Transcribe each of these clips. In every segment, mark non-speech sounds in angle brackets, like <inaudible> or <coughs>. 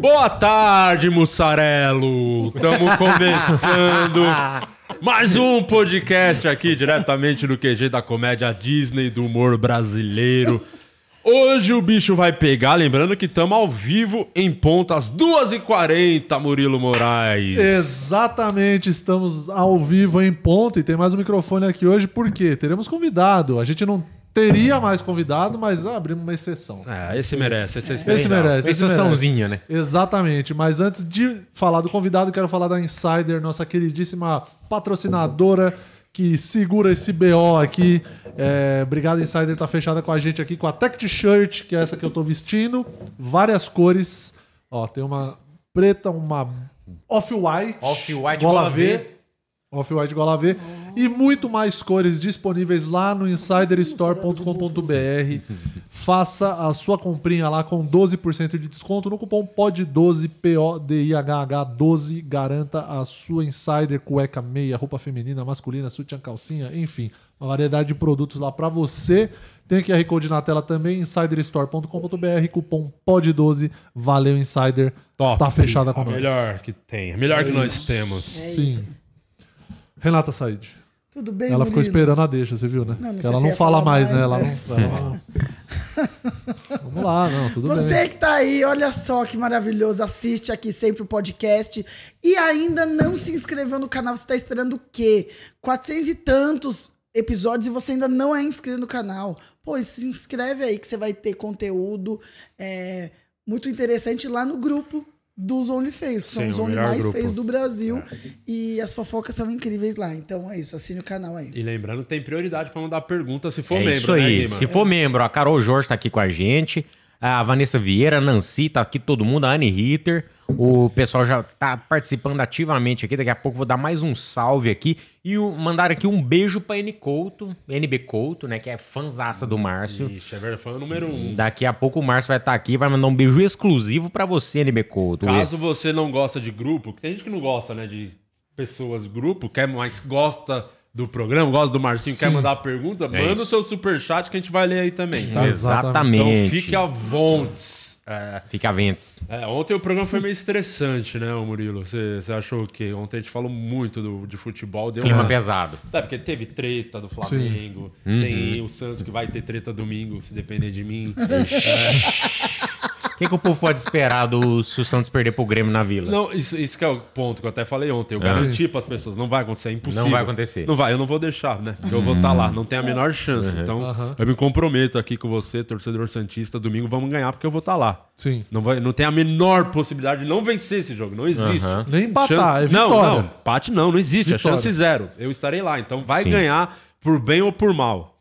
Boa tarde, mussarelo! Estamos <laughs> começando mais um podcast aqui diretamente do QG da comédia Disney do humor brasileiro. Hoje o bicho vai pegar, lembrando que estamos ao vivo em ponto às 2h40, Murilo Moraes. Exatamente, estamos ao vivo em ponto e tem mais um microfone aqui hoje, porque teremos convidado. A gente não teria mais convidado, mas abrimos uma exceção. É, esse merece, esse Esse especial. merece. esse Exceçãozinha, né? Exatamente, mas antes de falar do convidado, quero falar da Insider, nossa queridíssima patrocinadora que segura esse BO aqui. É, obrigado, Insider, tá fechada com a gente aqui com a Tech T-shirt, que é essa que eu tô vestindo. Várias cores. Ó, tem uma preta, uma off-white. Off-white, gola gola V. V. Off-white gola V. E muito mais cores disponíveis lá no insiderstore.com.br. <laughs> Faça a sua comprinha lá com 12% de desconto no cupom POD12, P-O-D-I-H-H 12. Garanta a sua Insider cueca meia, roupa feminina, masculina, sutiã, calcinha, enfim. Uma variedade de produtos lá para você. Tem aqui a Code na tela também, insiderstore.com.br, cupom POD12. Valeu, Insider. Top. Tá fechada com a nós. melhor que tem, a melhor que nós temos. Sim. Renata Said. Tudo bem, Ela ficou esperando a deixa, você viu, né? Não, não ela se não ia fala mais, mais, né? Ela né? não, ela não- <laughs> Vamos lá, não, tudo Você bem. que tá aí, olha só que maravilhoso, assiste aqui sempre o podcast e ainda não se inscreveu no canal, você tá esperando o quê? 400 e tantos episódios e você ainda não é inscrito no canal. Pô, se inscreve aí que você vai ter conteúdo é, muito interessante lá no grupo dos OnlyFeios, que Sim, são os Only mais grupo. feios do Brasil. E as fofocas são incríveis lá. Então é isso, assine o canal aí. E lembrando, tem prioridade pra mandar pergunta se for É membro, isso né, aí. Guima? Se for membro, a Carol Jorge tá aqui com a gente. A Vanessa Vieira, a Nancy, tá aqui todo mundo, a Anne Ritter. O pessoal já tá participando ativamente aqui. Daqui a pouco vou dar mais um salve aqui. E o- mandar aqui um beijo pra N Couto, NB Couto, né? Que é fanzaça do Márcio. Ixi, é verdade, fã número um. Daqui a pouco o Márcio vai estar aqui e vai mandar um beijo exclusivo pra você, NB Couto. Caso você não gosta de grupo, que tem gente que não gosta, né, de pessoas grupo, quer mais gosta do programa, gosta do Marcinho, quer mandar pergunta, manda o isso. seu superchat que a gente vai ler aí também, tá? Exatamente. Então fique à vontade. É, Fica a ventes. é, ontem o programa foi meio estressante, né, Murilo? Você achou o quê? Ontem a gente falou muito do, de futebol. Deu Clima uma... pesado. É, porque teve treta do Flamengo, tem o Santos que vai ter treta domingo, se depender de mim. O que, que o povo pode esperar do, se o Santos perder pro Grêmio na Vila? Não, isso, isso que é o ponto que eu até falei ontem. Eu garanti para as pessoas, não vai acontecer, é impossível. Não vai acontecer. Não vai, eu não vou deixar, né? Porque eu vou estar lá, não tem a menor chance. Então, eu me comprometo aqui com você, torcedor santista, domingo vamos ganhar porque eu vou estar lá. Sim. Não, vai, não tem a menor possibilidade de não vencer esse jogo, não existe. Aham. Nem empatar, Chan- é Não, vitória. não, empate não, não existe, Vitória. a chance zero. Eu estarei lá, então vai Sim. ganhar por bem ou por mal.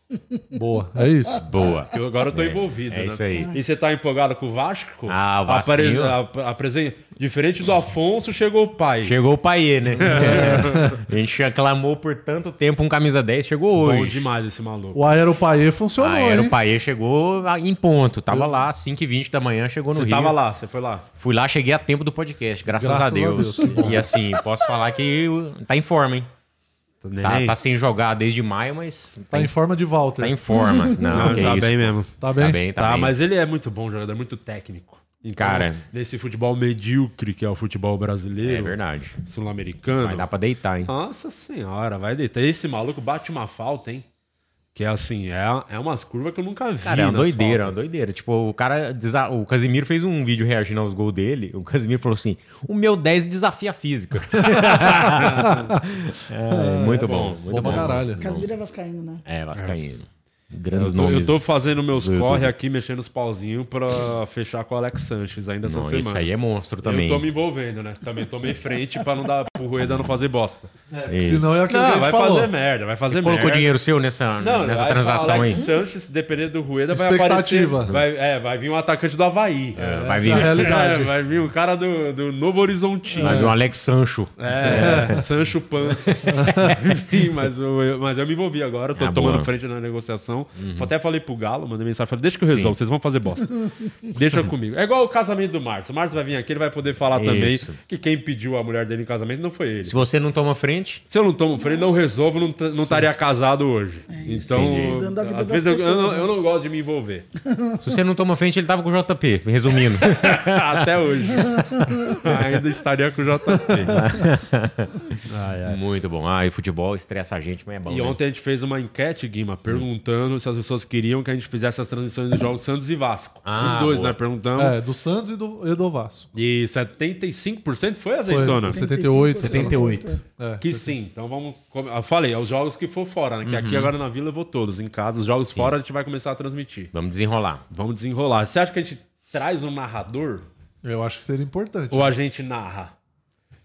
Boa, é isso. Boa. Eu agora eu tô envolvido, é né? isso aí. E você tá empolgado com o Vasco? Ah, o Vasquinho. Apare- a- Diferente do Afonso, chegou o pai. Chegou o Paiê, né? <laughs> É. A gente aclamou por tanto tempo um camisa 10, chegou Bom hoje. demais esse maluco. O Aeropaê funcionou, o Paiê chegou em ponto. Tava lá, 5h20 da manhã, chegou no Você Rio. tava lá, você foi lá. Fui lá, cheguei a tempo do podcast, graças, Graças a a Deus. Deus. E assim, posso falar que tá em forma, hein? Tá, Neném. tá sem jogar desde maio, mas Tá em forma de Walter. tá em forma. <laughs> Não, que tá isso. bem mesmo. Tá bem? Tá bem, tá, Tá, bem. mas ele é muito bom jogador, muito técnico. Então, Cara. nesse futebol medíocre que é o futebol É brasileiro, verdade. sul-americano. Vai dar pra deitar, hein? Nossa senhora, vai deitar. Esse maluco bate uma falta, hein? Que é assim, é, é umas curvas que eu nunca vi. Cara, é uma doideira, é uma doideira. Tipo, o cara. desa- O Casimiro fez um vídeo reagindo aos gols dele. O Casimiro falou assim: o meu 10 desafia a física. <laughs> é, muito bom, muito Bom bom. pra caralho. Casimiro é vascaíno, né? É, Vascaíno. Grandes Eu tô, eu nomes. tô fazendo meus corre aqui, mexendo os pauzinhos pra fechar com o Alex Sanches ainda essa Não, semana. isso aí é monstro também. Eu tô me envolvendo, né? Também tomei frente pra não dar pro Rueda não fazer bosta. Isso. Senão é aquilo que Não, gente vai falou. fazer merda, vai fazer Colocou merda. dinheiro seu nessa, Não, nessa vai transação Alex aí. Sanches, dependendo do Rueda, vai aparecer. Expectativa. Vai, é, vai vir um atacante do Havaí. É, vai, Essa vir, é realidade. <laughs> É, vai vir um cara do, do Novo Horizontino. vai vir um Alex Sancho. É, <laughs> Sancho Pança. Enfim, <laughs> mas, eu, eu- mas eu me envolvi agora, tô Ah, tomando boa. frente na negociação. Então, até falei pro Galo, mandei mensagem, falei, deixa que eu resolvo, vocês vão fazer bosta. <laughs> deixa comigo. É igual o casamento do Márcio. O Márcio vai vir aqui, ele vai poder falar também Isso. que quem pediu a mulher dele em casamento não foi ele. Se você não toma frente, Se eu não tomo freio, não resolvo, não, não estaria casado hoje. então, a vida às vezes eu, eu, não, pessoas, né? eu não gosto de me envolver. <laughs> se você não toma frente, ele tava com o JP, resumindo. <laughs> Até hoje. Ainda estaria com o JP. Ai, ai. Muito bom. Ah, e futebol estressa a gente, mas é bom. E né? ontem a gente fez uma enquete, Guima, perguntando se as pessoas queriam que a gente fizesse as transmissões dos jogos Santos e Vasco. Ah, Esses dois, boa. né? Perguntamos. É, do Santos e do, e do Vasco. E 75% foi Foi, azeitona. 78. 78. É, Que sim, então vamos. Eu falei, é os jogos que for fora, né? Que Uhum. aqui agora na Vila eu vou todos. Em casa, os jogos fora a gente vai começar a transmitir. Vamos desenrolar. Vamos desenrolar. Você acha que a gente traz um narrador Eu acho que seria importante. ou a gente narra?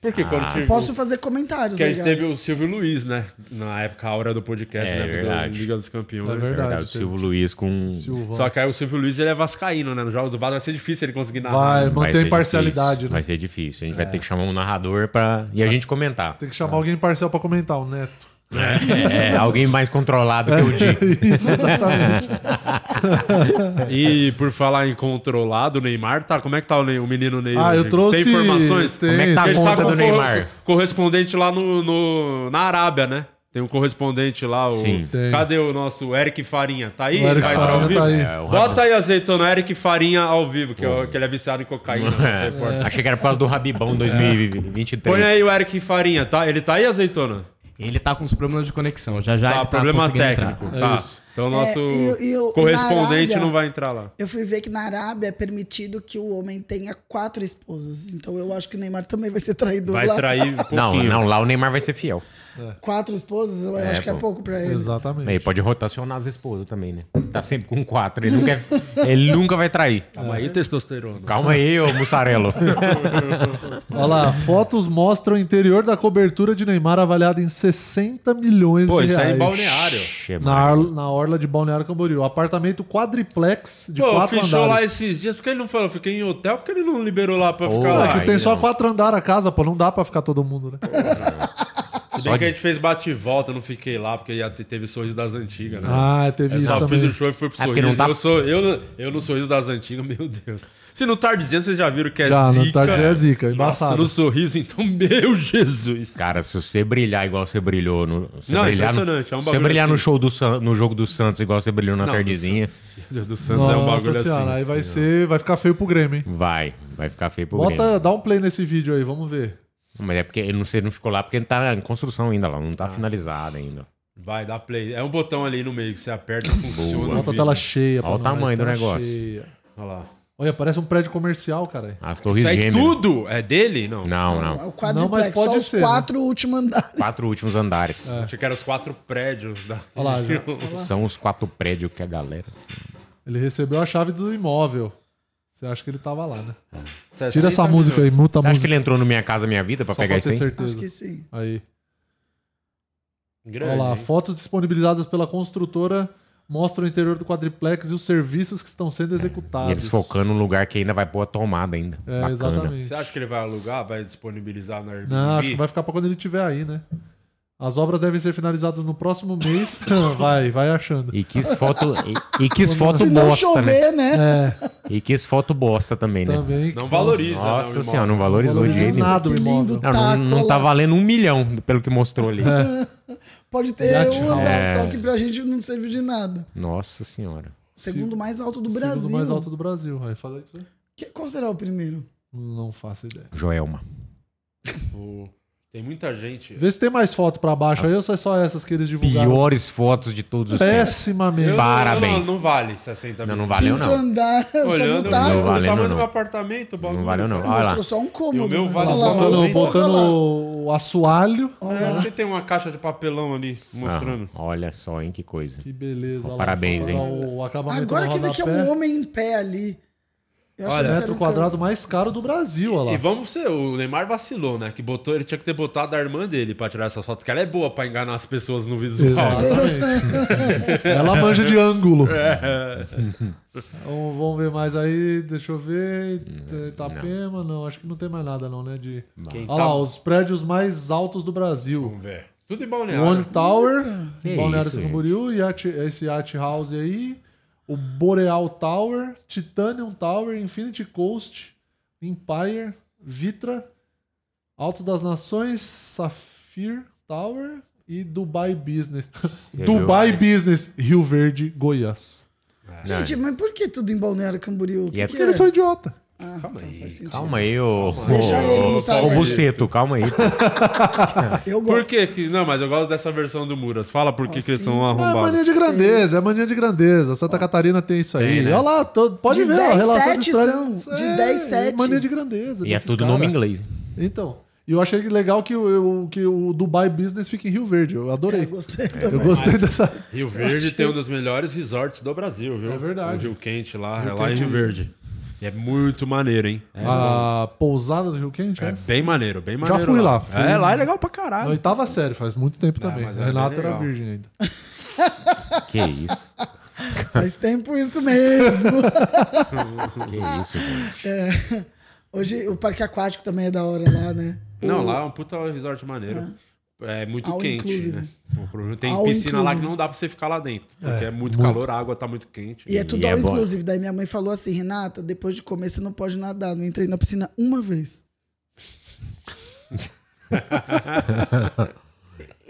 Porque Ah, quando tive- Posso fazer comentários Que a gente legais. teve o Silvio Luiz, né? Na época, a hora do podcast, É né? verdade. Do Liga dos Campeões. É verdade. Verdade, o Silvio Luiz com. Silvão. Só que aí o Silvio Luiz ele é vascaíno, né? Nos jogos do Vasco vai ser difícil ele conseguir narrar. Vai, né? Ser imparcialidade, difícil, né? Vai ser difícil. A gente vai ter que chamar um narrador pra... e a gente comentar. Tem que chamar alguém parcial pra comentar, o Neto. É, alguém mais controlado que o Di. Isso, exatamente. <laughs> E por falar em controlado, o Neymar tá. Como é que tá o, Ney- o menino Ney? Ah, eu trouxe- Tem informações? tem. Como é que tá a conta com do Neymar? Correspondente lá no, no- na Arábia, né? Tem um correspondente lá, o. Sim. Tem. Cadê o nosso Eric Farinha? Tá aí? O Eric Vai Farinha ao vivo? tá aí. É, o Bota aí, azeitona, Eric Farinha ao vivo, que, é o- que ele é viciado em cocaína. <laughs> você É. Achei que era por causa do Rabibão 2023. Põe aí o Eric Farinha, tá? Ele tá aí, azeitona? Ele tá com os problemas de conexão. Já já Tá, ele tá problema conseguindo técnico. entrar. Tá. isso. Então o nosso É, e- e o- e correspondente Arábia- não vai entrar lá. Eu fui ver que na Arábia é permitido que o homem tenha quatro esposas. Então eu acho que o Neymar também vai ser traidor Vai lá. trair <laughs> um pouquinho. Não, não, lá o Neymar vai ser fiel. Quatro esposas, eu É, acho que é pô. pouco pra ele. Exatamente. Ele pode rotacionar as esposas também, né? Tá sempre com quatro. Ele nunca, é- <laughs> ele nunca vai trair. Calma aí, testosterona. Calma aí, ô mussarelo. <laughs> Olha lá, fotos mostram o interior da cobertura de Neymar avaliada em 60 milhões Pô, de isso reais. aí é em balneário. Na, na orla de Balneário Camboriú. Apartamento quadriplex de Pô, quatro fechou lá andares. esses dias. Por que ele não falou? Fiquei em hotel, por que ele não liberou lá pra Pô, ficar É lá? que Aí tem só quatro andares a casa, pô. Não dá pra ficar todo mundo, né? Se bem que a gente fez bate e volta, eu não fiquei lá, porque já te- teve sorriso das antigas, né? Ah, teve Eu isso só também. fiz o show e fui pro É sorriso. não dá- eu, sou, eu, no- eu no sorriso das antigas, meu Deus. Se não tá dizendo, vocês já viram que é Já, zica. no Tarde é zica, Nossa, embaçado. no sorriso, então, <laughs> meu Jesus. Cara, se você brilhar igual você brilhou no. Se Não, brilhar no, impressionante, é um se você brilhar no assim. show do no jogo do Santos igual você brilhou na Não, tardezinha, <laughs> Meu Deus do Santos é um Nossa bagulho senhora, assim. aí vai ser, vai ficar feio pro Grêmio, hein? vai. Vai ficar feio pro Bota, Grêmio. dá um play nesse vídeo aí, vamos ver. Mas é porque ele não, você não ficou lá porque ele tá em construção ainda lá, não Ah. tá finalizado ainda. Vai, dá play. É um botão ali no meio que você aperta e funciona. o Bota a tela cheia. Olha o tamanho do negócio. cheia. Olha lá. Olha, parece um prédio comercial, cara. As torres Isso aí gêmeas. tudo é dele? Não. Não, É não. o Não, quadriplex, mas pode só os ser, né? quatro últimos andares. Quatro últimos andares. Achei que eram os quatro prédios da Olha lá. São os quatro prédios que a galera. assim, Ele recebeu a chave do imóvel. Você acha que ele tava lá, né? 60 Tira essa música aí, muta a Você acha que música. ele entrou no Minha Casa Minha Vida pra Só pegar pra isso aí? certeza. Acho que sim. Aí. Grande, Olha lá, hein? fotos disponibilizadas pela construtora mostram o interior do quadriplex e os serviços que estão sendo executados. E eles focando num lugar que ainda vai pôr a tomada ainda. É, Bacana. exatamente. Você acha que ele vai alugar, vai disponibilizar na Airbnb? Não, acho que vai ficar pra quando ele estiver aí, né? As obras devem ser finalizadas no próximo mês. <laughs> vai, vai achando. E quis foto. E, e quis <laughs> foto Se bosta, né? chover, né? É, <laughs> E quis foto bosta também, né? também. Não valoriza, Nossa não, senhora, não valorizou de Valoriza nenhum. nada. Que o imóvel. lindo Não, não, não tá valendo um milhão pelo que mostrou ali. Pode ter um andar É. só que pra gente não serve de nada. Nossa senhora. Segundo mais alto do Segundo Brasil. mais alto do Brasil. Aí fala aí. Que- qual será o primeiro? Não faço ideia. Joelma. O- Tem muita gente. Vê se tem mais foto pra baixo aí ou se é só essas que eles divulgaram. Piores fotos de todos os tempos. Pessimamente. Eu- Parabéns. Não, não vale 60 Não, mil. não valeu, Quinto não. andar, só Olhando no Não taco. o valeu, tamanho não. do meu apartamento, bagulho. Não valeu, não. Olha lá. Mostrou só um cômodo. E o meu né? vale Olha só lá, um Botando, Olha botando lá. o assoalho. É, porque tem uma caixa de papelão ali mostrando. Ah, olha só, hein, que coisa. Que beleza. lá, Parabéns, lá hein? Agora que vê que é um homem em pé ali. Eu achei Olha, que era metro quadrado mais caro do Brasil, olha lá. E vamos ser, o Neymar vacilou, né? Que botou, ele tinha que ter botado a irmã dele pra tirar essas fotos, que ela é boa pra enganar as pessoas no visual. Exatamente. <laughs> Ela manja de ângulo. É. <laughs> Então, vamos ver mais aí. Deixa eu ver. Itapema, não. Acho que não tem mais nada, não, né? De... Quem Olha lá, tá- os prédios mais altos do Brasil. Vamos ver. Tudo em balneário. One Tower, Balneário isso, Camboriú, Yacht, esse Yacht House aí, o Boreal Tower, Titanium Tower, Infinity Coast, Empire, Vitra, Alto das Nações, Sapphire Tower e Dubai Business. <laughs> Dubai Business, Rio Verde, Goiás. Gente, mas por que tudo em Balneário Camboriú? Que E é que Porque eles são idiotas. Ah, Calma tá, aí. Calma aí, ô. Deixa ele, ô, Buceto, calma aí. <laughs> Eu Por gosto. que que... Não, mas eu gosto dessa versão do Muras. Fala por que, que eles Assim, são É arrombados. mania de grandeza, é mania de grandeza. Santa Catarina tem isso aí. Tem, né? Olha lá, todo- pode De ver. 10, a relação sete de trânsito- são. De É, 10, é 7. Mania de grandeza. E é tudo cara. nome inglês. Então. E eu achei legal que o, que o Dubai Business fica em Rio Verde. Eu adorei. Eu gostei Eu gostei dessa. Rio Verde tem um dos melhores resorts do Brasil, viu? É verdade. O Rio Quente lá, Rio é lá em Quente. Rio Verde. E é muito maneiro, hein? É, A pousada do Rio Quente, é é? bem maneiro, bem maneiro. fui lá, fui. É, lá é legal pra Na caralho. oitava série, faz muito tempo também. mas O é Renato era virgem ainda. <laughs> Que isso? Faz tempo isso mesmo. <laughs> Que isso, gente? Hoje o parque aquático também é da hora lá, né? Não, O- lá é um puta resort maneiro. É muito All quente, inclusive. né? O problema- Tem All piscina lá que inclusive. não dá pra você ficar lá dentro. Porque é, muito, muito. calor, a água tá muito quente. E é tudo E é all bom. inclusive. Daí minha mãe falou assim, Renata, depois de comer você não pode nadar. Não entrei na piscina uma vez. <laughs>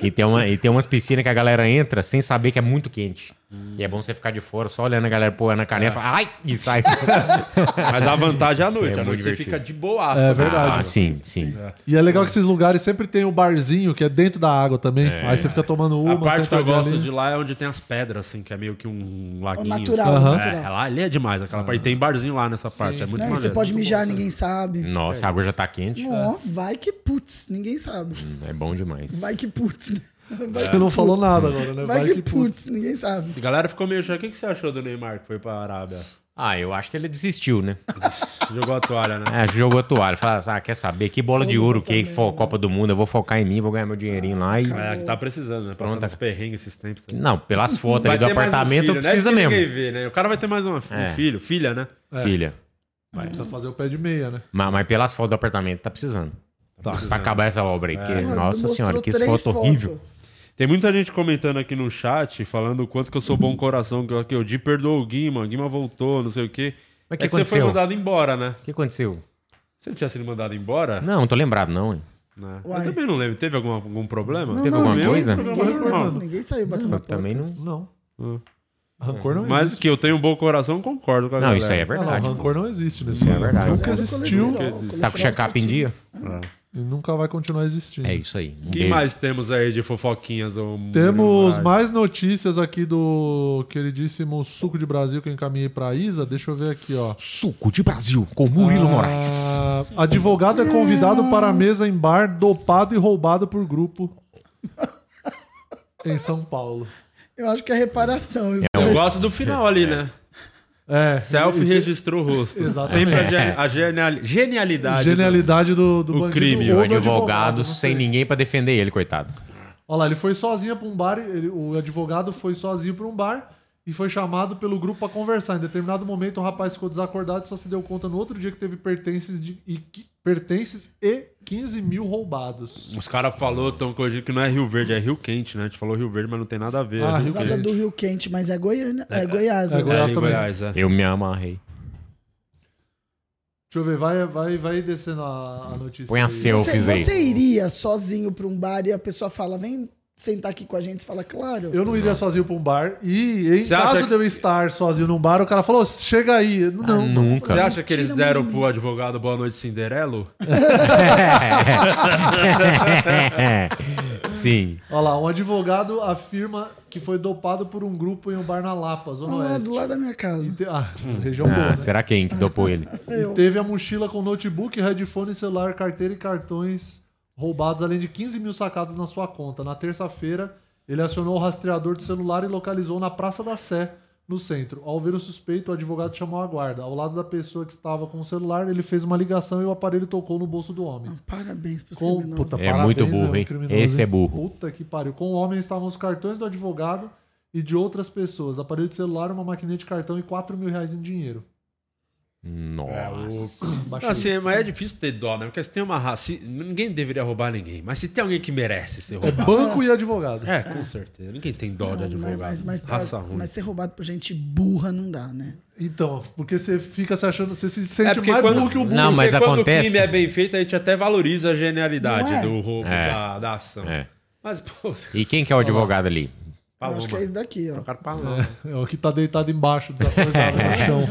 E tem, uma, e tem umas piscinas que a galera entra sem saber que é muito quente. E é bom você ficar de fora, só olhando a galera pôr na e fala, ai! E sai. <laughs> Mas a vantagem é a noite. É a noite muito você divertido. fica de boaça. É verdade. Ah, sim, sim. E é legal que esses lugares sempre tem o barzinho que é dentro da água também. Aí você fica tomando uma. A parte que eu gosto ali. de lá é onde tem as pedras, assim, que é meio que um laguinho. natural, Aham. natural. É, lá ali é demais aquela parte. Tem barzinho lá nessa parte, é muito Não, maneiro. você pode mijar, ninguém sabe. Nossa, a água já tá quente. Ó, vai que putz, ninguém sabe. É bom demais. Vai que putz. Né? <laughs> Vai Você não falou nada agora, né? Vai, que, putz, ninguém sabe. A galera ficou meio chata. O que que você achou do Neymar que foi pra Arábia? Ah, eu acho que ele desistiu, né? <laughs> Jogou a toalha, né? É, jogou a toalha. Falou, ah, quer saber? Que bola de ouro que for merda. Copa do Mundo, eu vou focar em mim, vou ganhar meu dinheirinho lá e... É, que tá precisando, né? Passando uns perrengues esses tempos. aí. Não, pelas fotos Vai ali do mais um apartamento, filho, né? precisa que mesmo. ninguém vê, né? O cara vai ter mais uma, um É. filho, filha, né? Filha. Precisa fazer o pé de meia, né? Mas, mas pelas fotos do apartamento, tá precisando. Tá. Pra acabar essa obra aí. porque, Mano, nossa mostrou senhora, que foto horrível. Tem muita gente comentando aqui no chat, falando o quanto que eu sou bom coração, que, que o Di perdoou o Guima, o Guima voltou, não sei o quê. Mas é que que você foi aconteceu? mandado embora, né? O que aconteceu? Você não tinha sido mandado embora? Não, não tô lembrado, não. hein? Né? Eu também não lembro. Teve algum, algum problema? Não, Teve não, alguma ninguém, coisa? Ninguém, Normal. ninguém saiu batendo Eu na porta. também não. Não. Hum. Rancor não Mas existe. que eu tenho um bom coração, concordo com a Não, galera. isso aí é Ah, não, verdade. rancor não existe nesse Isso é programa. verdade. Nunca Zero existiu colesterol, Tá com colesterol check-up em certinho. dia? E nunca vai continuar existindo. É isso aí. Um que beijo. mais temos aí de fofoquinhas? Ou Temos mais... notícias aqui do queridíssimo Suco de Brasil que eu encaminhei pra Isa. Deixa eu ver aqui, ó. Suco de Brasil com Murilo Moraes. Ah, advogado é convidado para a mesa em bar dopado e roubado por grupo em São Paulo. Eu acho que é reparação. isso É Eu gosto do final ali, né? É. Selfie registrou o rosto. Exatamente. Sempre a, gen- a genial- genialidade. Genialidade do, do O bandido crime, O do advogado não sem ninguém pra defender ele, coitado. Olha lá, ele foi sozinho para um bar, ele- o advogado foi sozinho para um bar e foi chamado pelo grupo para conversar. Em determinado momento, o rapaz ficou desacordado e só se deu conta no outro dia que teve pertences, de, e, qui- pertences e 15 mil roubados. Os caras falaram tão corrigindo que não é Rio Verde, é Rio Quente, né? A gente falou Rio Verde, mas não tem nada a ver. Ah, é Rio Quente. do Rio Quente, mas é Goiânia. É, Goiás. é né? Goiás É, também. Goiás, é. Eu me amarrei. Deixa eu ver, vai, vai, vai descendo a, a notícia. Põe a aí. seu. Você, fiz aí. você iria sozinho pra um bar e a pessoa fala, vem sentar aqui com a gente? Você fala, claro. Eu não iria sozinho para um bar e em Você caso que- de eu estar sozinho num bar, o cara falou, chega aí. Não, Ah, nunca. Você acha que eles Tira deram pro advogado Boa Noite Cinderelo? <laughs> Sim. Olha lá, um advogado afirma que foi dopado por um grupo em um bar na Lapa, Zona do, lado, Oeste. do lado da minha E casa. te- Ah, região boa, Ah, né? será quem que dopou ele? E teve a mochila com notebook, headphone, celular, carteira e cartões roubados, além de 15 mil sacados na sua conta. Na terça-feira, ele acionou o rastreador do celular e localizou na Praça da Sé, no centro. Ao ver o suspeito, o advogado chamou a guarda. Ao lado da pessoa que estava com o celular, ele fez uma ligação e o aparelho tocou no bolso do homem. Parabéns pros Com... criminosos. Puta, É parabéns, muito burro, meu, hein? criminoso, Esse é hein? burro. Puta que pariu. Com o homem estavam os cartões do advogado e de outras pessoas. Aparelho de celular, uma maquininha de cartão e 4 mil reais em dinheiro. Nossa. Baixa aí. Assim, mas é difícil ter dó, né? Porque se tem uma raça. Ninguém deveria roubar ninguém. Mas se tem alguém que merece ser É roubado. banco e advogado. É, com certeza. Ninguém tem dó de Não, advogado. mas, mas, mas, raça mas, ruim. ser roubado por gente burra não dá, né? Então, porque você fica se achando, você se sente É porque mais quando, burro que o burro. Não, mas porque quando acontece- o crime é bem feito, a gente até valoriza a genialidade é? do roubo É. da, da ação. É. Mas, pô, <laughs> E quem que é o advogado ali? Eu acho que é isso daqui, ó. Paloma. É o que tá deitado embaixo, desacordado no chão.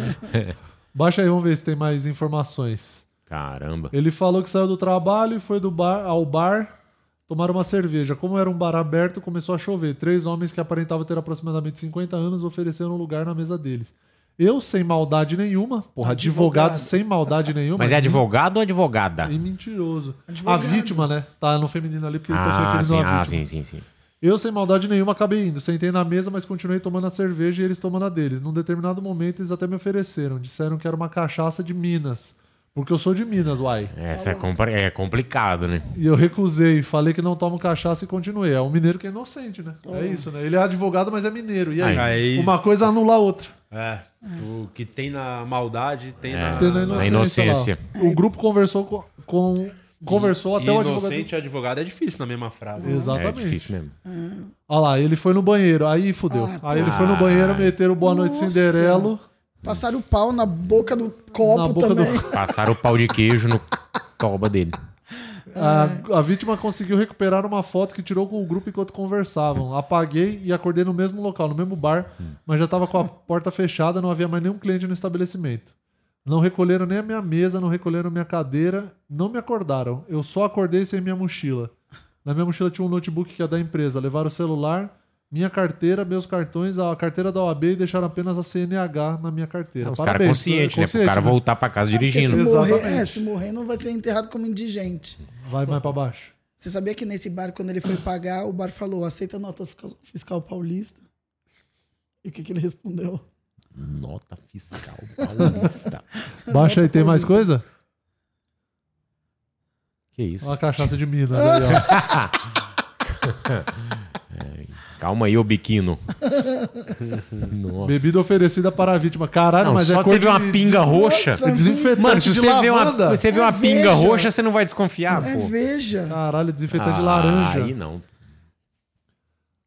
Baixa aí, vamos ver se tem mais informações. Caramba. Ele falou que saiu do trabalho e foi do bar ao bar tomar uma cerveja. Como era um bar aberto, começou a chover. Três homens que aparentavam ter aproximadamente 50 anos ofereceram um lugar na mesa deles. Eu, sem maldade nenhuma, porra, advogado, Advogado. sem maldade <laughs> nenhuma. Mas é advogado ou advogada? E mentiroso. Advogado. A vítima, né? Tá no feminino ali porque eles estão se Ah, referindo sim, à ah, vítima. sim, sim, sim. Eu, sem maldade nenhuma, acabei indo. Sentei na mesa, mas continuei tomando a cerveja e eles tomando a deles. Num determinado momento, eles até me ofereceram. Disseram que era uma cachaça de Minas. Porque eu sou de Minas, uai. Essa é, compli- é complicado, né? E eu recusei. Falei que não tomo cachaça e continuei. É um mineiro que é inocente, né? É isso, né? Ele é advogado, mas é mineiro. E aí? Aí- Uma coisa anula a outra. É. O que tem na maldade tem na. Tem na Na inocência. inocência. lá. O grupo conversou com. com- conversou até o advogado. Inocente e advogado é difícil na mesma frase. É Exatamente. difícil mesmo. Olha lá, ele foi no banheiro. Aí fudeu. Ah, aí ele foi no banheiro, meteram boa noite Nossa. Cinderelo. Passaram o pau na boca do copo Na boca do- também. <laughs> Passaram o pau de queijo no toba dele. A, a vítima conseguiu recuperar uma foto que tirou com o grupo enquanto conversavam. Apaguei e acordei no mesmo local, no mesmo bar, mas já estava com a porta fechada, não havia mais nenhum cliente no estabelecimento. Não recolheram nem a minha mesa, não recolheram minha cadeira, não me acordaram. Eu só acordei sem minha mochila. Na minha mochila tinha um notebook que é da empresa. Levaram o celular, minha carteira, meus cartões, a carteira da OAB e deixaram apenas a CNH na minha carteira. Os caras Parabéns, conscientes, né? Consciente, cara né? voltar pra casa se dirigindo. morrer, Exatamente. é, se morrer, não vai ser enterrado como indigente. Vai mais pra baixo. Você sabia que nesse bar, quando ele foi pagar, o bar falou: aceita a nota fiscal- fiscal paulista? E o que, que ele respondeu? Nota fiscal paulista. <laughs> Baixa aí, tem mais coisa? que isso? Uma cachaça de Minas aí, ó. <laughs> Calma aí, ô biquino. Nossa. Bebida oferecida para a vítima. Caralho, Não, mas só é de você ver uma de- pinga roxa. Nossa, Desinfetante Mano, se de você vê uma, você vê uma É pinga veja. roxa, você não vai desconfiar, É, pô. veja. Caralho, desinfetante de Ah, laranja. Aí não.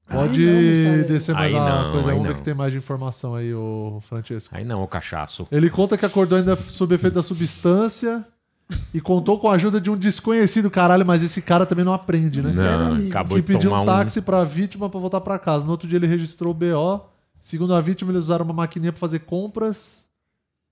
Pode não, descer mais Aí a não, coisa. aí Vamos ver que tem mais de informação aí, o Francesco. Aí não, ô cachaço. Ele conta que acordou ainda sob efeito da substância e contou com a ajuda de um desconhecido. Caralho, mas esse cara também não aprende, né? Zero Não, acabou E de pediu tomar um um... táxi pra vítima pra voltar pra casa. No outro dia ele registrou o BO. Segundo a vítima, eles usaram uma maquininha pra fazer compras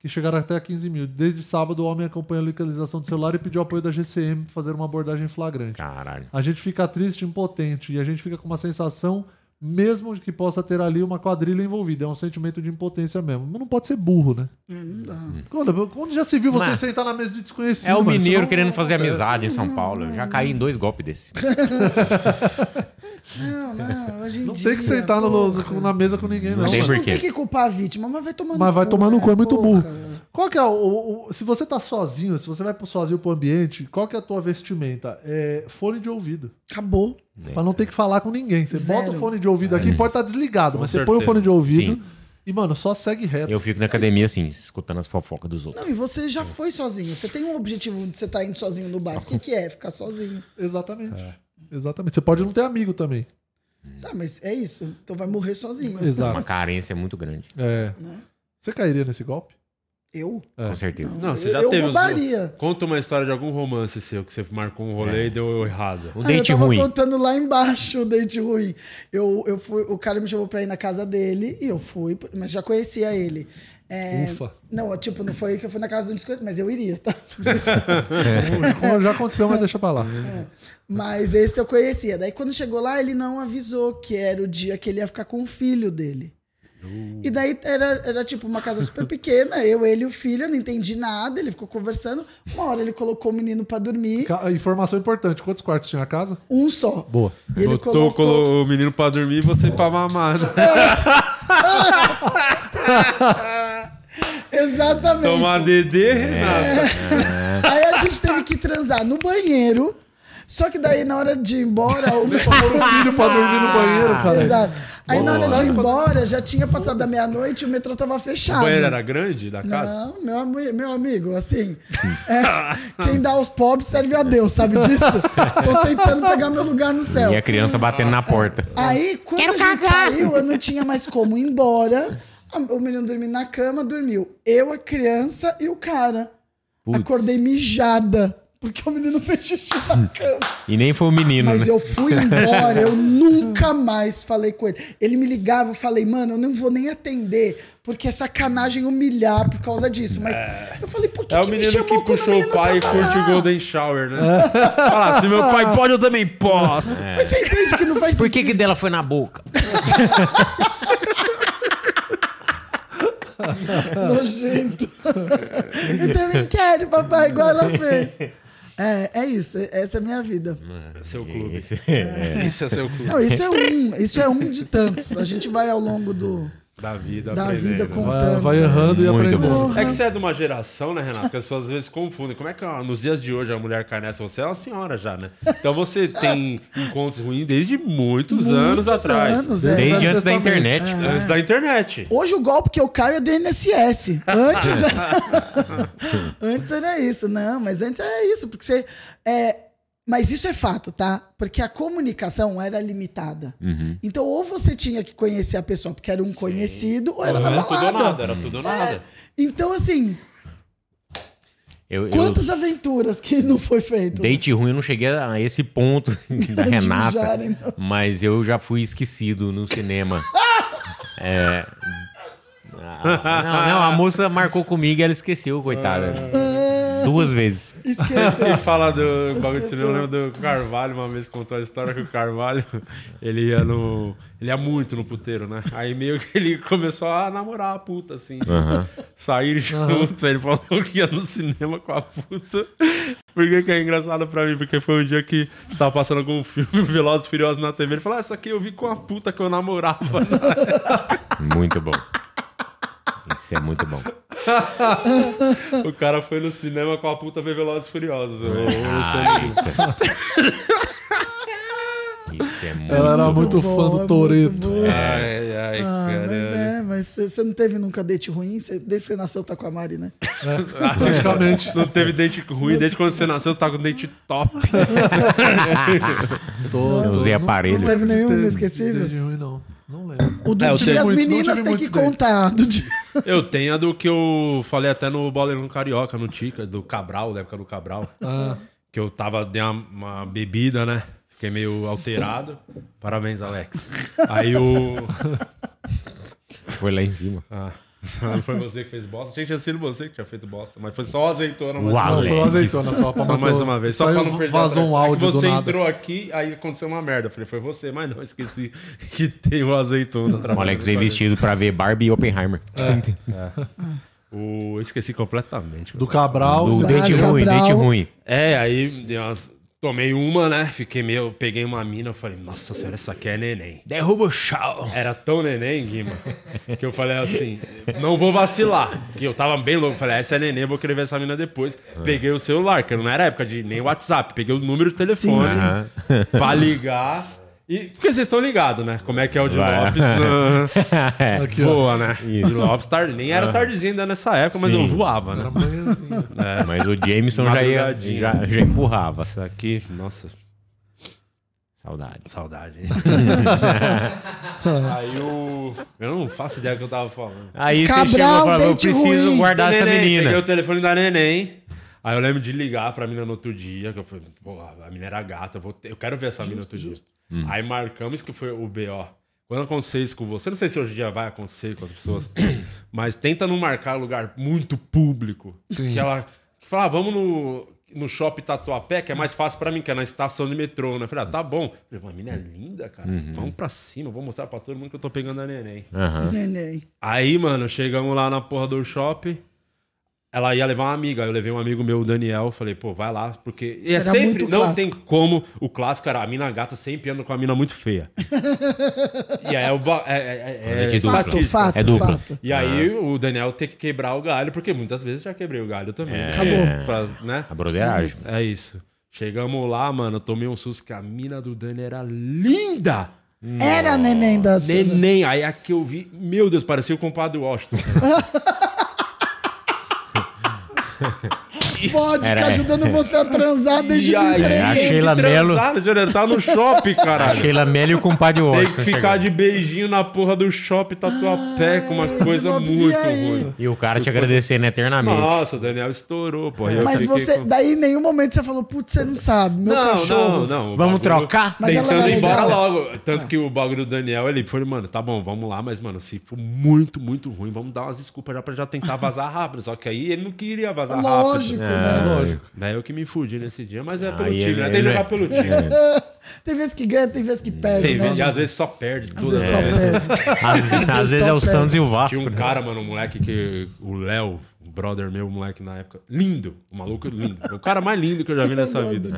que chegaram até a 15 mil. Desde sábado, o homem acompanha a localização do celular e pediu apoio da GCM pra fazer uma abordagem flagrante. Caralho. A gente fica triste, impotente, e a gente fica com uma sensação, mesmo que possa ter ali uma quadrilha envolvida. É um sentimento de impotência mesmo. Mas não pode ser burro, né? É, não dá. Quando, quando já se viu você Mas- sentar na mesa de desconhecido? É o mineiro querendo fazer amizade em São Paulo. Eu já caí em dois golpes desse. <laughs> Não, não, hoje em Não dia. tem que sentar no- no- na mesa com ninguém, não. Não. Não tem que culpar a vítima, mas vai tomar no Mas vai cu, tomar no né? cu, é muito Porra. burro. Qual que é o, o- o- Se você tá sozinho, se você vai sozinho pro ambiente, qual que é a tua vestimenta? É fone de ouvido. Acabou. Pra não ter que falar com ninguém. Você Zero. bota o fone de ouvido aqui, pode estar desligado, Com mas você põe o certeza. fone de ouvido Sim. e, mano, só segue reto. Eu fico na academia assim, escutando as fofocas dos outros. Não, e você já foi sozinho. Você tem um objetivo de você estar indo sozinho no bar. O que, <laughs> que é? Ficar sozinho. Exatamente. Exatamente. Você pode não ter amigo também. Tá, mas é isso. Então vai morrer sozinho. Uma Exato. carência muito grande. É. Você cairia nesse golpe? Eu? Com certeza. Não, você Eu- já eu teve. os- roubaria. Conta uma história de algum romance seu que você marcou um rolê e deu errado. Um Ah, date eu tava ruim. contando lá embaixo o date ruim. Eu, eu fui, o cara me chamou pra ir na casa dele e eu fui, mas já conhecia ele. É, Ufa. Não, tipo, não foi que eu fui na casa do desconhecido, mas eu iria, tá? <laughs> Como já aconteceu, mas deixa pra lá. mas esse eu conhecia. Daí quando chegou lá, ele não avisou que era o dia que ele ia ficar com o filho dele. E daí era, era tipo uma casa super pequena, eu, ele e o filho, eu não entendi nada, ele ficou conversando. Uma hora ele colocou o menino pra dormir, Informação importante: quantos quartos tinha a casa? um só. Boa. E ele Botou colocou. colo- o menino pra dormir e você pra mamar. <laughs> <laughs> Exatamente. Tomar DD, É. Renata. Aí a gente teve que transar no banheiro. Só que daí, na hora de ir embora, o meu filho pra dormir no banheiro, cara. Exato. Aí na hora Boa. de ir embora, já tinha passado a meia-noite e o metrô tava O fechado. banheiro era grande da casa? Não, meu, ami- meu amigo, assim, é, quem dá aos pobres serve a Deus, sabe disso? Tô tentando pegar meu lugar no céu. E a criança batendo na porta. Aí, quando a gente saiu, eu não tinha mais como ir embora. A- O menino dormiu na cama, dormiu. Eu, a criança e o cara. Putz. Acordei mijada, porque o menino <laughs> fez xixi na cama. E nem foi o menino, Mas né? eu fui embora, eu nunca mais falei com ele. Ele me ligava, eu falei, mano, eu não vou nem atender, porque é sacanagem humilhar por causa disso. Mas eu falei, por que, É o que me menino chamou que puxou o pai e curte o Golden Shower, né? Fala, se meu pai pode, eu também posso. Mas você entende que não faz Por que que dela foi na boca? <laughs> <laughs> nojento. eu também quero, papai, igual ela fez. É, é isso, essa é a minha vida. Seu clube. <laughs> É. Esse é seu clube. Não, isso é um, isso é um de tantos. A gente vai ao longo do, Da vida, da aprendendo. vida Vai, contando. vai errando e Muito aprendendo. É que você é de uma geração, né, Renato? Que as pessoas às vezes confundem. Como é que nos dias de hoje a mulher cai nessa? Você é uma senhora já, né? Então você tem <laughs> encontros ruins desde muitos, anos atrás. anos, é. Desde antes da internet. Antes da internet. Hoje o golpe que eu caio é do INSS. Antes, <laughs> <laughs> antes era isso, não, mas antes era isso, porque você. É, mas isso é fato, tá? Porque a comunicação era limitada. Uhum. Então, ou você tinha que conhecer a pessoa porque era um conhecido, ou era na Era tudo ou nada, era tudo ou nada. Então, assim, Eu, eu- quantas aventuras que não foi feito? Date ruim, eu não cheguei a esse ponto <laughs> da De Renata. Mas eu já fui esquecido no cinema. <laughs> É. Ah, Não, não, a moça marcou comigo e ela esqueceu, coitada. Duas vezes. Esqueceu. E fala do bagulho de Esqueceu. cinema, eu lembro do Carvalho, uma vez contou a história que o Carvalho, ele ia no. Ele ia muito no puteiro, né? Aí meio que ele começou a namorar a puta, assim. Sair juntos. Aí ele falou que ia no cinema com a puta. Por que que é engraçado pra mim? Porque foi um dia que tava passando algum filme <laughs> Velozes e Furiosos na TV. Ele falou: ah, essa aqui eu vi com a puta que eu namorava. Muito bom. Isso é muito bom. <laughs> o cara foi no cinema com a puta ver Velozes e Furiosos. Eu- eu Ah, sei. isso é... Isso é muito Ela era muito bom, fã é do muito Toreto. Ai, ai, Ah, mas é, mas você não teve nunca date ruim? Você- desde que você nasceu, tá com a Mari, né? Praticamente. Não teve dente ruim desde quando você nasceu, tá com dente top. <laughs> Tô- usei aparelho. Não teve nenhum teve inesquecível? date ruim, não. Não lembro. O do É, dia tenho as meninas tem que dates. contar. Do dia... <laughs> Eu tenho a do que eu falei até no Boleirão Carioca, no Tica, do Cabral, da época do Cabral. Ah, Que eu tava, dei uma, uma bebida, né? Fiquei meio alterado. Parabéns, Alex. Aí o. <laughs> Foi lá em cima. Ah, não foi você que fez bosta. Tinha sido você que tinha feito bosta. Mas foi só azeitona. mais Uau, não, foi azeitona só pra Só mais o- uma vez. Só Saiu- pra não perder Vazou um. É áudio do Você nada. entrou aqui, aí aconteceu uma merda. Eu falei, foi você, mas não, esqueci <laughs> que tem o azeitona. O Alex veio vestido pra ver Barbie e Oppenheimer. <laughs> O... eu Esqueci completamente. Do Cabral. Do Cabral. ruim, date ruim. É, aí dei umas- tomei uma, né? Fiquei meio. Peguei uma mina, eu falei, nossa senhora, essa aqui é neném. Derruba o chão. Era tão neném, Guima, que eu falei assim, não vou vacilar. Que eu tava bem louco. Falei, essa é neném, vou querer ver essa mina depois. Peguei o celular, que não era época de nem WhatsApp. Peguei o número de telefone Aham. pra ligar. E, porque vocês estão ligados, né? Como é que é o de Vai. Lopes <laughs> na... É. <laughs> Aqui, ó. Voa, né? Isso. De Lopes tarde, nem era tardezinho ainda nessa época, mas Sim. eu voava, né? Era manhãzinha. Mas o Jameson já, ia, já, já empurrava. Isso aqui, nossa, Saudades. saudade, hein? <laughs> Aí o. Eu não faço ideia do que eu tava falando. Aí Cabral, você chegou e falou, eu preciso ruim. guardar Do essa neném, Peguei menina. o telefone da neném. Aí eu lembro de ligar pra mina no outro dia, que eu falei, pô, a mina era gata, eu, vou ter- eu quero ver essa mina outro dia. Hum. Aí marcamos que foi o BO. Quando aconteceu isso com você, não sei se hoje em dia vai acontecer com as pessoas, <coughs> mas tenta não marcar lugar muito público. Que ela que fala, ah, vamos no, no shopping Tatuapé, que é mais fácil pra mim, que é na estação de metrô, né? Eu falei, ah, tá bom. Eu falei, uma mina é linda, cara. Uhum. Vamos pra cima, vou mostrar pra todo mundo que eu tô pegando a neném. Aham. Neném. Aí, mano, chegamos lá na porra do shopping. Ela ia levar uma amiga. Aí eu levei um amigo meu, o Daniel. Falei, pô, vai lá. Porque. E é sempre. Não clássico. tem como. O clássico era a mina gata sempre anda com a mina muito feia. e aí é o. É, é, é, É. Fato, estatística. fato, É dupla. fato. E aí o Daniel tem que quebrar o galho, porque muitas vezes já quebrei o galho também. É. Acabou. Pra, né? A broderagem. É isso. Chegamos lá, mano, tomei um susto que a mina do Dani era linda. Era neném da Neném. Aí a que eu vi, meu Deus, parecia o compadre Washington. <laughs> Vodka Era- ajudando você a <laughs> transar desde E aí, 1300. a Sheila Mello- Júnior, tá no shopping, A caralho. Sheila Mello e o compadre Tem Washington. que ficar chegando. de beijinho na porra do shopping, tatuapé, com uma coisa muito aí? ruim. E o cara te agradecendo eternamente. Nossa, o Daniel estourou, porra. Mas você, com- daí em nenhum momento você falou, putz, você não sabe, meu não, cachorro. não, não. Vamos bagulho- trocar? Mas ela Tentando ir embora legal. logo. Tanto que o bagulho do Daniel, ele foi, mano, tá bom, vamos lá, mas, mano, se for muito, muito ruim, vamos dar umas desculpas já pra já tentar vazar rápido. Só que aí ele não queria vazar Lógico, rápido. Né? Lógico. Daí eu que me fudi nesse dia, mas é pelo Aí time, né? Tem que ele- jogar pelo time. <laughs> Tem vezes que ganha, tem vezes que perde, Tem né? vezes, e gente? às vezes só perde. Às vezes só vez. perde. <laughs> Às, às vezes é o só Santos e o Vasco. Tinha um né? cara, mano, um moleque que. O Léo, um brother meu, um moleque na época. Lindo. O maluco lindo. O cara mais lindo que eu já vi <laughs> nessa vida.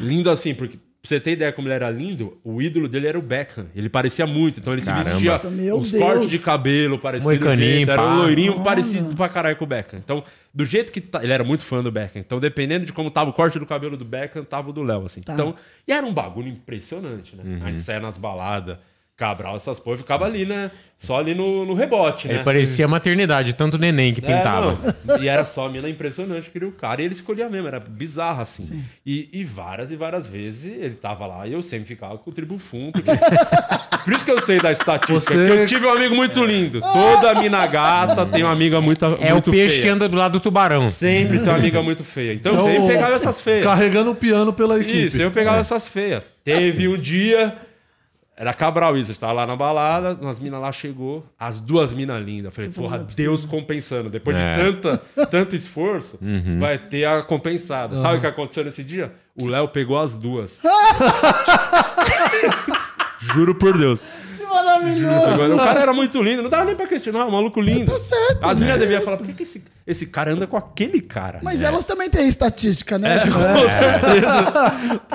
Lindo assim, porque. Pra você ter ideia como ele era lindo, o ídolo dele era o Beckham. Ele parecia muito. Então ele se Caramba. vestia. Nossa, os Deus. cortes de cabelo parecido. Jeito, Era um loirinho parecido pra caralho com o Beckham. Então, do jeito que. tá- ele era muito fã do Beckham. Então, dependendo de como tava o corte do cabelo do Beckham, tava o do Léo, assim. Tá. Então, e era um bagulho impressionante, né? A gente saia nas baladas. Cabral, essas porra, ficava ali, né? Só ali no, no rebote, né? Ele parecia maternidade, tanto neném que É, pintava. E era só a mina impressionante, queria o cara. E ele escolhia mesmo, era bizarro assim. E, e várias e várias vezes ele tava lá e eu sempre ficava com o tribufunto. porque- <laughs> Por isso que eu sei da estatística. Você- Porque eu tive um amigo muito lindo. Toda mina gata tem uma amiga muito é o muito peixe feia. que anda do lado do tubarão. Sempre tem uma amiga muito feia. Então eu Você é sempre o- pegava essas feias. Carregando o piano pela equipe. Isso, eu pegava essas feias. Teve um dia. Era Cabral isso, a gente tava lá na balada, umas minas lá chegou, as duas minas lindas. Falei, Você porra, é. Deus compensando. Depois É. de tanta, tanto esforço, vai ter a compensada. Sabe o que aconteceu nesse dia? O Léo pegou as duas. <laughs> Juro por Deus. Que maravilhoso. O cara era muito lindo, não dava nem pra questionar, um maluco lindo. Tá certo, As né? meninas deviam falar, por que, que esse, esse cara anda com aquele cara? Mas elas também têm estatística, né? É, com certeza.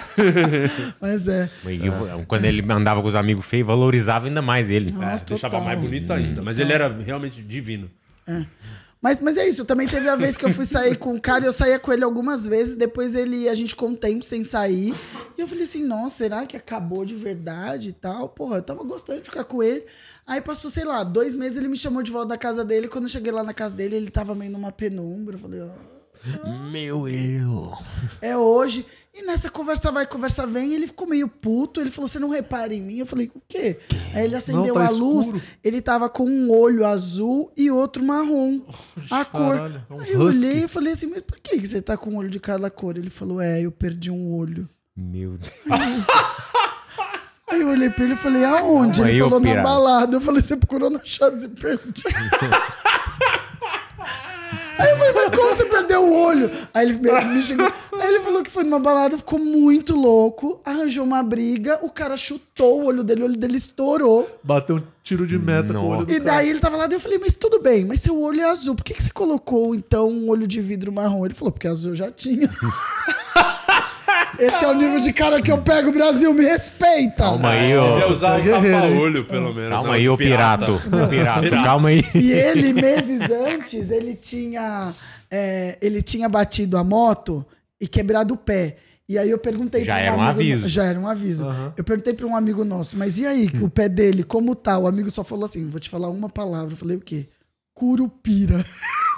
<laughs> Mas é. E eu- quando ele andava com os amigos feios, valorizava ainda mais ele. É, Nossa, deixava total. mais bonito ainda. Mas ele era realmente divino. Mas, mas é isso, também teve a vez que eu fui sair com o cara, eu saía com ele algumas vezes, depois ele, a gente ficou um tempo sem sair. E eu falei assim, nossa, será que acabou de verdade e tal? Porra, eu tava gostando de ficar com ele. Aí passou, sei lá, dois meses ele me chamou de volta da casa dele. Quando eu cheguei lá na casa dele, ele tava meio numa penumbra. Eu falei, ó, Meu eu. é hoje. E nessa conversa vai, conversa vem, ele ficou meio puto. Ele falou: Você não repara em mim? Eu falei: O quê? Aí ele acendeu Não, tá a luz, escuro. ele tava com um olho azul e outro marrom. A cor. caralho, é um Aí eu husky. olhei e falei assim: Mas por que que você tá com um olho de cada cor? Ele falou: É, eu perdi um olho. Meu Deus. Aí eu olhei pra ele e falei: Aonde? Ele falou: Na pirata. balada. Eu falei: Você procurou na Chaves e perdi. Aí eu falei, mas como você perdeu o olho? Aí ele me, me chegou. Aí ele falou que foi numa balada, ficou muito louco, arranjou uma briga, o cara chutou o olho dele, o olho dele estourou. Bateu um tiro de meta com o olho do E cara. daí ele tava lá, daí eu falei, mas tudo bem, mas seu olho é azul, por que, que você colocou então um olho de vidro marrom? Ele falou, porque azul eu já tinha. <laughs> Esse é o nível de cara que eu pego, Brasil, me respeita. Calma aí, Ele ia ô. usar é tapa-olho, pelo menos. Calma não, aí, ô pirata. Calma aí. E ele, meses antes, ele tinha, é, ele tinha batido a moto e quebrado o pé. E aí eu perguntei Já pra era um amigo aviso. Já era um aviso. Eu perguntei pra um amigo nosso, mas e aí, o pé dele, como tá? O amigo só falou assim: vou te falar uma palavra. Eu falei, o quê? Curupira. <laughs>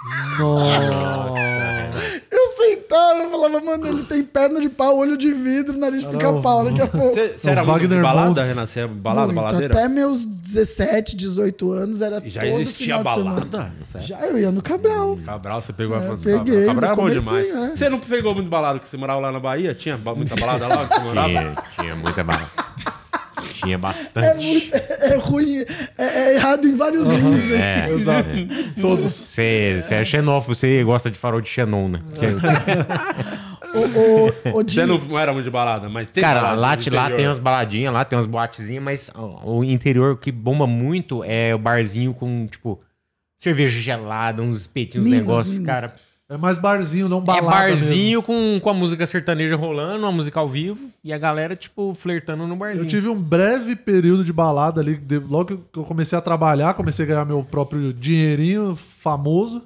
Eu sentava, eu falava, mano, ele tem perna de pau, olho de vidro, nariz de pica-pau. Daqui a pouco. Você É era muito de Wagner balada, Montes. Renan? Você é balada, Muito. baladeira? Até meus 17, 18 anos era E já todo existia final de semana. balada? Sério? Já eu ia no Cabral. Cabral, você pegou a É, fã do peguei, Cabral. Cabral é no bom comecinho, demais. é. Você não pegou muito balada que você morava lá na Bahia? Tinha ba- muita balada lá onde você <laughs> morava? Tinha, tinha muita bala. Tinha É, bastante. muito, é ruim, é, é errado em vários níveis. É, <laughs> Exato. Todos. Você você é xenófobo, você gosta de farol de Xenon, né? Que- <laughs> O, o, o Você Dinho, não, não era muito de balada, mas tem Cara, balada lá, lá tem umas baladinhas, lá tem umas boatezinhas, mas o interior que bomba muito é o barzinho com, tipo, cerveja gelada, uns espetinhos, negócios, cara. É mais barzinho, não É balada barzinho com, com a música sertaneja rolando, uma música ao vivo, e a galera, tipo, flertando no barzinho. Eu tive um breve período de balada ali, de- logo que eu comecei a trabalhar, comecei a ganhar meu próprio dinheirinho famoso.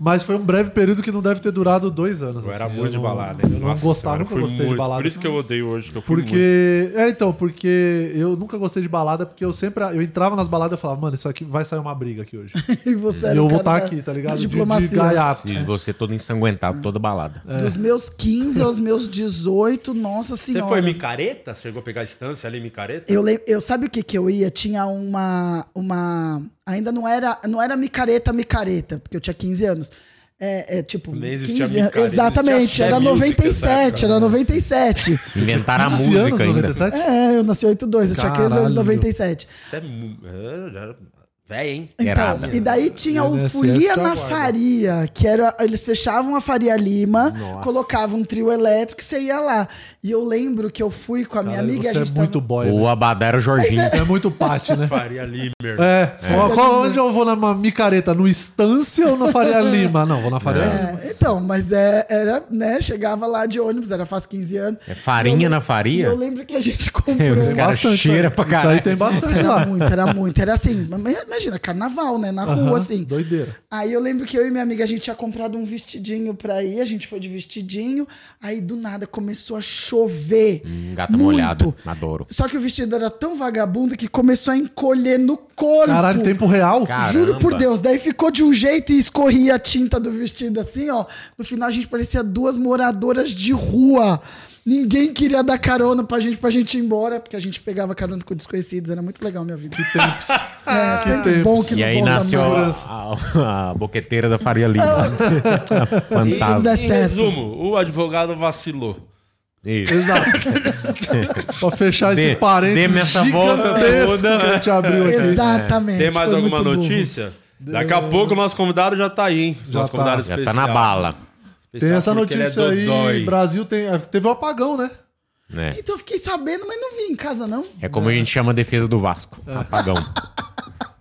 mas foi um breve período que não deve ter durado dois anos. Eu era assim. muito de não- balada. Eu hein? não Nossa gostava, eu nunca gostei de muito. balada. Por isso que eu odeio hoje, que eu fui muito. Porque. É, então, porque eu nunca gostei de balada, porque eu sempre. Eu entrava nas baladas e falava, mano, isso aqui vai sair uma briga aqui hoje. <laughs> E você e era eu o vou estar da- aqui, tá ligado? da De, de diplomacia. gaiato. E você todo ensanguentado, toda balada. Dos meus 15 aos meus 18, nossa Você senhora. foi micareta? Você chegou a pegar a estância ali, micareta? Eu, eu sabe o que que eu ia? Tinha uma uma ainda não era não era micareta micareta, porque eu tinha 15 anos. É, é tipo Nem existia 15 anos. Exatamente, era Xé Music 97, nessa era 97. Inventaram a 15 música anos, ainda. 97? é, eu nasci em 82, eu tinha 15 anos em Caralho. 97. Você é. É, Véi, hein? Então, Errada. e daí tinha o INSS Folia na aguarda. Faria, que era. Eles fechavam a Faria Lima, Nossa. colocavam um trio elétrico e você ia lá. E eu lembro que eu fui com a minha Caralho, amiga você a é gente muito tava... boy. O né? Abadá era o Jorginho. Você é muito pate, né? <laughs> Faria Limer. É. Ó, qual- onde eu vou na micareta? No Estância ou na Faria <laughs> Lima? Não, vou na Faria Lima. É, então, mas é, era, né? Chegava lá de ônibus, era faz 15 anos. É farinha eu na faria? Eu lembro que a gente <laughs> comprou. Os Tem caras bastante, cheira né? pra Isso aí caralho. tem bastante era lá. muito, era muito. Era assim, imagina, carnaval, né? Na rua, assim. Doideira. Aí eu lembro que eu e minha amiga, a gente tinha comprado um vestidinho pra ir, a gente foi de vestidinho, aí do nada começou a chover. Hum, gata muito. molhada. Adoro. Só que o vestido era tão vagabundo que começou a encolher no corpo. Caralho, tempo real? Caramba. Juro por Deus. Daí ficou de um jeito e escorria a tinta do vestido assim, ó. No final a gente parecia duas moradoras de rua. Ninguém queria dar carona pra gente, pra gente ir embora, porque a gente pegava carona com desconhecidos. Era muito legal a minha vida. Tempos. <laughs> É, que tempo tempos. bom que E aí nasceu a, a, a boqueteira da Faria Lima. <laughs> Fantasma. der Em resumo, o advogado vacilou. Isso. Exato. <laughs> pra fechar Dê- esse parênteses dê-me essa volta toda. que a gente abriu aqui. Exatamente. Tem mais foi alguma notícia? Daqui a pouco o nosso convidado já tá aí, hein? Já nosso tá. convidado Já especial. tá na bala. Tem essa é notícia aí. Brasil tem... Teve um apagão, né? Né? Então eu fiquei sabendo, mas não vi em casa, não. É como a gente chama a defesa do Vasco. Apagão. <laughs>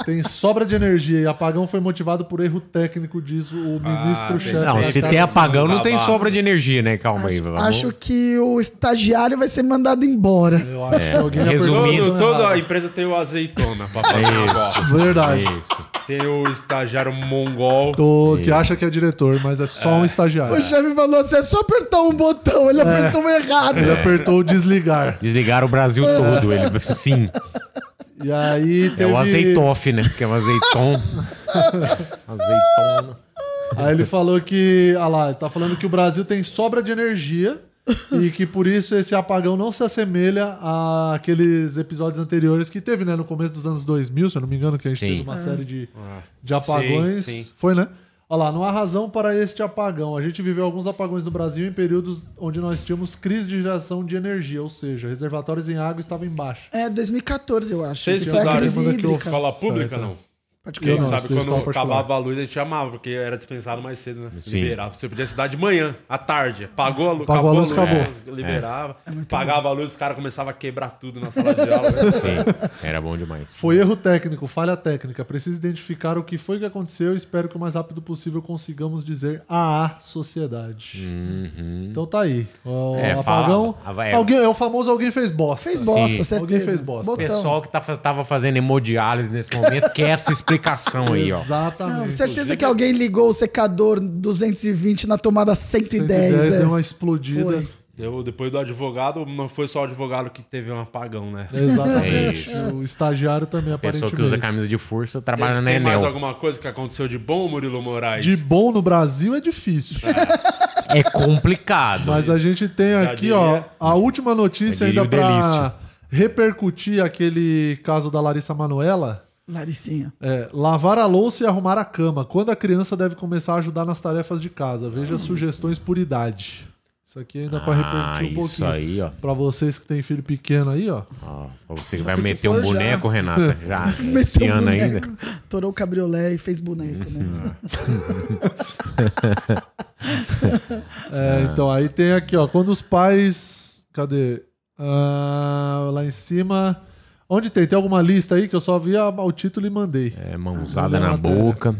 Tem sobra de energia e apagão foi motivado por erro técnico, diz o ministro-chefe. Não, da se tem apagão, não tem Cavalo. sobra de energia, né? Calma aí. Vamos... Acho que o estagiário vai ser mandado embora. Eu acho É, que alguém resumindo, Todo, toda a empresa tem o azeitona pra fazer o negócio. Verdade. Isso. Tem o estagiário mongol. Tô- que acha que é diretor, mas é só um estagiário. O chefe falou assim: é só apertar um botão. Ele apertou errado. Ele apertou o desligar. Desligaram o Brasil <laughs> todo. Ele, sim. E aí teve... É o azeitoff, né? Que é o azeiton. <laughs> Azeitona. Aí ele falou que, ah lá, ele tá falando que o Brasil tem sobra de energia <laughs> e que por isso esse apagão não se assemelha àqueles episódios anteriores que teve, né, no começo dos anos 2000, se eu não me engano, que a gente Sim. teve uma série de, de apagões. Sim, sim. Foi, né? Olha lá, não há razão para este apagão. A gente viveu alguns apagões no Brasil em períodos onde nós tínhamos crise de geração de energia, ou seja, reservatórios em água estavam em baixa. É 2014, eu acho. Vocês foi a crise hídrica. Escola pública, não? Pode não, sabe quando acabava a luz, a gente amava, porque era dispensado mais cedo, né? Sim. Liberava. Você podia estudar de manhã, à tarde. Pagou a luz, Pagou a luz, acabou. Liberava. É pagava a luz, os caras começavam a quebrar tudo na sala de aula. <laughs> Sim. Era bom demais. Foi erro técnico, falha técnica. Preciso identificar o que foi que aconteceu e espero que o mais rápido possível consigamos dizer à sociedade. Então tá aí. O É, apagão. fala- vai- alguém, é o famoso alguém fez bosta. Fez bosta, Sim. certeza. Alguém fez bosta. O pessoal que tá, tava fazendo hemodiálise nesse momento quer essa explicação aí, ó. Exatamente. Não, certeza que alguém ligou o secador 220 na tomada 110. 110 é. deu uma explodida. Foi. Deu, depois do advogado, não foi só o advogado que teve um apagão, né? Exatamente. É o estagiário também, Pessoa aparentemente. que usa camisa de força trabalha Tem, na tem mais Enel. alguma coisa que aconteceu de bom, Murilo Moraes? De bom no Brasil é difícil. É complicado. Mas a gente tem Já aqui, ó, a última notícia ainda delício. repercutir aquele caso da Larissa Manuela. Laricinha. É, lavar a louça e arrumar a cama. Quando a criança deve começar a ajudar nas tarefas de casa? Veja sugestões por idade. Isso aqui ainda pra Ah, repercutir um isso pouquinho. aí, ó. Pra vocês que têm filho pequeno aí, ó. Ó, pra você que vai meter um pôr já. boneco, Renata. <laughs> Já. Esse um ano boneco, ainda. Torou o cabriolé e fez boneco, né? <laughs> É, Então, aí tem aqui, ó. Quando os pais. Cadê? Ah, lá em cima. Onde tem? Tem alguma lista aí que eu só vi a- o título e mandei. É, mãozada na boca.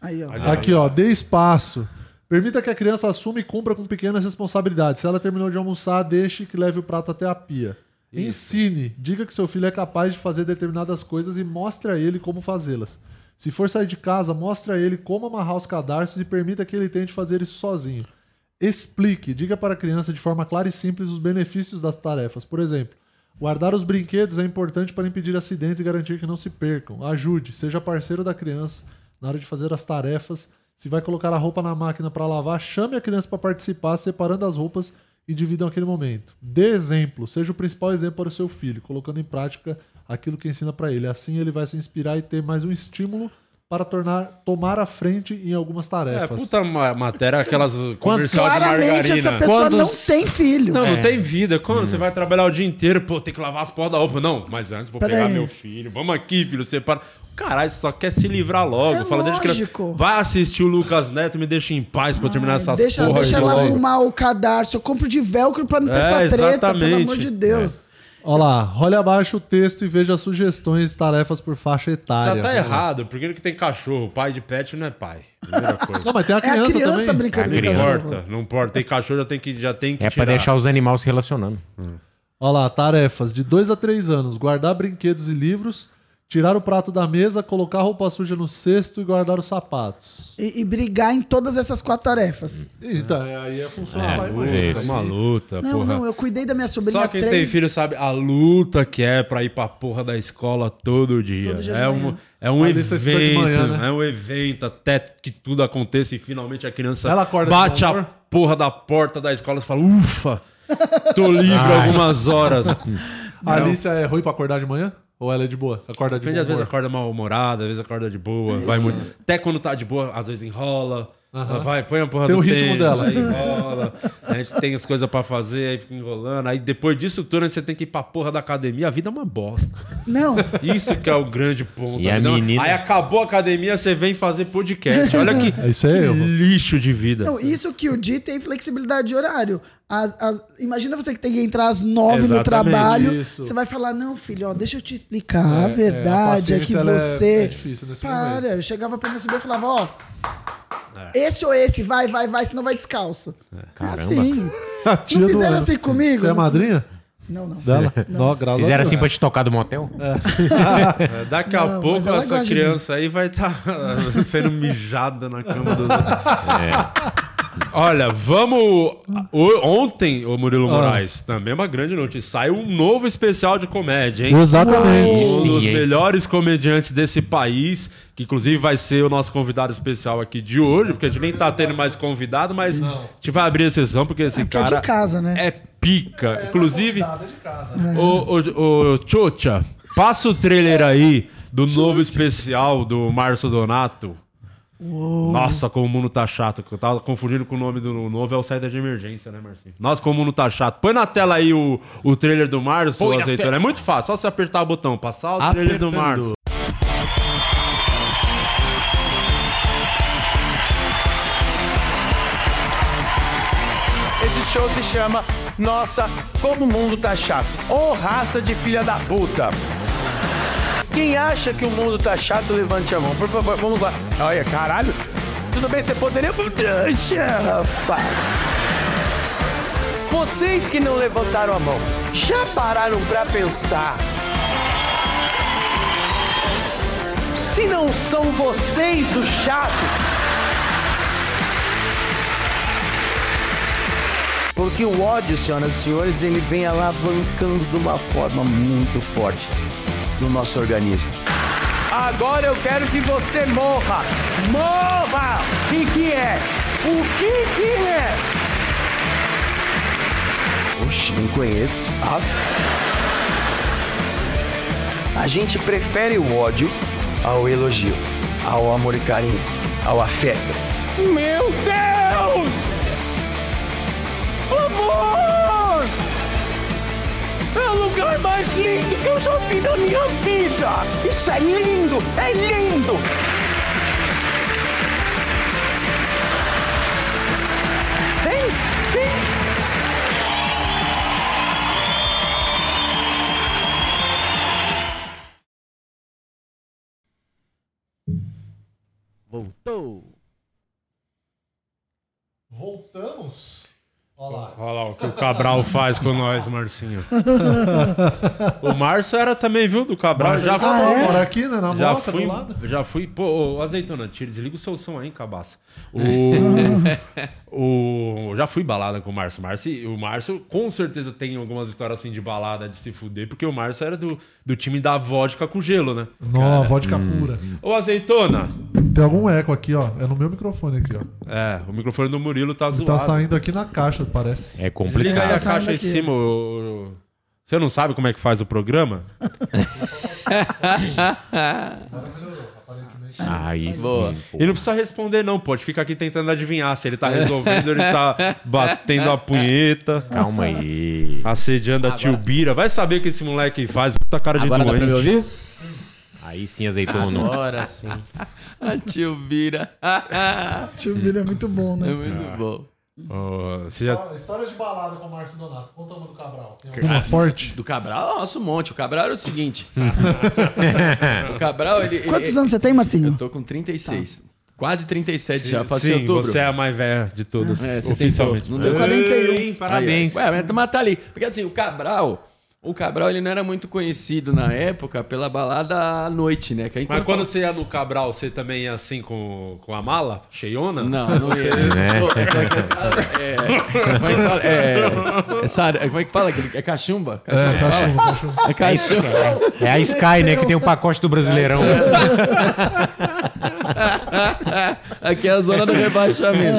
Aí, ó. Aqui, ó. Dê espaço. Permita que a criança assuma e cumpra com pequenas responsabilidades. Se ela terminou de almoçar, deixe que leve o prato até a pia. Ensine. Diga que seu filho é capaz de fazer determinadas coisas e mostre a ele como fazê-las. Se for sair de casa, mostre a ele como amarrar os cadarços e permita que ele tente fazer isso sozinho. Explique, diga para a criança de forma clara e simples os benefícios das tarefas. Por exemplo, guardar os brinquedos é importante para impedir acidentes e garantir que não se percam. Ajude, seja parceiro da criança na hora de fazer as tarefas. Se vai colocar a roupa na máquina para lavar, chame a criança para participar, separando as roupas e dividam aquele momento. Dê exemplo, seja o principal exemplo para o seu filho, colocando em prática aquilo que ensina para ele. Assim ele vai se inspirar e ter mais um estímulo para tornar, tomar a frente em algumas É, tarefas. puta ma- matéria, aquelas <laughs> comercial de Claramente margarina. essa pessoa Quantos- não tem filho. Não, É. não tem vida. Quando você vai trabalhar o dia inteiro, pô, tem que lavar as porras da roupa. Não, mas antes vou Pera pegar aí. meu filho. Vamos aqui, filho, separa. Caralho, você só quer se livrar logo. É Fala, deixa que lógico. Vai assistir o Lucas Neto, me deixa em paz pra eu terminar essas deixa porras deixa de ela logo. arrumar o cadarço. Eu compro de velcro pra não ter É, essa treta, pelo exatamente. amor de Deus. Olha lá, role abaixo o texto e veja sugestões e tarefas por faixa etária. Já tá errado, porque que tem cachorro. Pai de pet não é pai. Primeira <laughs> coisa. Não, mas tem a É a criança, criança também. brincando o Não criança. importa, não importa. Tem cachorro, já tem que, já tem que É pra tirar. deixar os animais se relacionando. Olha lá, tarefas de 2 a 3 anos: guardar brinquedos e livros, tirar o prato da mesa, colocar a roupa suja no cesto e guardar os sapatos. E, e brigar em todas essas quatro tarefas. Então, aí é a função É, pai e mãe. É uma luta, Não, porra. não, eu cuidei da minha sobrinha Só quem tem três. filho sabe a luta que é pra ir pra porra da escola todo dia. Todo dia de é, manhã. um, é um de evento, manhã, né? é um evento até que tudo aconteça e finalmente a criança Ela acorda bate a porra da porta da escola e fala, ufa, tô livre <laughs> algumas horas. <laughs> A Alicia é ruim pra acordar de manhã? Ou ela é de boa? Acorda de Depende, bom às vezes acorda mal-humorada, às vezes acorda de boa, vai muito. Até quando tá de boa, às vezes enrola. Ela Vai, põe a porra Tem do o ritmo tênis, dela. Aí enrola. a gente tem as coisas pra fazer, aí fica enrolando. Aí depois disso tudo, você tem que ir pra porra da academia. A vida é uma bosta. Não, Isso que é o grande ponto. E a é uma- menina- Aí acabou a academia, você vem fazer podcast. Olha que, <laughs> Isso é que erro. lixo de vida. não, isso que o Di tem flexibilidade de horário. As- as- imagina você que tem que entrar às nove no Exatamente, trabalho. isso. Você vai falar, não, filho, ó, deixa eu te explicar. a verdade a é, que ela é- você. é difícil nesse Para, momento. eu chegava pra minha sobrinha e falava, ó. Esse ou esse, vai, vai, vai, senão vai descalço. É, Caramba. assim. A <laughs> tia Não do fizeram assim comigo? Você é madrinha Não, não. dela? Não, graças a Fizeram assim pra te tocar do motel? É, <laughs> <laughs> Daqui a Não, pouco ela essa criança aí vai estar sendo mijada na cama dos Olha, vamos. o- Ontem, o Murilo Moraes, também é uma grande notícia. Saiu um novo especial de comédia, hein? Exatamente. Um Sim, dos hein? melhores comediantes desse país, que inclusive vai ser o nosso convidado especial aqui de hoje, porque a gente nem tá tendo mais convidado, mas a gente vai abrir a sessão, porque esse porque é cara de casa, né? é pica. inclusive, Nada de casa. Ô, ô, ô, Tchotcha, passa o trailer aí do novo especial do Márcio Donato. Nossa, como o mundo tá chato. Eu tava confundindo com o nome do novo, é o Saída de Emergência, né, Marcinho? Nossa, como o mundo tá chato. Põe na tela aí o, o trailer do Márcio, Põe na azeitona. É muito fácil, só você apertar o botão, passar o trailer do Apertando. Márcio. Esse show se chama Nossa, como o mundo tá chato. Ô raça de filha da puta. Quem acha que o mundo tá chato, levante a mão. Por favor, vamos lá. Olha, caralho. Tudo bem, você poderia. Rapaz. Vocês que não levantaram a mão, já pararam pra pensar? Se não são vocês o chato, Porque o ódio, senhoras e senhores, ele vem alavancando de uma forma muito forte no nosso organismo. Agora eu quero que você morra! Morra! O que, que é? O que, que é? Oxe, não conheço. Nossa. A gente prefere o ódio ao elogio, ao amor e carinho, ao afeto. Meu Deus! Amor! É o lugar mais lindo que eu já vi na minha vida! Isso é lindo! É lindo! Vem! Vem! Voltou. Voltamos. Olha lá. Olha lá o que o Cabral faz com nós, Marcinho. o Márcio era também, viu, do Cabral. já fui. Ah, Mora aqui, né? Na Já moto, fui, do lado. já fui. Pô, ô, azeitona, tira, desliga o seu som aí, cabaça. O, <laughs> o, já fui balada com o Márcio. Márcio. O Márcio com certeza tem algumas histórias assim de balada de se fuder, porque o Márcio era do, do time da vodka com gelo, né? Nó, vodka pura. Ô, azeitona. Tem algum eco aqui, ó. É no meu microfone aqui, ó. É, o microfone do Murilo tá Ele zoado. tá saindo aqui na caixa, parece. É Liga aí complicado. a Tá caixa em aqui. cima. ô, ô. Você não sabe como é que faz o programa? <laughs> Aí Boa. sim. pô. E não precisa responder, não, pode ficar aqui tentando adivinhar se ele tá resolvendo, ele tá <laughs> batendo a punheta, Calma aí. assediando a tio Bira. Vai saber o que esse moleque faz, puta cara de Agora dá pra me doente. ouvir? Aí sim, azeitona. Agora sim. <laughs> A tio Bira. Tio Vira é muito bom, É né? muito bom. Você já... História de balada com o Márcio Donato. Conta uma do Cabral. Tem alguma forte? Do Cabral, nossa, um monte. O Cabral era o seguinte. <laughs> o Cabral, ele. ele- Quantos anos você tem, Marcinho? Eu tô com 36. Quase 37 já, faço em Sim, outubro. você é a mais velha de todas, É, oficialmente. tentou. Não deu Eu 41. Ei, Parabéns. Aí, ué, mas mas tá ali. Porque assim, o Cabral. O Cabral ele não era muito conhecido na época pela balada à noite, né? Que aí Mas quando fala- você ia no Cabral, você também ia assim com, com a mala? Cheiona? Não, não ia. Né? <laughs> É, como é que fala? É, como é que fala? É, é, Sara- como é que fala? aquele- É cachumba? É, cachumba. É cachumba. É a Sky, né? Que tem o pacote do Brasileirão. <laughs> Aqui é a zona do rebaixamento.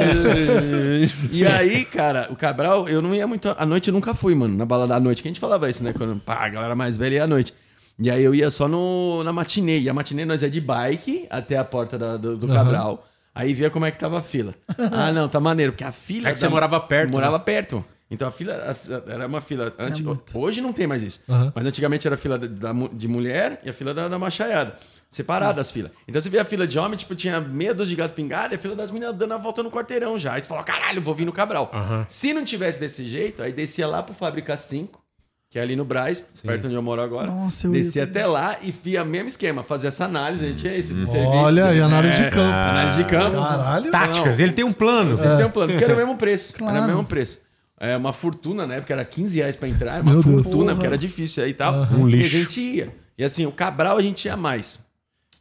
<laughs> e aí, cara, o Cabral, eu não ia muito. À noite eu nunca fui, mano, na balada à noite. Que a gente falava isso, né? Quando pá, a galera mais velha ia à noite. E aí eu ia só no, na matinê. E a matinê nós é de bike até a porta da- do, do Cabral. Aí via como é que tava a fila. <laughs> Ah, não, tá maneiro. Porque a fila. É que você morava perto, Morava né? perto. Então a fila, a fila- era uma fila. Antes, muito. hoje não tem mais isso. Aham. Mas antigamente era a fila da, da de mulher e a fila da, da machaiada. Separadas as filas. Então você via a fila de homem, tipo, tinha meia dúzia de gato pingado e a fila das meninas dando a volta no quarteirão já. Aí você falou, caralho, vou vir no Cabral. Se não tivesse desse jeito, aí descia lá pro Fábrica 5, que é ali no Braz, perto onde eu moro agora. Nossa, eu descia ia- até lá e via o mesmo esquema, fazia essa análise, a gente tinha esse serviço. Olha aí, análise É, de campo. Análise de campo. Caralho. Táticas, ele tem um plano. Você tem um plano, porque era o mesmo preço. Era Claro. o mesmo preço. É uma fortuna, na época era 15 reais pra entrar, é uma Meu Deus. fortuna, porque era difícil aí e tal. Um E a lixo. gente ia. E assim, o Cabral a gente ia mais.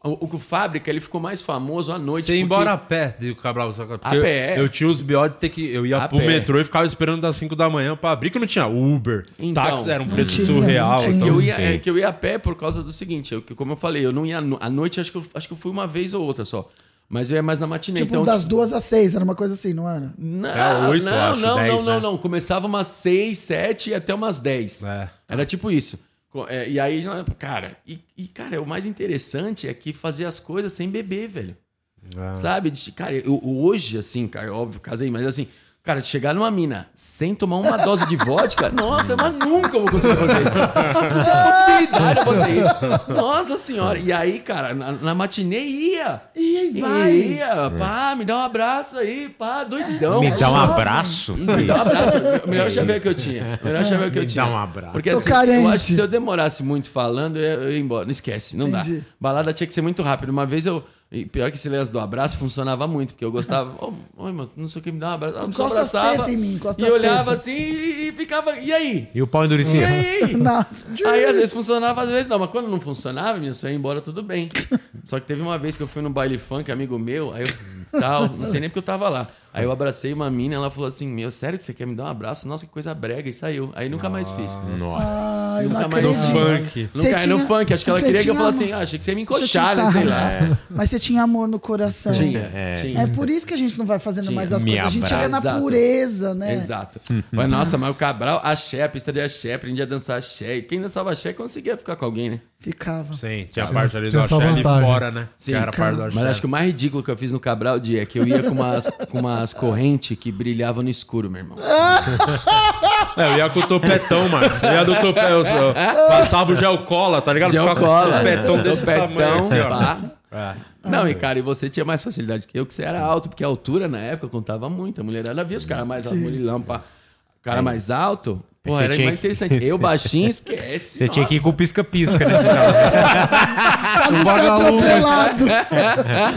O, o Fábrica, ele ficou mais famoso à noite. Você ia porque- embora a pé do Cabral. Só que- A eu- pé. Eu, tinha os BO de ter que. Eu ia A pro pé. metrô e ficava esperando das 5 da manhã pra abrir, que não tinha Uber. Então. táxi era um preço tinha, surreal. não tinha. que Então, eu ia, é, que eu ia a pé por causa do seguinte, eu, como eu falei, eu não ia à noite, acho que eu, acho que eu fui uma vez ou outra só. Mas eu ia mais na matinê. Tipo, então, das tipo, duas às seis, era uma coisa assim, não era? Não, É, oito, não, eu acho, não, dez, não, não, né? não. Começava umas 6, 7 e até umas 10. É. Era tipo isso. É, e aí, cara, e, e, cara, o mais interessante é que fazer as coisas sem beber, velho. É. Sabe? Cara, eu, hoje, assim, cara, óbvio, casei, mas assim, cara, de chegar numa mina sem tomar uma dose de vodka, <laughs> nossa, mas nunca eu vou conseguir fazer isso. Não tem possibilidade de fazer isso. Nossa senhora. E aí, cara, na, na matinê ia. E aí vai. Ia, pá, me dá um abraço aí, pá, doidão. Me dá um abraço. Me dá um abraço. O melhor chaveiro que eu tinha. Melhor chaveiro que eu Me tinha. dá um abraço. Porque assim, eu acho que se eu demorasse muito falando, eu ia, eu ia embora. Não esquece, não Entendi. dá. Balada tinha que ser muito rápido. Uma vez eu. E pior que esse lance do abraço funcionava muito, porque eu gostava. Oi, mano, não sei o que me dá um abraço. Eu só abraçava. em mim, e olhava assim e, e ficava. E aí? E o pau E endurecia? aí? <laughs> Não. Aí às vezes funcionava, às vezes não, mas quando não funcionava, minha, eu ia embora, tudo bem. Só que teve uma vez que eu fui no baile funk, amigo meu, aí eu tal, não sei nem porque eu tava lá. Aí eu abracei uma mina, ela falou assim: Meu, sério que você quer me dar um abraço? Nossa, que coisa brega, e saiu. Aí nunca mais fiz. Nossa. Ai, Nunca mais No acredito. funk. Você cai no tinha- funk, acho que ela você queria que eu tinha falasse amor. assim: ah, achei que você ia me encoxar, né? Sei lá. Mas você tinha amor no coração. Tinha, É. tinha. É por isso que a gente não vai fazendo Tinha. mais as Me coisas. A gente chega na pureza, né? Exato. Mas, nossa, mas o Cabral, axé, a pista de axé, aprendi a dançar axé. E quem dançava axé conseguia ficar com alguém, né? Ficava. Sim, tinha a parte ali do axé ali fora, né? Sim, que era a parte do axé. Mas acho que o mais ridículo que eu fiz no Cabral, Di, é que eu ia com umas, com umas correntes que brilhavam no escuro, meu irmão. É, eu ia com o topetão, mano. Eu ia do topetão. Eu, eu passava o gel cola, tá ligado? Gel Ficava cola. com o topetão desse Topetão, tamanho. pá. É. Não, e cara, e você tinha mais facilidade que eu, que você era alto, porque a altura na época contava muito. A mulherada via os caras mais altos, murilão, pá. O cara mais alto, pô, Você era tinha mais que- interessante. Eu <laughs> baixinho, esquece. Você tinha que ir nossa. com o pisca-pisca, né? <laughs> Não ser vagalume. atropelado.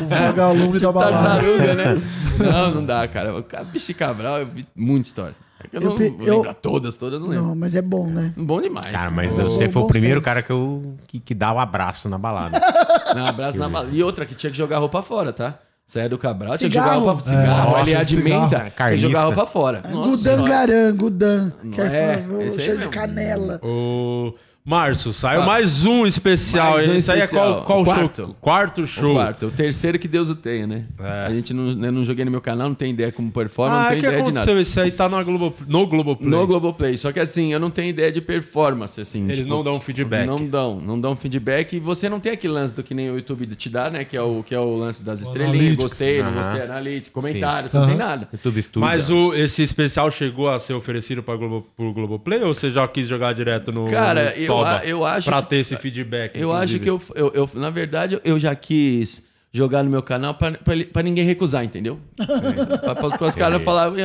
O vagalume da balada. Tartaruga, né? Não, não dá, cara. O cara- Bicho Cabral, eu vi muita história. É que eu, Eu não pe- eu- lembrar todas, todas eu não lembro. Não, mas é bom, né? Bom demais. Cara, mas Oh, você foi o primeiro tempos. cara que eu que, que dá o abraço na balada. <laughs> Não, abraço na bala. E outra que tinha que jogar roupa fora, tá? Saia do Cabral, Cigarro. jogar roupa cigarro, É, ele nossa, de cigarro. menta, tinha que Carniça. jogar roupa fora. Nossa Gudan senhora. Garan, Gudan. Que É, é, aí cheio de canela. Ô, Márcio, saiu mais um especial. Mais um Isso aí é qual, qual O show? quarto. Quarto O show. quarto, o terceiro que Deus o tenha, né? É. A gente não, eu não joguei no meu canal, não tem ideia como performa, Ah, não tem que ideia de nada. aconteceu? Esse aí tá na Globo, no Globoplay. No Globoplay. Só que assim, eu não tenho ideia de performance, assim. Eles tipo, não dão feedback. Não dão, não dão feedback. E você não tem aquele lance do que nem o YouTube te dá, né? Que é o, que é o lance das estrelinhas. Gostei, não gostei, analytics, comentários, não tem nada. YouTube Studio. Mas o, esse especial chegou a ser oferecido para Globo, pro Globoplay ou você já quis jogar direto no, Cara, no eu Toba a- eu acho pra que- ter esse feedback? Eu acho inclusive? que eu, eu, eu- na verdade, eu já quis jogar no meu canal pra ninguém recusar, entendeu? pra, pra- pra os caras falarem.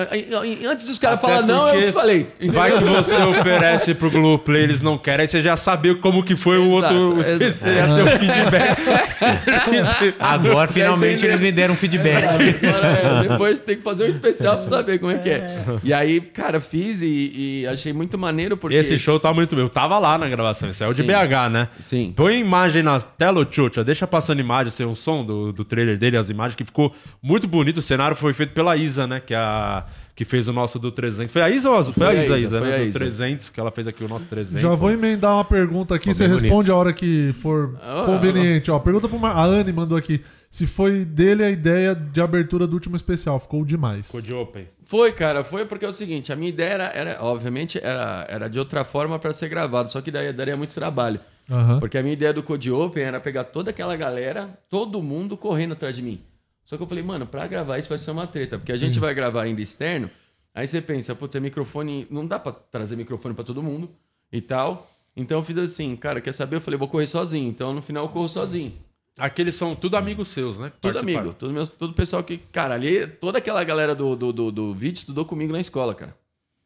Antes dos caras Até falarem não, eu te falei. Vai que você oferece pro Globoplay, eles não querem, aí você já sabia como que foi o Exato, outro. exato. Você já deu <laughs> feedback. Agora finalmente eles me deram um feedback. <laughs> Agora, é, depois tem que fazer um especial pra saber como é que é. E aí, cara, fiz e, e achei muito maneiro porque. Esse show tá muito bem. Eu tava lá na gravação, esse é o de Sim. BH, né? Sim. Põe imagem na tela, Tchutcha. Deixa passando imagem, assim, o som do, do trailer dele, as imagens, que ficou muito bonito. O cenário foi feito pela Isa, né? Que, é a, que fez o nosso do 300. Foi a Isa ou a Azul? Foi, Foi a a Isa, Isa, Isa, foi né? a Do Isa. 300, que ela fez aqui o nosso 300. Já vou emendar uma pergunta aqui, você bem responde a hora que for Ah, conveniente. Ó, pergunta pro Mar... A Anne mandou aqui. Se foi dele a ideia de abertura do último especial. Ficou demais. Ficou de open. Foi, cara, foi porque é o seguinte, a minha ideia era, era obviamente, era, era de outra forma pra ser gravado, só que daí daria muito trabalho. Aham. Porque a minha ideia do Code Open era pegar toda aquela galera, todo mundo correndo atrás de mim. Só que eu falei, mano, pra gravar isso vai ser uma treta, porque a gente vai gravar ainda externo, aí você pensa, putz, é microfone, não dá pra trazer microfone pra todo mundo e tal. Então eu fiz assim, cara, quer saber? Eu falei, vou correr sozinho. Então no final eu corro sozinho. Aqueles são tudo amigos seus, né? Participaram. amigo, todo, meu, todo pessoal que. Cara, ali, toda aquela galera do, do, do, do vídeo estudou comigo na escola, cara.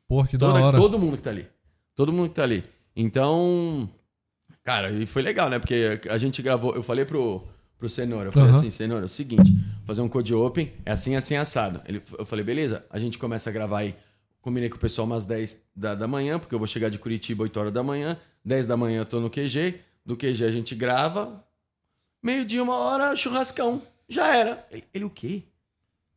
Porra, que da Toda- hora. todo mundo que tá ali. Todo mundo que tá ali. Então. Cara, e foi legal, né? Porque a gente gravou. Eu falei pro, pro Cenoura, eu falei Aham. assim, Cenoura, é o seguinte, fazer um code open, é assim, assim, assado. Ele, eu falei, beleza, a gente começa a gravar aí. Combinei com o pessoal umas 10 da, da manhã, porque eu vou chegar de Curitiba 8 horas da manhã. 10 da manhã eu tô no QG. Do QG a gente grava. Meio-dia, uma hora, churrascão. Já era. Ele, ele, o quê?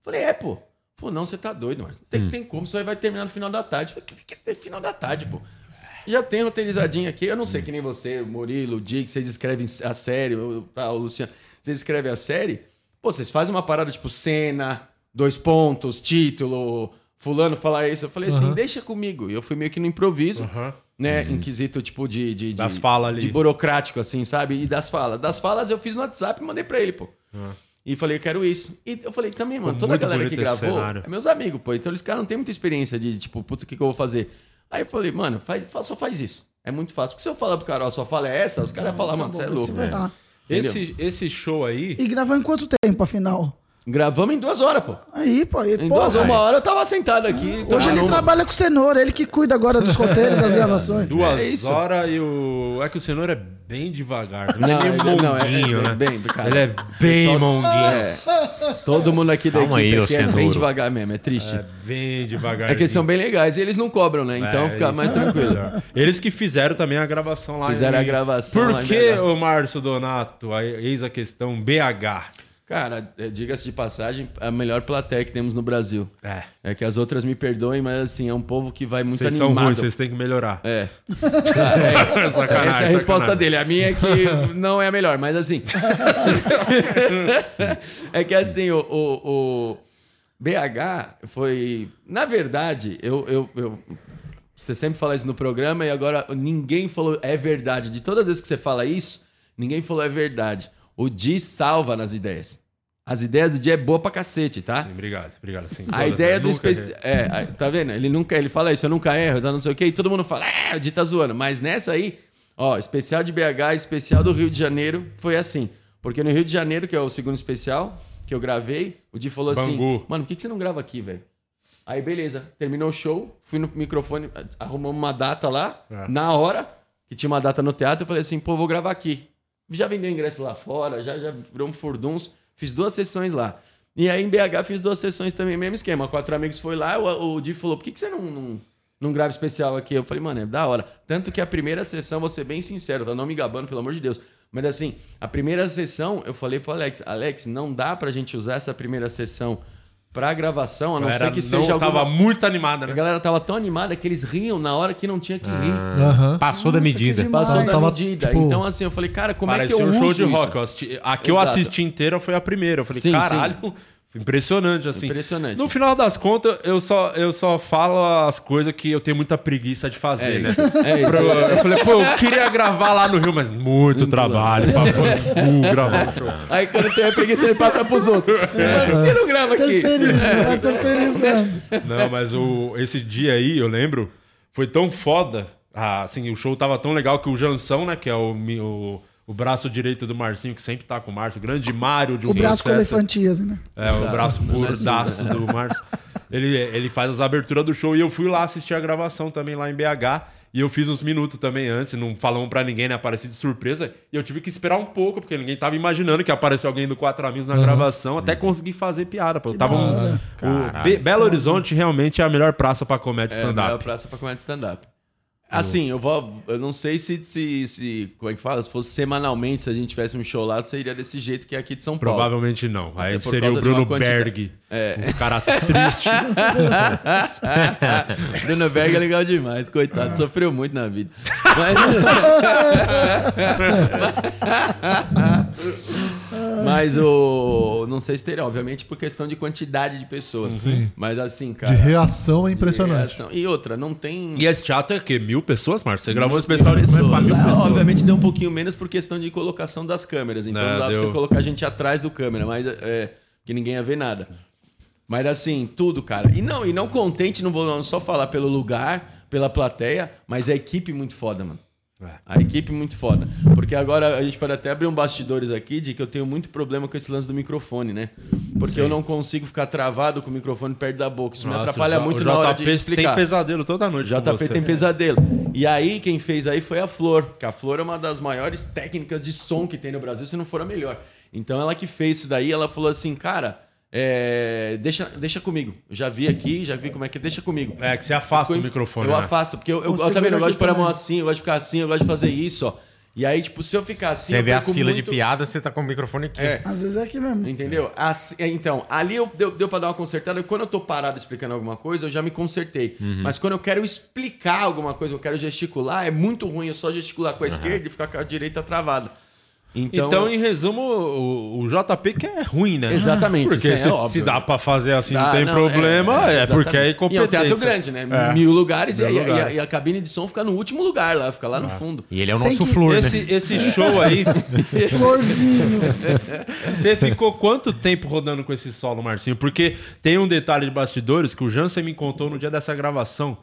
Falei, é, pô. Falou, não, você tá doido, mas tem, tem como, aí vai terminar no final da tarde. Falei, que, que, que final da tarde, pô? Já tem roteirizadinho aqui, eu não sei, que nem você, Murilo, o Dick, vocês escrevem a série, o, tá, o Luciano, vocês escrevem a série, pô, vocês fazem uma parada tipo cena, dois pontos, título, fulano falar isso. Eu falei assim, Aham. deixa comigo. E eu fui meio que no improviso, Aham. né, em quesito tipo de... de, de Das falas ali. De burocrático, assim, sabe? E das falas. Das falas eu fiz no WhatsApp e mandei pra ele, pô. E falei, eu quero isso. E eu falei, também, mano, toda a galera que gravou é meus amigos, pô. Então eles caras não têm muita experiência de, tipo, putz, o que, que eu vou fazer? Aí eu falei, mano, faz, faz- só faz isso. É muito fácil. Porque se eu falar pro cara, ó, sua fala é essa, os caras iam falar, mano, você é louco. Esse, esse show aí. E gravou em quanto tempo, afinal? Gravamos em duas horas, pô. Aí, pô. E, Em duas, uma hora eu tava sentado aqui. Hoje ele trabalha com cenoura, ele que cuida agora dos roteiros das <laughs> gravações. Duas É isso. horas e o. É que o cenoura é bem devagar. Não, Ele é meio ele- não, é- monguinho, é né? bem, cara. Ele é bem Pessoal- monguinho. É. Todo mundo aqui da Calma equipe aí, aqui é bem devagar mesmo, é triste. É bem devagar. É que eles são bem legais e eles não cobram, né? Então É, fica mais é tranquilo. Eles que fizeram também a gravação lá. Fizeram em- a gravação Por que, o Márcio Donato, aí eis a questão BH? Cara, é, diga-se de passagem, a melhor plateia que temos no Brasil. É. É que as outras me perdoem, mas assim, é um povo que vai muito Vocês são animado. ruins, vocês têm que melhorar. É. <laughs> Sacanagem, Essa é a resposta sacanagem. dele. A minha é que não é a melhor, mas assim. <laughs> é que assim, o, o, o BH foi. Na verdade, eu, eu, eu- Você sempre fala isso no programa e agora ninguém falou é verdade. De todas as vezes que você fala isso, ninguém falou é verdade. O Di salva nas ideias. As ideias do Di é boa pra cacete, tá? Sim, obrigado, obrigado. Sim, A ideia né? do especial. É, tá vendo? Ele nunca. Ele fala isso, eu nunca erro, tá não sei o quê, e todo mundo fala, é, o Di tá zoando. Mas nessa aí, ó, especial de BH, especial do Rio de Janeiro, foi assim. Porque no Rio de Janeiro, que é o segundo especial que eu gravei, o Di falou assim: Bangu. Mano, por que, que você não grava aqui, velho? Aí, beleza, terminou o show, fui no microfone, arrumamos uma data lá, É. na hora, que tinha uma data no teatro, eu falei assim, pô, vou gravar aqui. Já vendeu ingresso lá fora, já, já virou um furduns, fiz duas sessões lá. E aí em BH fiz duas sessões também, mesmo esquema. Quatro amigos foi lá, o, o Di falou: por que, que você não, não, não grava especial aqui? Eu falei, mano, é da hora. Tanto que a primeira sessão, vou ser bem sincero, tá? Não me gabando, pelo amor de Deus. Mas assim, a primeira sessão, eu falei pro Alex, Alex, não dá pra gente usar essa primeira sessão pra gravação, a não ser que seja não, tava alguma... muito animada, A né? galera tava tão animada que eles riam na hora que não tinha que rir. Aham. Passou da Nossa, que medida. Passou da Tava, medida. tipo, Então, assim, eu falei, cara, como Parecia é que eu um show uso de isso? rock. Eu assisti- a que eu Exato. assisti inteira foi a primeira. Eu falei, Sim, caralho, impressionante, assim. Impressionante. No final das contas, eu só, eu só falo as coisas que eu tenho muita preguiça de fazer, É né? isso. É isso. Eu falei, pô, eu queria gravar lá no Rio, mas muito, trabalho pra pôr no cu, gravar. Aí quando tem a preguiça, ele passa pros outros. Que você não grava aqui? Terceirismo, vai terceirizando. Não, mas o, esse dia aí, eu lembro, foi tão foda. Ah, assim, o show tava tão legal que o Jansão, né, que é o, o, o braço direito do Marcinho, que sempre tá com o Márcio, o grande Mário de O braço com elefantíase, né? É, o braço gordaço do Márcio. Ele, ele faz as aberturas do show e eu fui lá assistir a gravação também lá em BH. E eu fiz uns minutos também antes, não falamos pra ninguém, né? Apareci de surpresa. E eu tive que esperar um pouco, porque ninguém tava imaginando que apareceu alguém do Quatro Amigos na gravação, até conseguir fazer piada. Pô. Eu tava um- o Be- Belo Horizonte realmente é a melhor praça pra comédia É, a melhor stand-up. praça pra comédia stand-up. Assim, eu vou. Eu não sei se, se, se. Como é que fala? Se fosse semanalmente, se a gente tivesse um show lá, seria desse jeito que é aqui de São Paulo. Provavelmente não. Aí por seria o Bruno Berg. É. Uns caras tristes. <laughs> Bruno Berg é legal demais, coitado, sofreu muito na vida. <laughs> Mas, <laughs> Mas o. Não sei se teria, obviamente, por questão de quantidade de pessoas. Sim. Mas assim, cara. De reação é impressionante. reação. E outra, não tem. E esse teatro é o quê? Mil pessoas, Márcio? Você gravou especial de pessoas. pra mil Lá, pessoas. Obviamente deu um pouquinho menos por questão de colocação das câmeras. Então Não, dá pra deu. você colocar a gente atrás do câmera, mas é, que ninguém ia ver nada. Mas assim, tudo, cara. E não, e não contente, não vou não só falar pelo lugar, pela plateia, mas a equipe muito foda, mano. É. A equipe muito foda. Porque agora a gente pode até abrir um bastidores aqui de que eu tenho muito problema com esse lance do microfone, né? Porque eu não consigo ficar travado com o microfone perto da boca. Isso me Nossa, atrapalha o J- muito o na hora de explicar. tem pesadelo toda noite. JP tem pesadelo. E aí, quem fez aí foi a Flor, que a Flor é uma das maiores técnicas de som que tem no Brasil, se não for a melhor. Então, ela que fez isso daí, ela falou assim, cara, é, deixa, deixa comigo. Eu já vi aqui, já vi como é que é, deixa comigo. É, que você afasta o Ficou- microfone. Eu né? afasto, porque eu, eu, eu também não gosto de pôr a mão assim, eu gosto de ficar assim, eu gosto de fazer isso, ó. E aí, tipo, se eu ficar assim, Você eu vê as filas muito- de piada, você tá com o microfone aqui. É. Às vezes é aqui mesmo. Entendeu? Assim- então, ali eu, deu, deu pra dar uma consertada. Quando eu tô parado explicando alguma coisa, eu já me consertei. Uhum. Mas quando eu quero explicar alguma coisa, eu quero gesticular, é muito ruim eu só gesticular com a esquerda e ficar com a direita travada. Então, Então, em resumo, o, o JP que é ruim, né? Exatamente, Porque isso é se, óbvio. se dá pra fazer assim, não Dá, tem não, problema, é, exatamente. porque é E é um teatro grande, né? É. Mil lugares Mil e, a- e a, lugares. e a cabine de som fica no último lugar lá, fica lá no fundo. E ele é o nosso que- flor, Esse, né? esse show aí, <laughs> Florzinho. você ficou quanto tempo rodando com esse solo, Marcinho? Porque tem um detalhe de bastidores que o Jansen me contou no dia dessa gravação.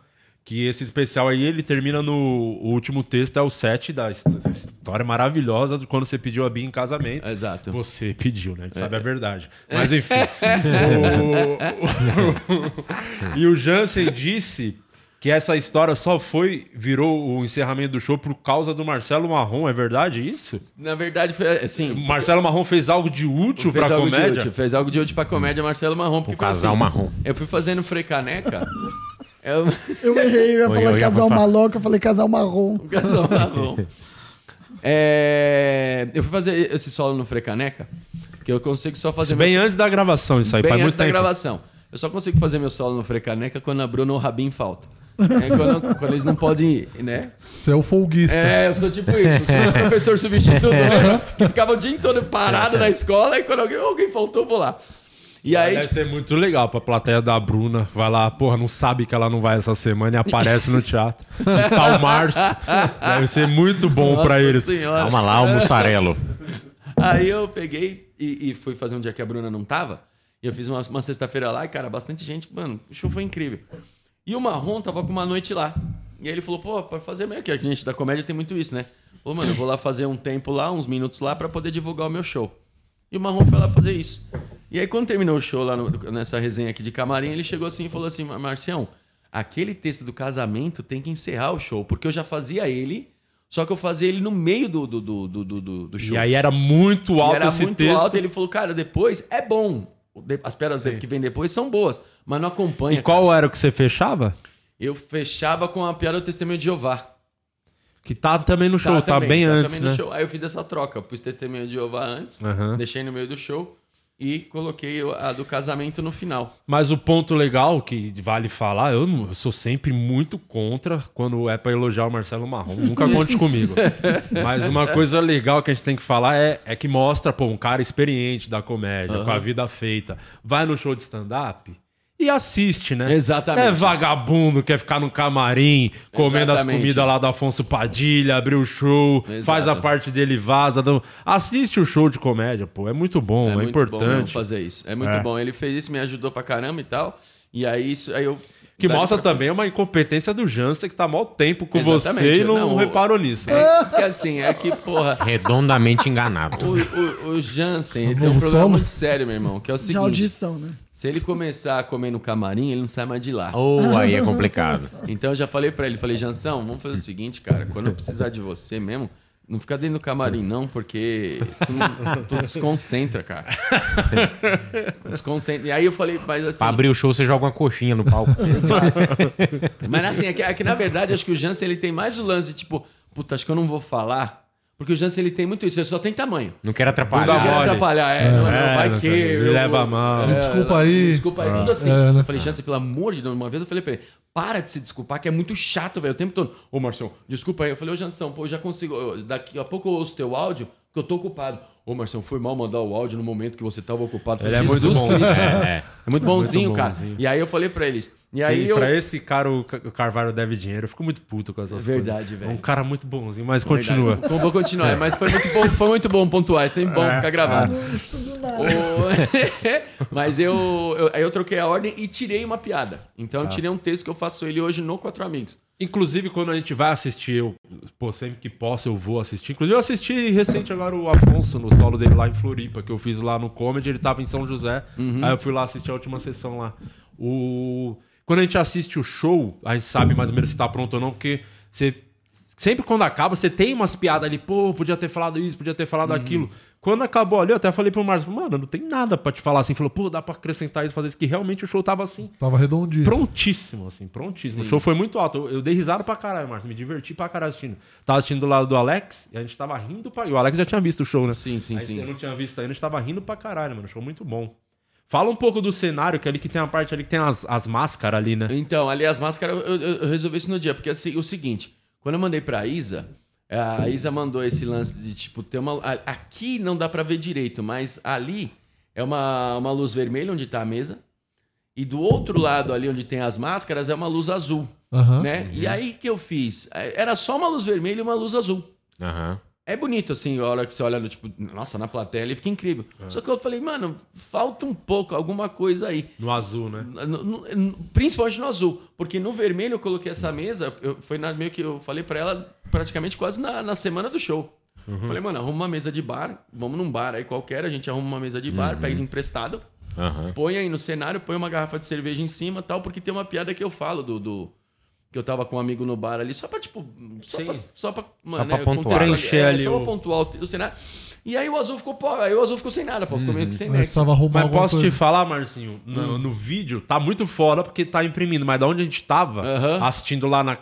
Que esse especial aí, ele termina no o último texto, é o 7 da his- história maravilhosa de quando você pediu a Bia em casamento. Exato. Você pediu, né? A gente sabe a verdade. Mas enfim. <laughs> O- o- <laughs> e o Jansen disse que essa história só foi, virou o encerramento do show por causa do Marcelo Marrom. É verdade isso? Na verdade, foi assim. O Marcelo Marrom fez algo de útil fez pra algo comédia? de útil, fez algo de útil pra comédia Marcelo Marrom. Porque O casal assim, marrom. Eu fui fazendo frecaneca. Eu, Eu errei, eu ia falar eu ia casal falar. maloca, eu falei casal marrom. Um <laughs> casal marrom. É, eu fui fazer esse solo no Frecaneca, que eu consigo só fazer Bem meu, antes da gravação, isso aí. bem faz antes muito da tempo. gravação. Eu só consigo fazer meu solo no Frecaneca quando a Bruna ou o Rabin falta. É quando, quando eles não podem ir, né? Você é o folguista. É, eu sou tipo isso. Eu sou o professor substituto né? <laughs> que ficava o dia todo parado na escola e quando alguém, alguém faltou, eu vou lá. E aí, Deve tipo, ser muito legal pra plateia da Bruna. Vai lá, porra, não sabe que ela não vai essa semana e aparece no teatro. E tá o Márcio. Deve ser muito bom nossa pra eles. senhora. Calma lá, o mussarelo. Aí eu peguei e, e fui fazer um dia que a Bruna não tava. E eu fiz uma, uma sexta-feira lá e, cara, bastante gente. Mano, o show foi incrível. E o Marrom tava com uma noite lá. E aí ele falou, pô, pode fazer meio que a gente da comédia tem muito isso, né? Falou, mano, eu vou lá fazer um tempo lá, uns minutos lá, pra poder divulgar o meu show. E o Marrom foi lá fazer isso. E aí, quando terminou o show lá no- nessa resenha aqui de camarim, ele chegou assim e falou assim: Marcião, aquele texto do casamento tem que encerrar o show, porque eu já fazia ele, só que eu fazia ele no meio do, do, do, do, do, show. E aí era muito E alto era esse muito texto. alto. Ele falou, cara, depois é bom. as piadas que vem depois são boas, mas não acompanha. E qual era o que você fechava? Eu fechava com a piada do Testemunho de Jeová. Que tá também no show, tá, também, bem tá antes, né? show. Aí eu fiz essa troca. Pus Testemunho de Jeová antes, Aham. deixei no meio do show e coloquei a do casamento no final. Mas o ponto legal que vale falar, eu, não- eu sou sempre muito contra quando é pra elogiar o Marcelo Marrom. Nunca <laughs> conte comigo. Mas uma coisa legal que a gente tem que falar é, é que mostra, pô, um cara experiente da comédia, com a vida feita, vai no show de stand-up e assiste, né? Exatamente. É vagabundo, quer ficar no camarim, comendo as Exatamente. comidas lá do Afonso Padilha, abrir o show, Exato. faz a parte dele vaza. Assiste o show de comédia, pô. É muito bom, é, muito bom mesmo importante. fazer isso. É muito É. bom. Ele fez isso, me ajudou pra caramba e tal. E aí, isso, aí eu. Que dali mostra também uma incompetência do Jansen que tá mal tempo com Exatamente, você e não, não, reparou nisso. né? frente. Porque assim, é que, porra. Redondamente enganado. O, o, o Jansen ele tem um problema muito sério, meu irmão, que é o De seguinte: audição, né? se ele começar a comer no camarim, ele não sai mais de lá. Ou aí é complicado. Então eu já falei pra ele, falei, Jansão, vamos fazer o seguinte, cara, quando eu precisar de você mesmo, não fica dentro do camarim, não, porque tu, não- tu desconcentra, cara. Desconcentra. E aí eu falei, mas assim. Pra abrir o show, você joga uma coxinha no palco. <laughs> Mas assim, é que, é que, na verdade, acho que o Jansen ele tem mais o lance, tipo, puta, acho que eu não vou falar. Porque o Jansen ele tem muito isso, ele só tem tamanho. Não quero Não atrapalhar. Não quero atrapalhar, é, não, não, É, vai não que. eu- leva a mal. Me desculpa aí. Desculpa aí, tudo assim. É, né? Eu falei, Jansen, pelo amor de Deus, uma vez eu falei pra ele, para de se desculpar, que é muito chato, velho, o tempo todo. Ô, Marcelo, desculpa aí. Eu falei, ô, Jansão, pô, eu já consigo. eu- daqui a pouco eu ouço teu áudio, que eu tô ocupado. Ô, Marcelo, foi mal mandar o áudio no momento que você tava ocupado. Ele é muito bom. Cristo, É, é, é. muito bonzinho, muito cara. bonzinho. E aí eu falei pra eles. E aí E eu. pra esse cara, o Ca- o Carvalho deve dinheiro. Eu fico muito puto com essas Verdade, coisas. velho. É um cara muito bonzinho, mas continua. Verdade. Vou continuar, mas foi muito bom, foi muito bom pontuar, é sempre bom ficar gravado. O- <laughs> mas eu, eu- aí eu troquei a ordem e tirei uma piada. Então eu tirei um texto que eu faço ele hoje no Quatro Amigos. Inclusive, quando a gente vai assistir, eu, pô, sempre que posso eu vou assistir. Inclusive, eu assisti recente agora o Afonso no solo dele lá em Floripa, que eu fiz lá no Comedy, ele tava em São José. Aí eu fui lá assistir a última sessão lá. O... Quando a gente assiste o show, a gente sabe mais ou menos se tá pronto ou não, porque você. Sempre quando acaba, você tem umas piadas ali, pô, podia ter falado isso, podia ter falado aquilo. Quando acabou ali, eu até falei pro Márcio, mano, não tem nada pra te falar assim. Falou, pô, dá pra acrescentar isso, fazer isso, que realmente o show tava assim. Tava redondinho. Prontíssimo, assim, prontíssimo. O show foi muito alto. Eu, eu dei risada pra caralho, Márcio. Me diverti pra caralho assistindo. Tava assistindo do lado do Alex e a gente tava rindo pra. E o Alex já tinha visto o show, né? Sim, sim, Aí sim. Eu não tinha visto ainda, a gente tava rindo pra caralho, mano. Show muito bom. Fala um pouco do cenário, que ali que tem uma parte ali que tem as, as máscaras ali, né? Então, ali as máscaras, eu, eu- eu resolvi isso no dia, porque assim, o seguinte, quando eu mandei pra Isa, a Isa mandou esse lance de, tipo, ter uma... Aqui não dá pra ver direito, mas ali é uma, uma luz vermelha onde tá a mesa, e do outro lado ali onde tem as máscaras é uma luz azul, Aham. né? E aí que eu fiz? Era só uma luz vermelha e uma luz azul. Aham. É bonito, assim, a hora que você olha, tipo, nossa, na plateia ali fica incrível. Só que eu falei, mano, falta um pouco, alguma coisa aí. No azul, né? No- no- no- principalmente no azul. Porque no vermelho eu coloquei essa mesa, eu, foi na, meio que eu falei pra ela praticamente quase na, na semana do show. Falei, mano, arruma uma mesa de bar, vamos num bar aí qualquer, a gente arruma uma mesa de bar, pega emprestado, Aham. põe aí no cenário, põe uma garrafa de cerveja em cima tal, porque tem uma piada que eu falo do. do- que eu tava com um amigo no bar ali, só pra, tipo. Só Sim. pra, só pra, mano, pra né, pontuar. contextualizar- Preencher ali Só pra pontuar o, o cenário. E aí o azul ficou. pô, Aí o azul ficou sem nada, pô. Ficou meio que sem nexo. Mas posso coisa. te falar, Marcinho, no, no vídeo tá muito foda porque tá imprimindo, mas da onde a gente tava Aham. assistindo lá, na,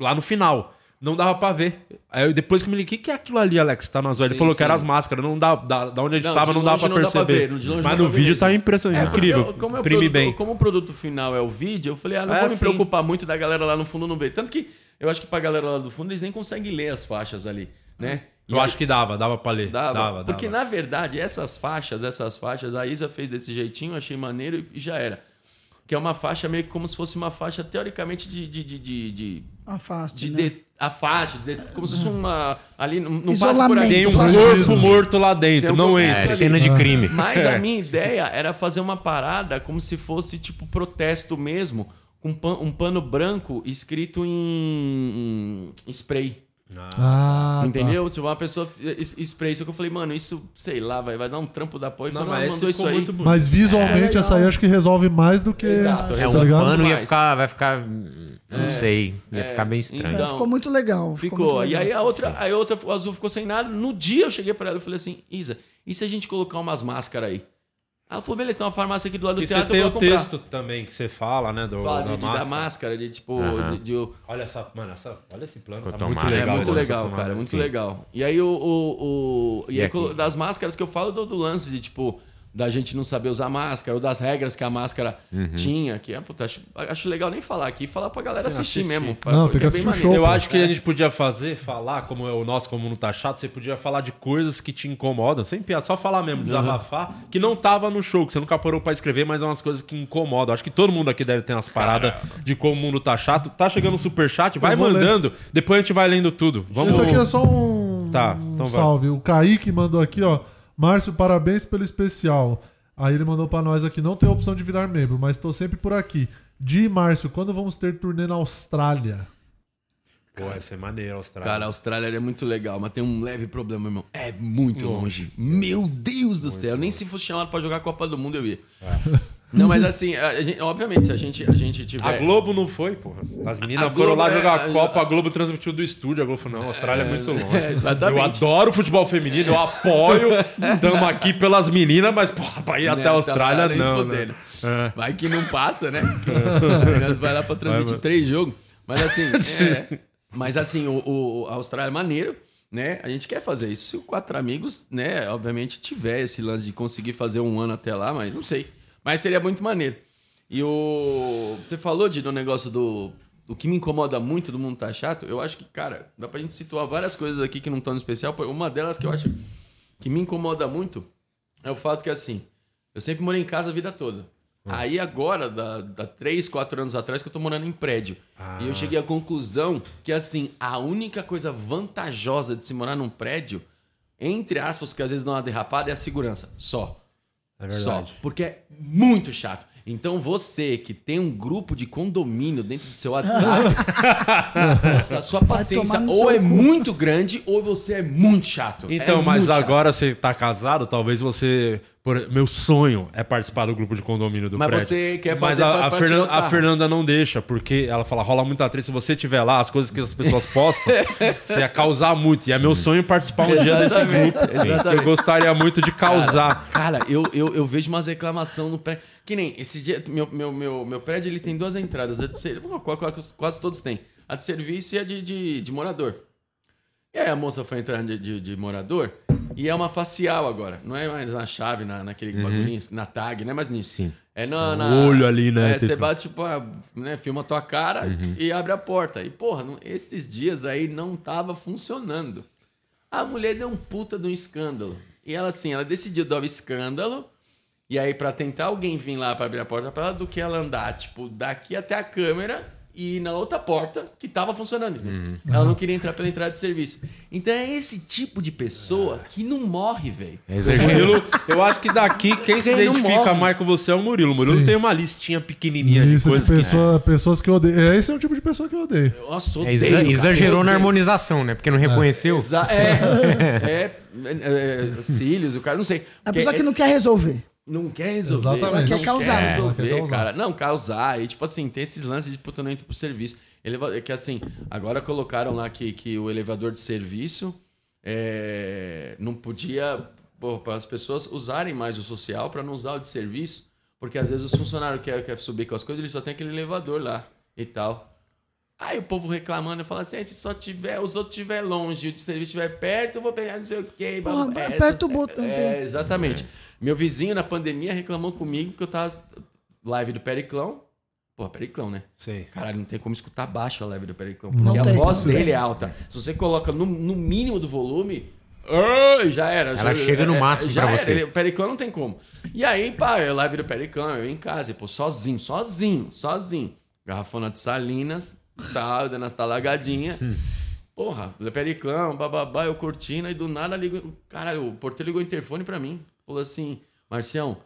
lá no final, não dava pra ver. Aí eu- depois que me liguei, o que, que é aquilo ali, Alex, que tá no azul? Ele Sim, falou que sim. era as máscaras, não dá, da, da onde a gente Não, tava não dá pra não dá pra perceber. ver, mas no vídeo mesmo. tá impressionante, É, incrível. eu- como, produto, bem. como o produto final é o vídeo, eu falei, ah, não É, vou me sim. preocupar muito da galera lá no fundo não ver. Tanto que eu acho que pra galera lá do fundo eles nem conseguem ler as faixas ali, né? E Eu aí- acho que dava, dava pra ler. Dava, Dava, porque dava. na verdade essas faixas, essas faixas, a Isa fez desse jeitinho, achei maneiro e já era. Que é uma faixa meio que como se fosse uma faixa teoricamente de. de, de, de, de, Afaste, de- né? de- a faixa, de- como se fosse uma. Ali não, não passa por Isolamento. ali. Tem um corpo morto lá dentro, um não entra. É, cena de crime. <laughs> Mas a minha ideia era fazer uma parada como se fosse tipo protesto mesmo, com um pano branco escrito em, em spray. Ah, tá. entendeu? Se uma pessoa es- spray, só que eu falei, mano, isso, sei lá, vai, vai dar um trampo da porra. E Não, quando mas mandou isso ficou aí. muito bonito. Mas visualmente É, essa aí acho que resolve mais do que. Exato, É, tá um pano ia ficar, vai ficar, não sei, ia ficar bem estranho. então- É, ficou muito legal. Ficou. muito E legal, aí a outra, a outra, o azul ficou sem nada. No dia eu cheguei pra ela e falei assim, Isa, e se a gente colocar umas máscaras aí? Ela falou, beleza, tem uma farmácia aqui do lado do E você tem eu o vou comprar. texto também que você fala, né? Do, Fala da de, de- da máscara. máscara, de tipo. De- de- Olha essa, mano, essa, olha esse plano, tá muito tomado. legal. é muito legal, tomada. cara, muito sim. legal. E aí o. o, o- e E aí, das máscaras que eu falo do, do lance de, tipo, da gente não saber usar máscara, ou das regras que a máscara Uhum. tinha, que é, puta, acho, acho legal nem falar aqui, falar pra galera Sim, assistir, assistir. mesmo. pra- Não, porque tem que é bem assistir o maneiro. show, Eu pô. acho que a gente podia fazer, falar, como é o nosso, como não tá chato, você podia falar de coisas que te incomodam, sem piada, só falar mesmo, desabafar, que não tava no show, que você nunca parou pra escrever, mas é umas coisas que incomodam. Acho que todo mundo aqui deve ter umas paradas de como o mundo tá chato. Tá chegando o superchat, vai Eu vou ler. mandando, depois a gente vai lendo tudo. Vamos Isso aqui é só um, Tá, um então vai. salve. O Kaique mandou aqui, ó. Márcio, parabéns pelo especial. Aí ele mandou pra nós aqui, não tem opção de virar membro, mas tô sempre por aqui. Di Márcio, quando vamos ter turnê na Austrália? Pô, vai ser maneiro, Austrália. Cara, a Austrália é muito legal, mas tem um leve problema, irmão. É muito longe. Meu Deus do céu. Nem se fosse chamado pra jogar a Copa do Mundo, eu ia. Não, mas assim, a gente- obviamente, se a gente, a gente tiver. A Globo não foi, porra. As meninas A foram Globo lá é- jogar a Copa, a Globo transmitiu do estúdio. A Globo falou, não, a Austrália é, muito longe. é, exatamente. Eu adoro futebol feminino, eu apoio. Estamos aqui pelas meninas, mas, porra, pra ir até a Austrália, tá não. Né? É. Vai que não passa, né? <laughs> Aí nós vai lá pra transmitir Vai, três jogos. Mas assim, <laughs> é, mas assim, o, o- a Austrália é maneiro, né? A gente quer fazer isso. Se o Quatro Amigos, né, obviamente tiver esse lance de conseguir fazer um ano até lá, mas não sei. Mas seria muito maneiro. E o. Você falou de, do negócio do. O que me incomoda muito do mundo tá chato, eu acho que, cara, dá pra gente situar várias coisas aqui que não estão no especial. Uma delas que eu acho que me incomoda muito é o fato que, assim, eu sempre morei em casa a vida toda. Aí agora, da, da 3, 4 anos atrás, que eu tô morando em prédio. E eu cheguei à conclusão que, assim, a única coisa vantajosa de se morar num prédio, entre aspas, que às vezes dá uma derrapada, é a segurança. Só. É Só. verdade. Porque é muito chato. Então você que tem um grupo de condomínio dentro do seu WhatsApp, <laughs> essa sua paciência ou é cu. muito grande ou você é muito chato. Então, É mas muito chato. agora você tá casado, talvez você. Por- Meu sonho é participar do grupo de condomínio do Mas prédio. você quer Mas a, a Fernan- a. Fernanda não deixa, porque ela fala, rola muita atriz. Se você estiver lá, as coisas que as pessoas postam, <laughs> você ia causar muito. E é meu sonho participar um dia desse grupo. Eu gostaria muito de causar. Cara, eu, eu, eu vejo umas reclamações no prédio. Que nem esse dia, meu, meu, meu, meu prédio ele tem duas entradas. A de ser, quase todos têm. A de serviço e a de, de, de morador. E aí a moça foi entrar de, de, de morador e é uma facial agora. Não é mais na chave, na, naquele bagulhinho, na tag, não é mais nisso. Sim. É na, na- O olho ali, né? É, você Tipo- bate, tipo, ah, né, filma a tua cara e abre a porta. E, porra, não- esses dias aí não tava funcionando. A mulher deu um puta de um escândalo. E ela, assim, ela decidiu dar o escândalo. E aí, pra tentar alguém vir lá pra abrir a porta pra ela, do que ela andar, tipo, daqui até a câmera e na outra porta que tava funcionando. Ela não queria entrar pela entrada de serviço. Então é esse tipo de pessoa que não morre, velho. É. Murilo, eu acho que daqui quem se Quem não identifica mais com você é o Murilo. O Murilo Sim. tem uma listinha pequenininha de Isso, de coisas que. pessoa- pessoas que eu odeio. É, Esse é o tipo de pessoa que eu odeio. Nossa, É, odeio, exa- cara. exagerou na Odeio. harmonização, né? Porque não reconheceu. É, <laughs> é, é, é, cílios, o cara, não sei. A pessoa que esse- não quer resolver. Não quer resolver. Exatamente. Não Quer causar. Quer resolver, Ela quer causar. cara. Não, causar. E, tipo assim, tem esses lances de puta não entra pro serviço. Eleva... Que assim, agora colocaram lá que, que o elevador de serviço é, não podia. Para as pessoas usarem mais o social para não usar o de serviço. Porque às vezes os funcionários querem, querem subir com as coisas, eles só tem aquele elevador lá e tal. Aí o povo reclamando, eu falo assim, "Ah, se só tiver, os outros estiver longe, o de serviço estiver perto, eu vou pegar não sei o quê. Porra, aperta o botão, É, exatamente. Meu vizinho na pandemia reclamou comigo que eu tava live do Periclão. Pô, Periclão, né? Sei. Caralho, não tem como escutar baixo a live do Periclão. Não Porque a tem, voz não dele tem. é alta. Se você coloca no, no mínimo do volume, ai, já era. Ela já, chega no é, máximo já pra era. você. Ele- O Periclão não tem como. E aí, pá, eu live do Periclão, eu em casa, e, pô, sozinho, sozinho, sozinho. Garrafona de Salinas, tal, dando as talagadinhas. Hum. Porra, Periclão, bababá, eu curtindo, aí do nada ligo. Caralho, o porteiro ligou o interfone pra mim. Falou assim: Marcião,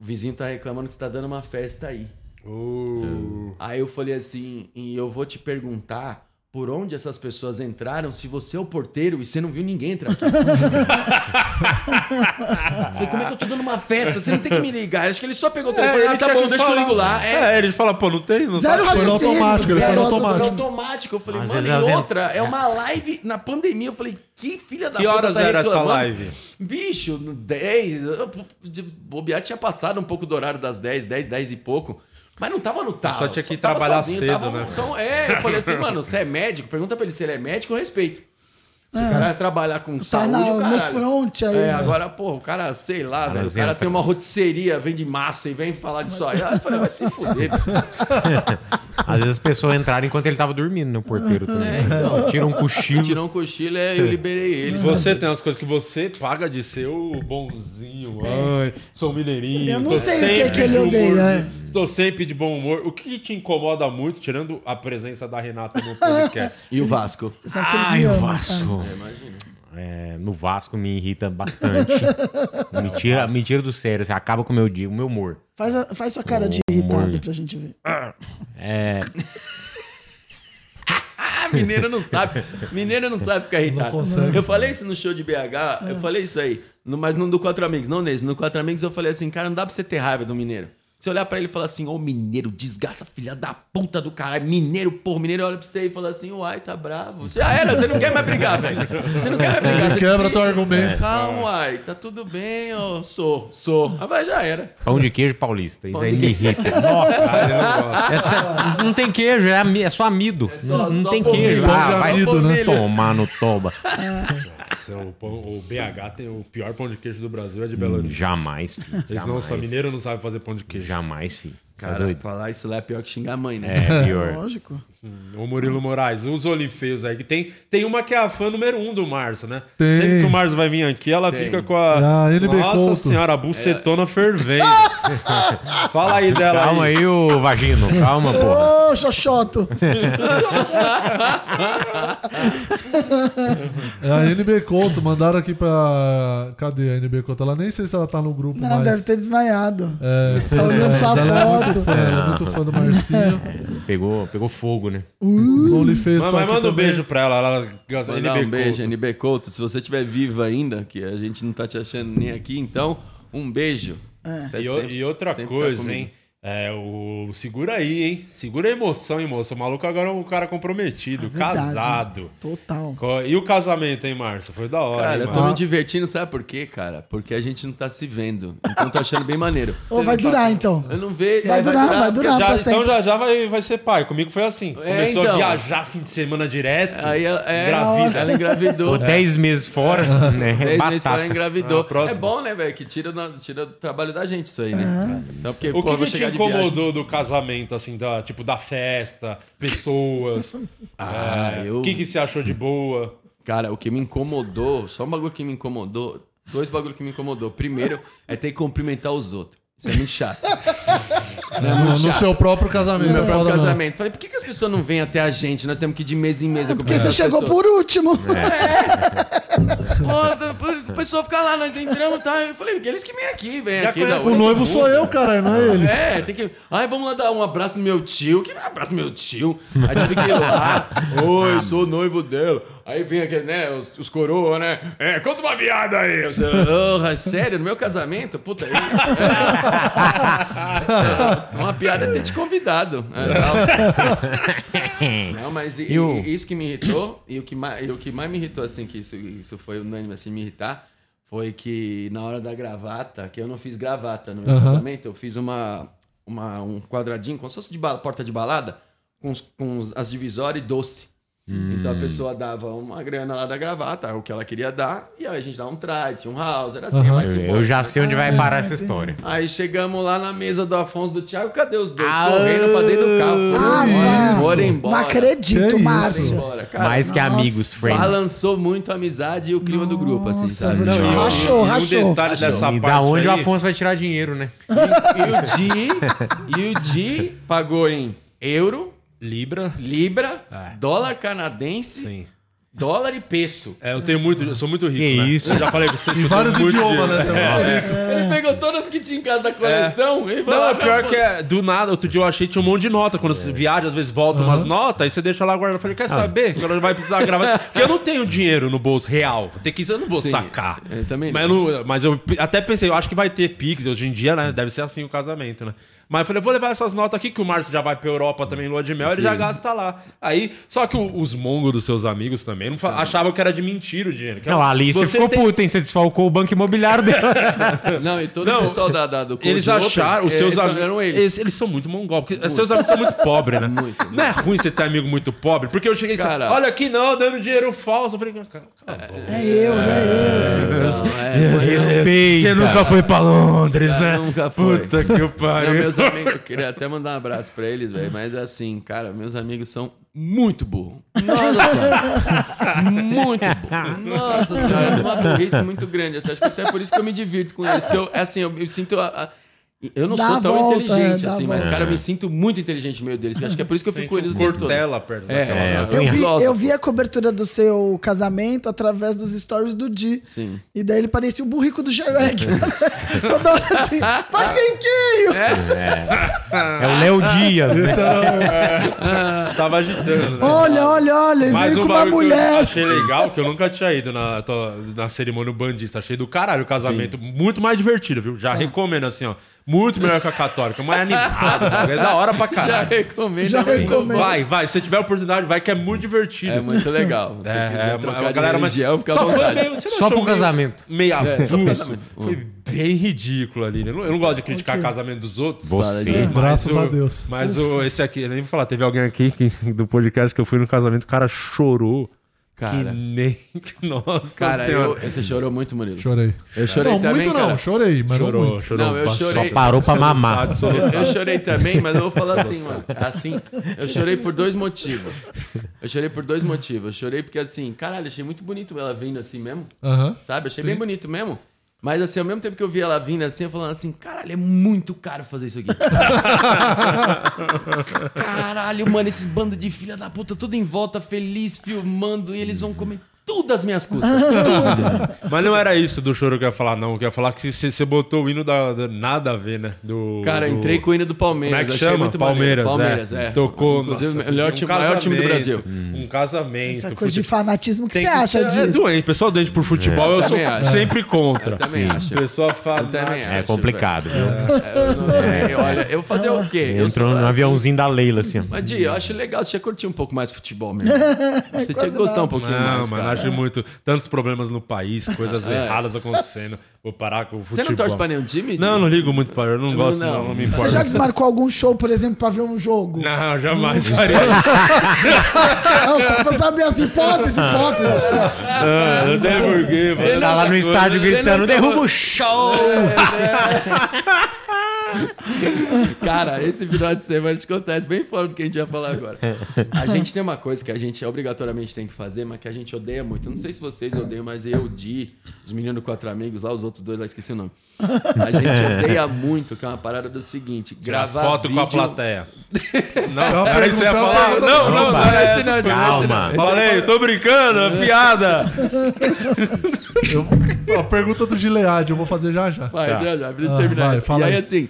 o vizinho tá reclamando que você tá dando uma festa aí. Uh, Aí eu falei assim, e eu vou te perguntar por onde essas pessoas entraram se você é o porteiro e você não viu ninguém entrar aqui? Falei, como é que eu tô dando uma festa? Você não tem que me ligar. Acho que ele só pegou o telefone. ele tá tinha bom, que deixa que eu ligo lá. É, É, ele fala, pô, não tem, não Zero tá. Raciocínio. automático, ele zero no Nossa, automático. automático. Eu falei, Às mano, e outra, é uma live na pandemia. Eu falei, que filha da Que puta horas tá era essa live? Bicho, no 10, eu- de bobear tinha passado um pouco do horário das 10, 10, 10 e pouco. Mas não tava no talo. Só tinha que ir tava trabalhar cedo, né? Então, é, eu falei assim, <laughs> mano, você é médico? Pergunta pra ele se ele é médico, eu respeito. Se o cara vai trabalhar com Tá saúde, na- o no front aí. É, né? agora, pô, o cara, sei lá, velho, o cara tem uma rotisseria, vende massa e vem falar disso aí. Aí eu falei, vai se fuder, velho. <laughs> Às vezes as pessoas entraram enquanto ele tava dormindo, né? O porteiro também. É, então. Tira um cochilo. Tirou um cochilo e eu liberei ele. Você tem umas coisas que você paga de ser o bonzinho. Ai, sou mineirinho. Eu não sei o que sempre que ele odeia, é. Estou sempre de bom humor. O que te incomoda muito, tirando a presença da Renata no <laughs> podcast? E o Vasco? Você sabe que ele Ai, me o Vasco. É, imagina. É, no Vasco me irrita bastante. <laughs> me, tira, me tira do sério, você acaba com o meu dia, o meu humor. Faz, a- faz sua cara de irritado pra gente ver. É, <laughs> mineiro não sabe. Mineiro não sabe ficar irritado. consegue. eu falei isso no show de BH, eu falei isso aí. no- mas no do Quatro Amigos, não nesse. No Quatro Amigos eu falei assim, cara, não dá pra você ter raiva do mineiro. Você olhar pra ele e falar assim, ô mineiro, desgraça, filha da puta do caralho. Mineiro, porra, mineiro olha pra você e fala assim, uai, tá bravo. Já era, você não quer mais brigar, velho. Você não quer mais brigar. Você Quebra desiste. teu argumento. Calma, uai, tá tudo bem, ó. Sou, sou. Ah, vai, já era. pão de queijo paulista. Isso aí me irrita. <laughs> Nossa, é só- não tem queijo, é, é só amido. só- não só tem queijo. Ah, vai amido, né? tomar no toba. Nossa, o, pão- o BH tem o pior pão de queijo do Brasil, é de Belo Horizonte. Jamais, filho. Eles não são mineiro, não sabe fazer pão de queijo. Jamais, filho. Tá Cara, doido? falar isso lá é pior que xingar a mãe, né? É, pior. Lógico. Ô Murilo Moraes, os olifeios aí, que tem, tem uma que é a fã número um do Márcio, né? Tem. Sempre que o Márcio vai vir aqui, ela Tem. fica com a. Ah, Nossa Couto. senhora, a bucetona fervendo. <laughs> Fala aí dela Calma aí. aí, ô Vagino. Calma, porra. Ô, Xoxoto. <laughs> É a NB Couto, mandaram aqui pra. Cadê a NB Couto? Ela nem sei se ela tá no grupo Não, mais. deve ter desmaiado. É, Tá olhando sua ela é muito foto. fã, ela é muito fã do Marcinho. Pegou, pegou fogo, né? OnlyFans Mas, mas manda um também. beijo pra ela. ela Mandar NB um beijo, Couto. NB Couto. Se você estiver vivo ainda, que a gente não tá te achando nem aqui, então, um beijo. É E, sempre- e outra tá coisa, hein? É, o. Segura aí, hein? Segura a emoção, hein, moça? O maluco agora é um cara comprometido, Verdade. casado. Total. E o casamento, hein, Márcio? Foi da hora, Cara, hein, eu mano? tô me divertindo, sabe por quê, cara? Porque a gente não tá se vendo. Então tô achando bem maneiro. <laughs> Ô, vai durar então. Eu não vejo. Vai durar, vai porque durar. Já- pra então sempre. já, já vai, vai ser pai. Comigo foi assim. É, Começou a então. viajar fim de semana direto. Aí ela, é, Engravida. ela engravidou. Ou 10 meses fora, né? Dez meses Batata. ela engravidou. Ah, é bom, né, velho? Que tira, na- tira do trabalho da gente isso aí, né? Então, porque, O pô, que, que incomodou do casamento, assim, da, tipo, da festa, pessoas? <laughs> Ah, É, eu- O que, que você achou de boa? Cara, o que me incomodou, só um bagulho que me incomodou, dois bagulhos que me incomodou. Primeiro é ter que cumprimentar os outros. Isso é muito chato. <laughs> Não é No, no seu próprio casamento. No meu é próprio casamento. Falei, por que, que as pessoas não vêm até a gente? Nós temos que ir de mês em mês. É Porque você chegou por último. <laughs> Pô, o pessoal fica lá, nós entramos, tá? Eu falei, eles que vêm aqui, vem aqui. O noivo sou eu, cara, não é ele. É, tem que. Ai, vamos lá dar um abraço no meu tio. Que abraço no meu tio? Aí tive que ir lá. <laughs> Oi, sou noivo dela. Aí vem aquele, né, os, os coroa, né? É, conta uma piada aí. Eu, "Porra, sério, no meu casamento? Puta, aí. <laughs> É, uma piada é ter te convidado. É, <laughs> não. Mas e- E isso que me irritou, e o que mais, e o que mais me irritou, assim, que isso, isso foi unânime, assim, me irritar, foi que na hora da gravata, que eu não fiz gravata no meu Aham. casamento, eu fiz uma, uma, um quadradinho, como se fosse de porta de balada, com, os- com as divisórias e doce. Então a pessoa dava uma grana lá da gravata, o que ela queria dar, e aí a gente dava um trade, um house, era assim, é mais Eu, eu já sei onde vai parar essa história. Aí chegamos lá na mesa do Afonso do Thiago, cadê os dois? Ah, Correndo pra dentro do carro. Foram Ah, embora, foram Não embora. acredito, Que isso? Márcio. Foram embora. Cara, Mais que amigos, friends. balançou muito a amizade e o clima do grupo, assim, Nossa, sabe? Não, te e, o- Rachou, e um rachou. detalhe Rachou. dessa E parte da onde o aí, Afonso vai tirar dinheiro, né? E, e o Di, e o Di pagou em euro, Libra. libra, dólar canadense Sim. Dólar e peso. É, eu tenho muito, eu sou muito rico, Que né? isso? Eu já falei pra vocês que eu tenho vários idiomas, né? dinheiro. Você É, é. Ele pegou todas que tinha em casa da coleção e falou, Não, ah, é pior que é, do nada, outro dia eu achei que tinha um monte de nota. Quando você viaja, às vezes volta umas notas, aí você deixa lá guardado. Eu falei, quer saber? Quando vai precisar gravar. <laughs> Porque eu não tenho dinheiro no bolso real. Tem que, eu não vou Sim, sacar. eu também mas, não. eu não- mas eu até pensei, eu acho que vai ter Pix. Hoje em dia, né? Deve ser assim o casamento, né? Mas eu falei, eu vou levar essas notas aqui, que o Márcio já vai pra Europa também, lua de mel, ele já gasta lá. Aí, só que o- os mongos dos seus amigos também não fa- achavam que era de mentira o dinheiro. que Não, a Alice você ficou tem- puta, hein? Você desfalcou o banco imobiliário dela. <laughs> Não, e todo Não, o pessoal da, da- do Code Eles Open, acharam, os é, seus são- amigos. eram eles. Eles, eles são muito mongol, porque seus amigos são muito pobres, né? <laughs> Muito, não é ruim você ter amigo muito pobre, porque eu cheguei e disse, Cara. olha aqui não, dando dinheiro falso. Eu falei, cara, cala a boca. É eu, já é eu. Então, é, mas- Respeita. Você nunca foi pra Londres, Cara, né? nunca foi. Puta que Não, pariu. meus amigos, eu queria até mandar um abraço pra eles, velho. Mas assim, cara, meus amigos são muito burros. Nossa senhora. Muito burros. Nossa senhora, é uma burrice muito grande. assim, acho que até por isso que eu me divirto com eles. Porque eu, assim, eu, eu sinto a. a- eu não Dá sou tão volta, inteligente é, assim, mas, volta. cara, eu me sinto muito inteligente no meio deles. Acho que é por isso que eu fico com eles tempo todo. Cortela perto É, daquela- é, eu vi, eu vi a cobertura do seu casamento através dos stories do Di. Sim. E daí ele parecia o burrico do Shrek. <laughs> Toda hora assim, vai Cinquinho! É o Léo Dias, né? <laughs> Tava agitando, né? Olha, olha, olha, ele veio um com uma bagulho que eu mulher. achei legal, que eu nunca tinha ido na, na cerimônia bandista. Achei do caralho o casamento. Muito mais divertido, viu? Tá. Já recomendo, assim, ó. Muito melhor que a católica. Mais animado. É da hora pra Já caralho. recomendo. Já recomendo. Vai, vai. Se tiver oportunidade, vai que é muito divertido. É muito legal. Se É, quiser é, trocar a galera religião, fica à Só foi meio. você não Só pro casamento. Meio É, avulso? casamento. Foi bem ridículo ali. né? Eu não, eu não gosto de criticar casamento dos outros. Você. Mas Graças o- a Deus. Mas o, esse aqui, eu nem vou falar, teve alguém aqui que- do podcast que eu fui no casamento, o cara chorou. Que Cara, nem. <laughs> Nossa cara senhora. eu, você chorou muito, Murilo. Chorei. Eu chorei não, também, muito cara. não, chorei, mas Chorou, não muito. chorou. Não, eu chorei. Só parou pra mamar. Eu, chorei também, mas eu vou falar assim, mano. Assim, eu chorei por dois motivos. Eu chorei por dois motivos. Eu chorei porque, assim, caralho, achei muito bonito ela vindo assim mesmo. Aham. Sabe? Achei bem bonito mesmo. Mas, assim, ao mesmo tempo que eu vi ela vindo assim, eu falando assim, caralho, é muito caro fazer isso aqui. <laughs> caralho, mano, esses bandos de filha da puta, tudo em volta, feliz, filmando, e eles vão comer tudo às minhas custas. <laughs> Tudo. Mas não era isso do choro que eu ia falar, não. Eu ia falar que você botou o hino da, da- Nada a ver, né? Do, Cara, do- entrei com o hino do Palmeiras. Como é que achei chama? muito Palmeiras. Palmeiras, é. é. Tocou. Inclusive, nossa, o melhor um time, maior time do casamento, Brasil. Um casamento. Essa coisa de fute- fanatismo que você acha, ser- É Di? doente. Pessoal doente por futebol, eu, sou também acho. sempre contra. Eu também Sim. acho. Pessoa Eu também fanática. É complicado, viu? Eu é, olha, eu fazer o quê? Eu Entrou sou no assim, aviãozinho da Leila, assim. Mas, Di, eu acho legal, você tinha curtir um pouco mais futebol mesmo. <laughs> Você tinha que gostar um pouquinho mais, cara. Acho muito. Tantos problemas no país, coisas erradas acontecendo. Vou parar com o futebol. Você não torce pra nenhum time? Não, não ligo muito para. Eu não gosto, não, não. não, me Você importa. já desmarcou algum show, por exemplo, pra ver um jogo? Não, jamais faria. Não, só pra saber as hipóteses, hipóteses. assim. Ah, não tem porquê, mano. Tá lá no estádio você gritando, não- derruba o show! <laughs> Cara, esse final de semana te acontece bem fora do que a gente vai falar agora. A gente tem uma coisa que a gente obrigatoriamente tem que fazer, mas que a gente odeia muito. Não sei se vocês odeiam, mas eu, Di, os meninos quatro amigos lá, os outros dois lá, esqueci o nome. A gente odeia muito, que é uma parada do seguinte: gravar foto vídeo... com a plateia. <laughs> Não, uma você ia falar? uma Não, pergunta. não, não, Não, era esse essa. não, esse não, Calma. não. Falei, tô brincando, é piada. Eu- a pergunta do Gilead, eu vou fazer já já. Faz, Tá. já, já, pra gente Ah, terminar vai, isso. fala E aí, aí. assim,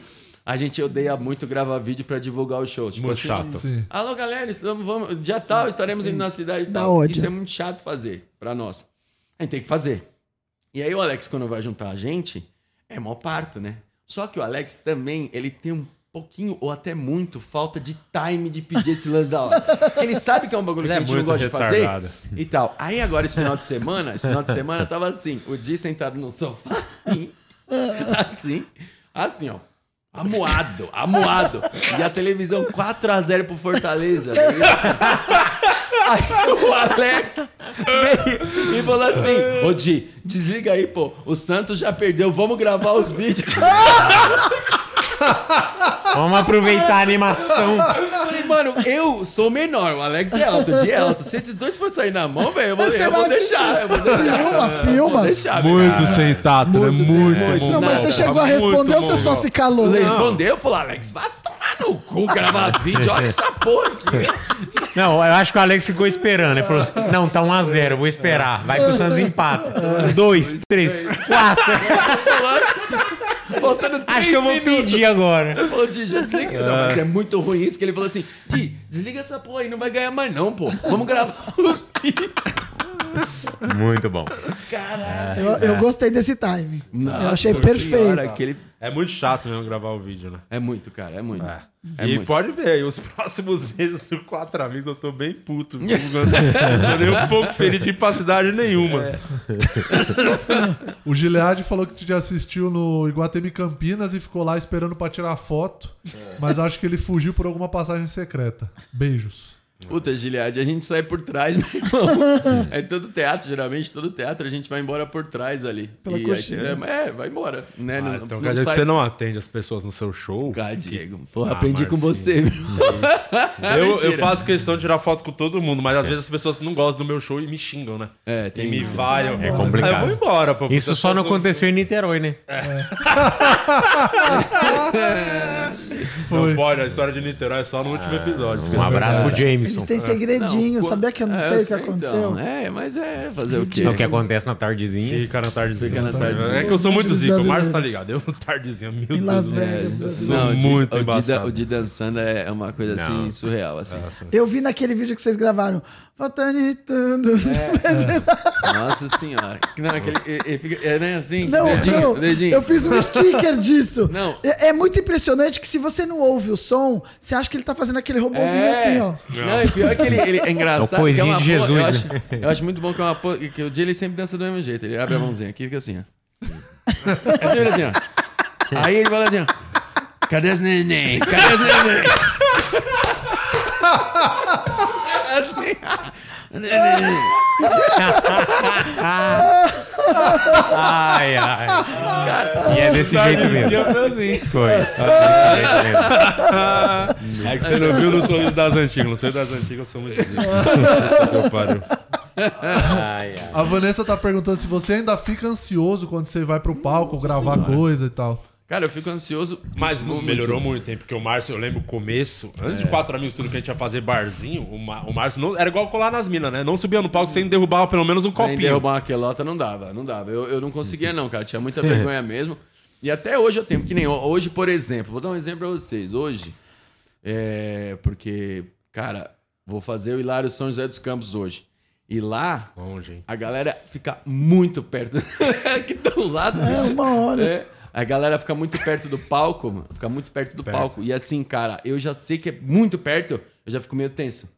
a gente odeia muito gravar vídeo pra divulgar o show. Tipo, Muito assim, chato. Sim. Alô, galera, estamos, vamos, dia tal, estaremos indo na cidade e tal. ódio. Isso é muito chato fazer pra nós. A gente tem que fazer. E aí o Alex, quando vai juntar a gente, é mó parto, né? Só que o Alex também, ele tem um pouquinho, ou até muito, falta de time de pedir esse lance da hora. Ele sabe que é um bagulho Ele que é a gente não muito gosta de fazer retardado. e tal. Aí agora, esse final de semana, esse final de semana tava assim, o Di sentado no sofá, assim, assim, assim, ó. Amuado, amuado. E a televisão 4x0 pro Fortaleza. Isso. <laughs> Aí o Alex veio e falou assim: Ô Di, desliga aí, pô. O Santos já perdeu, vamos gravar os vídeos. <laughs> Vamos aproveitar a animação. Eu falei, mano, eu sou menor, o Alex é alto, é alto. Se esses dois for sair na mão, velho, eu vou, Você eu vou vai deixar. Eu vou deixar. Filma, Eu filma. Deixar, Muito sem tato, Muito né? sem- Muito, muito. Não, mas você chegou a responder ou você só se calou? Ele respondeu, falou, Alex, vai tomar no cu gravar <laughs> vídeo, olha essa porra aqui. Não, eu acho que o Alex ficou esperando. Ele falou assim: não, tá 1x0, vou esperar. Vai que o Santos empata. Dois, três, quatro. Faltando três Acho que eu vou minutos. pedir agora. Falou, Di, já <laughs> desliga. Não, mas é muito ruim isso que ele falou assim: Di, desliga essa porra aí, não vai ganhar mais não, pô. Vamos gravar os. Muito bom. Eu, eu gostei desse time. eu achei Senhora, perfeito. aquele... É muito chato mesmo gravar o vídeo, né? É muito, cara, é muito. É e muito. pode ver, aí, os próximos <laughs> meses do Quatro Amigos eu tô bem puto. não tô nem um pouco feliz de ir pra cidade nenhuma. <laughs> O Gilead falou que te assistiu no Iguatemi Campinas e ficou lá esperando pra tirar foto. Mas acho que ele fugiu por alguma passagem secreta. Beijos. Puta, Gilead, a gente sai por trás, <laughs> meu irmão. <laughs> É todo teatro, geralmente, todo teatro a gente vai embora por trás ali. Pela E aí, coxinha. é, é, vai embora. Né? Ah, Não- então não quer dizer sai- que você não atende as pessoas no seu show? Cara, Diego, pô, Ah, aprendi com você, meu. <laughs> Eu, eu Mentira. faço questão de tirar foto com todo mundo, mas às vezes as pessoas não gostam do meu show e me xingam, né? É, E tem me isso. vaiam. É complicado. Aí eu vou embora, pô. Isso só não aconteceu em Niterói, né? Não Foi. pode, a história de Niterói é só no último episódio. Um abraço pro Eles Jameson. têm segredinho, Não, sabia que eu não é, sei o que sei, aconteceu? então. É, mas é fazer o quê? É o que acontece na tardezinha. Fica na tardezinha. Fica na tardezinha. É que eu sou muito zico, o Márcio tá ligado. Eu <laughs> tardezinha, meu Em Deus. Las do Vegas. Brasil. Sou Não, o de- muito o de, embaçado. o de dançando é é uma coisa assim Não. surreal, assim. Eu vi naquele vídeo que vocês gravaram. De tudo. <laughs> Nossa senhora. Não, aquele, é, é, fica- é, né, assim, Não, dedinho, não, dedinho. eu fiz um sticker disso. Não. É, é muito impressionante que se você não ouve o som, você acha que ele tá fazendo aquele robôzinho É. assim, ó. Não, e pior que ele, ele é engraçado. <laughs> É o coisinho que é uma de Jesus, eu, né? acho, eu acho muito bom que é uma que o dia ele sempre dança do mesmo jeito. Ele abre a mãozinha aqui e fica assim, ó. É sempre assim, ó. Aí ele fala assim, ó. Cadê as neném? Cadê as neném? <laughs> Assim. Ai, ai. E é desse jeito mesmo. Foi. É que você não viu no Sorriso das Antigas. No Sorriso das Antigas eu sou muito zico. Puta que pariu. Ai, ai. A Vanessa tá perguntando se você ainda fica ansioso quando você vai pro palco gravar coisa e tal. Cara, eu fico ansioso. Mas não muito. melhorou muito, hein? Porque o Márcio, eu lembro o começo, antes de quatro amigos, tudo que a gente ia fazer barzinho, o, Ma- o Márcio não, era igual colar nas minas, né? Não subia no palco sem derrubar pelo menos um Sem copinho. derrubar uma quelota não dava, não dava. Eu, eu não conseguia não, cara. Tinha muita <laughs> vergonha mesmo. E até hoje eu tenho, que nem ho- hoje, por exemplo. Vou dar um exemplo pra vocês. Hoje, é... Porque, cara, vou fazer o Hilário São José dos Campos hoje. E lá, Longe, hein? a galera fica muito perto. <laughs> Aqui do lado. É uma hora. É. A galera fica muito perto do palco, mano. Fica muito perto do palco. E assim, cara, eu já sei que é muito perto, eu já fico meio tenso.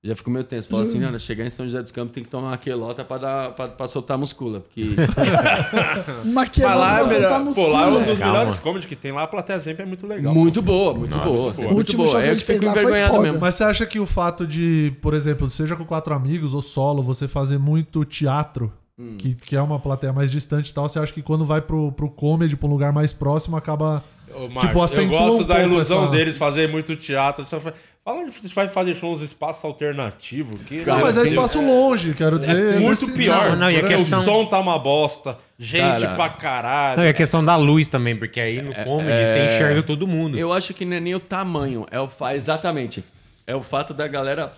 Já fico meio tenso. Falo assim, não, chegar em São José dos Campos tem que tomar uma quelota pra, dar, pra, pra soltar a muscula. Porque <laughs> Uma Mas quebrada lá é pra soltar melhor. Pô, lá é um muscula. dos Calma. melhores comedy que tem lá. A plateia sempre é muito legal. muito boa, muito Nossa, boa. pô. sempre O muito último boa. show que É a eu gente fez lá foi foda. mesmo. Mas você acha que o fato de, por exemplo, seja com quatro amigos ou solo, você fazer muito teatro, Hum. que, que é uma plateia mais distante e tal, você acha que quando vai pro, pro comedy, pra um lugar mais próximo, acaba. Ô, Tipo, eu acentua gosto um da ilusão essa- deles fazer muito teatro. Fa- Fala onde você vai fazer shows espaço alternativo. Que Não, mas é espaço longe, quero dizer. É muito pior. Não, não, e a O questão- som tá uma bosta. Gente Cara. pra caralho. Não, e a questão da luz também, porque aí no comedy você enxerga todo mundo. Eu acho que não é nem o tamanho, é o fa... exatamente. É o fato da galera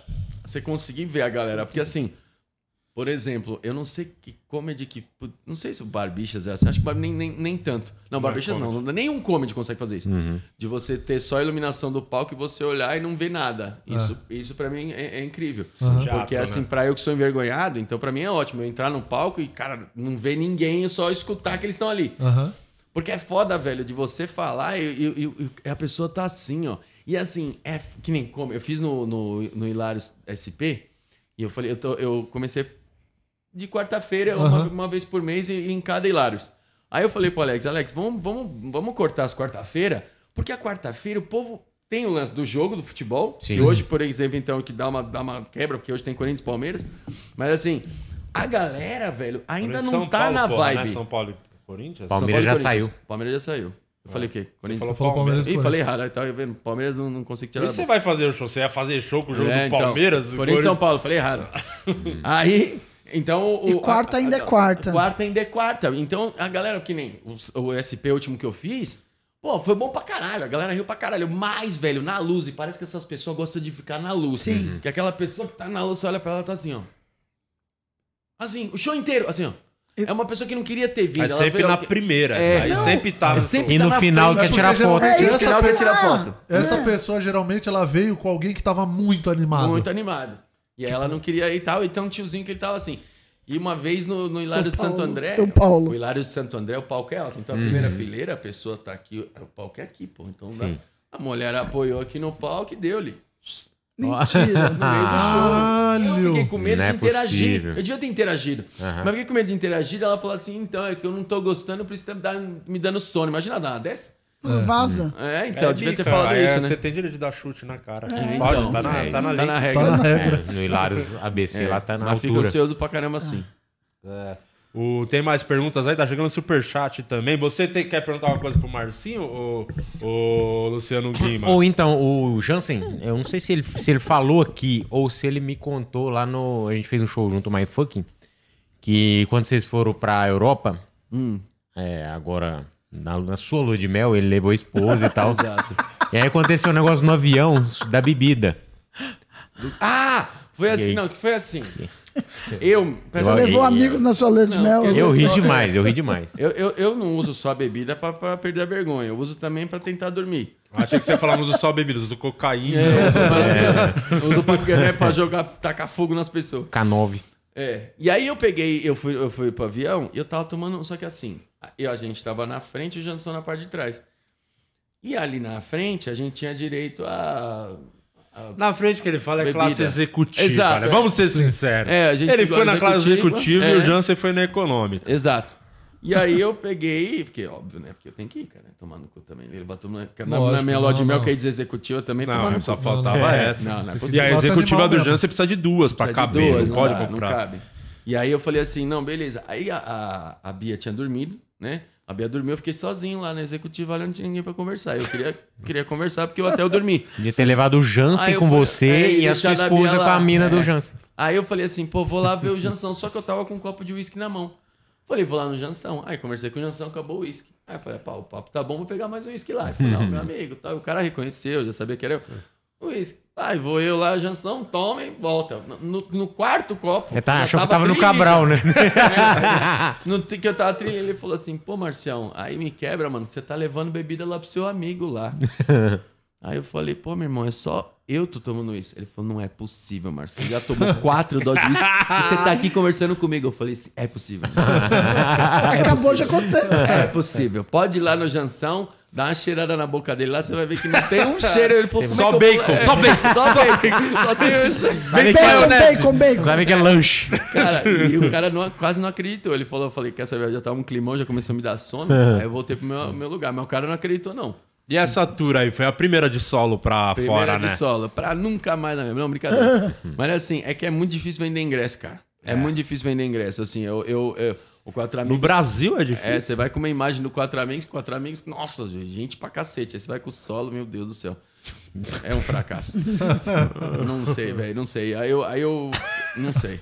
você conseguir ver a galera, porque assim, por exemplo, eu não sei que comedy que, put- não sei se o Barbixas é assim, acho que Bar- nem, nem, nem tanto. Não, Não é Barbixas não, comedy. não, nenhum comedy consegue fazer isso. De você ter só a iluminação do palco e você olhar e não ver nada. Isso, isso para mim é, é incrível. Porque Teatro, assim, né? pra eu que sou envergonhado, então pra mim é ótimo eu entrar no palco e, cara, não ver ninguém, só escutar que eles estão ali. Aham. Porque é foda, velho, de você falar e, e- e- e a pessoa tá assim, ó. E assim, é que nem como. Eu fiz no, no, no Hilários SP e eu falei, eu, tô- eu comecei de quarta-feira, uma, Aham. uma vez por mês, e, e em cada Hilários. Aí eu falei pro Alex, Alex, vamos, vamos, vamos cortar as quarta-feira, porque a quarta-feira o povo tem o lance do jogo do futebol. Sim. Que hoje, por exemplo, então, que dá uma, dá uma quebra, porque hoje tem Corinthians e Palmeiras. Mas assim, a galera, velho, ainda não São tá Paulo, na porra, né? vibe. São Paulo e Corinthians? Palmeiras Paulo e já Corinthians. saiu. Palmeiras já saiu. Eu falei o quê? Corinthians. falou Falou Palmeiras e Ih, falei errado. Tá vendo? Palmeiras não, não consigo Por tirar da você vai fazer o show. Você ia fazer show com o jogo É, do então, Palmeiras? Corinthians e São Paulo, falei errado. <laughs> Aí, então... O, E quarta ainda é quarta. Quarta ainda é quarta. Então, a galera que nem o, o SP último que eu fiz, Pô, foi bom pra caralho. A galera riu pra caralho. Mas, velho, na luz, e parece que essas pessoas gostam de ficar na luz. Sim. Que aquela pessoa que tá na luz, você olha pra ela e tá assim, ó. Assim, o show inteiro, assim, ó. É uma pessoa que não queria ter vindo. Aí ela sempre veio- na primeira. É, aí não, sempre tá é no sempre E tá no na final frente, quer tirar foto. É No isso final quer tirar foto. Essa É. pessoa geralmente ela veio com alguém que tava muito animado. Muito animado. E aí ela não queria ir e tal. E tem um tiozinho que ele tava assim. E uma vez no, no Hilário de Santo André. São Paulo. O Hilário de Santo André, o palco é alto. Então a primeira fileira, a pessoa tá aqui, o palco é aqui, pô. Então dá- a mulher apoiou aqui no palco e deu-lhe. Mentira. No meio do show. Eu fiquei com medo Não é de interagir. possível. Eu devia ter interagido. Aham. Mas eu fiquei com medo de interagir. Ela falou assim: então, é que eu não tô gostando, por isso tá me dando- me dando sono. Imagina dar uma dessa. Vaza. É, então, eu devia ter falado aí isso, é- né? Você tem direito de dar chute na cara. É, Pode, então. tá na, É, tá na Tá na Tá regra. na regra. É, no Hilários ABC É, lá tá na mas fica altura. ansioso pra caramba assim. O, tem mais perguntas aí? Tá chegando superchat também. Você tem, quer perguntar alguma coisa pro Marcinho ou, ou Luciano Guima? Ou então, o Jansen, eu não sei se ele, se ele falou aqui ou se ele me contou lá no. A gente fez um show junto, My Fucking. Que quando vocês foram pra Europa, é, agora, na, na sua lua de mel, ele levou a esposa e tal. <laughs> Exato. E aí aconteceu um negócio no avião da bebida. Ah! Foi assim, aí? não, que foi assim. Eu. Eu- Você levou amigos na sua lua de Não, mel? eu- Eu ri só- demais, eu ri demais. Eu, eu, eu não uso só a bebida pra, pra perder a vergonha. Eu uso também pra tentar dormir. Achei que você falava uso só bebidas, uso cocaína. É, uso, pra, eu uso pra, né, pra jogar, tacar fogo nas pessoas. K9. É. E aí eu peguei, eu fui, eu fui pro avião e eu tava tomando. Só que assim, eu, a gente tava na frente e o Jansson na parte de trás. E ali na frente a gente tinha direito a. a- Na frente que ele fala é Bebida. classe executiva. Exato, né? é. Vamos ser sinceros. É, a gente ele foi na classe executiva, executiva e é. o Jansen foi na econômica. Exato. E aí eu peguei, porque óbvio, né? Porque eu tenho que ir, cara, tomar no cu também. Ele bateu na, na, Lógico, na minha loja de mel, não. que é de executiva também, tomar Não, no só cu. faltava Não, é. essa. Não, não é e a executiva do. Jansen precisa de duas de caber. duas, não pode dá, comprar. Não cabe. E aí eu falei assim, não, beleza. Aí a, a, a Bia tinha dormido, né? A Bia dormiu, eu fiquei sozinho lá na executiva, olhando, não tinha ninguém pra conversar. Eu queria, <laughs> queria conversar porque eu até eu dormi. Podia ter levado o Jansen Aí com você é, e a sua deixado a esposa com a mina do É. Jansen. Aí eu falei assim, pô, vou lá ver o Jansão. Só que eu tava com um copo de uísque na mão. Falei, vou lá no Jansão. Aí conversei com o Jansão, acabou o uísque. Aí eu falei, pá, o papo tá bom, vou pegar mais um uísque lá. Ele falou, não, meu <laughs> amigo, tá. o cara reconheceu, já sabia que era eu. Uísque. Aí vou eu lá, Jansão, toma e volta. No, no quarto copo. Tá, achou que tava no Cabral, né? <laughs> <laughs> No que eu tava trilhando, ele falou assim, pô, Marcião, aí me quebra, mano, que você tá levando bebida lá pro seu amigo lá. <laughs> aí eu falei, pô, meu irmão, é só eu tô tomando isso. Ele falou, não é possível, Marcião. Você já tomou quatro doses de uísque e você tá aqui conversando comigo. Eu falei, é possível. Acabou de acontecer. É possível. Pode ir lá no Jansão, dá uma cheirada na boca dele lá, você vai ver que não tem um <laughs> cheiro. Ele falou, Só é que eu bacon, só É, Só <laughs> bacon. Só tem um cheiro. É- Bacon, bacon, bacon. vai ver que é lanche. Cara, e o cara não- quase não acreditou. Ele falou, eu falei, quer saber, já tava um climão, já começou a me dar sono. Aí eu voltei pro meu, meu lugar. Mas o cara não acreditou, não. E essa tour aí, foi a primeira de solo pra Primeira fora, de né? solo, pra nunca mais na Não, brincadeira. <laughs> Mas assim, é que é muito difícil vender ingresso, cara. É, muito difícil vender ingresso. Assim, eu, eu, eu- o Quatro No Amigos. Brasil é É, difícil. você vai com uma imagem do Quatro Amigos, Quatro Amigos, nossa, gente pra cacete. Aí você vai com o solo, meu Deus do céu. É um fracasso. <laughs> não sei, velho, não sei. Aí eu, aí eu. Não sei.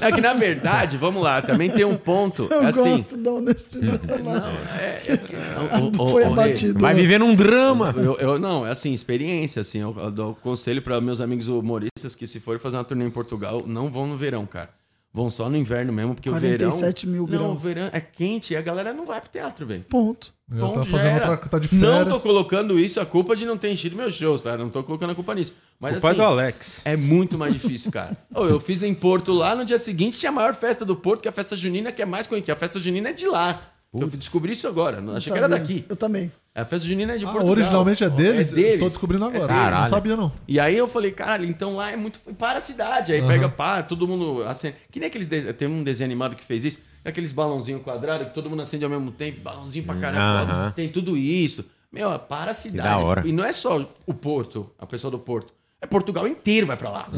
É que na verdade, vamos lá, também tem um ponto. Eu assim. gosto da honestidade. <laughs> Não, é. é Foi abatido. Vai viver num drama. eu, eu- não, é assim, experiência, assim, eu, eu dou conselho para meus amigos humoristas que se forem fazer uma turnê em Portugal, não vão no verão, cara. Vão só no inverno mesmo, porque o verão... 47 mil Não, o graus. verão é quente e a galera não vai pro teatro, velho. Ponto. Ponto, tá fazendo outra, tá de Não tô colocando isso a culpa de não ter enchido meus shows, tá? Não tô colocando a culpa nisso. Mas O pai assim, do Alex. é muito mais difícil, cara. <laughs> Eu fiz em Porto lá, no dia seguinte tinha a maior festa do Porto, que é a festa junina, que é mais conhecida. A festa junina é de lá. Eu descobri isso agora, não achei que era Sabia. daqui. Eu também. A festa junina é de Ah, Portugal. originalmente é deles? É deles. Tô descobrindo agora. Caralho. Não sabia, não. E aí eu falei, caralho, então lá é muito. Para a cidade. Aí pega, pá, todo mundo acende. Que nem aqueles. de- Tem um desenho animado que fez isso. Aqueles balãozinhos quadrados que todo mundo acende ao mesmo tempo. Balãozinho pra caramba. Aham. Tem tudo isso. Meu, para a cidade. da hora. E não é só o Porto, a pessoa do Porto. É Portugal inteiro vai pra lá.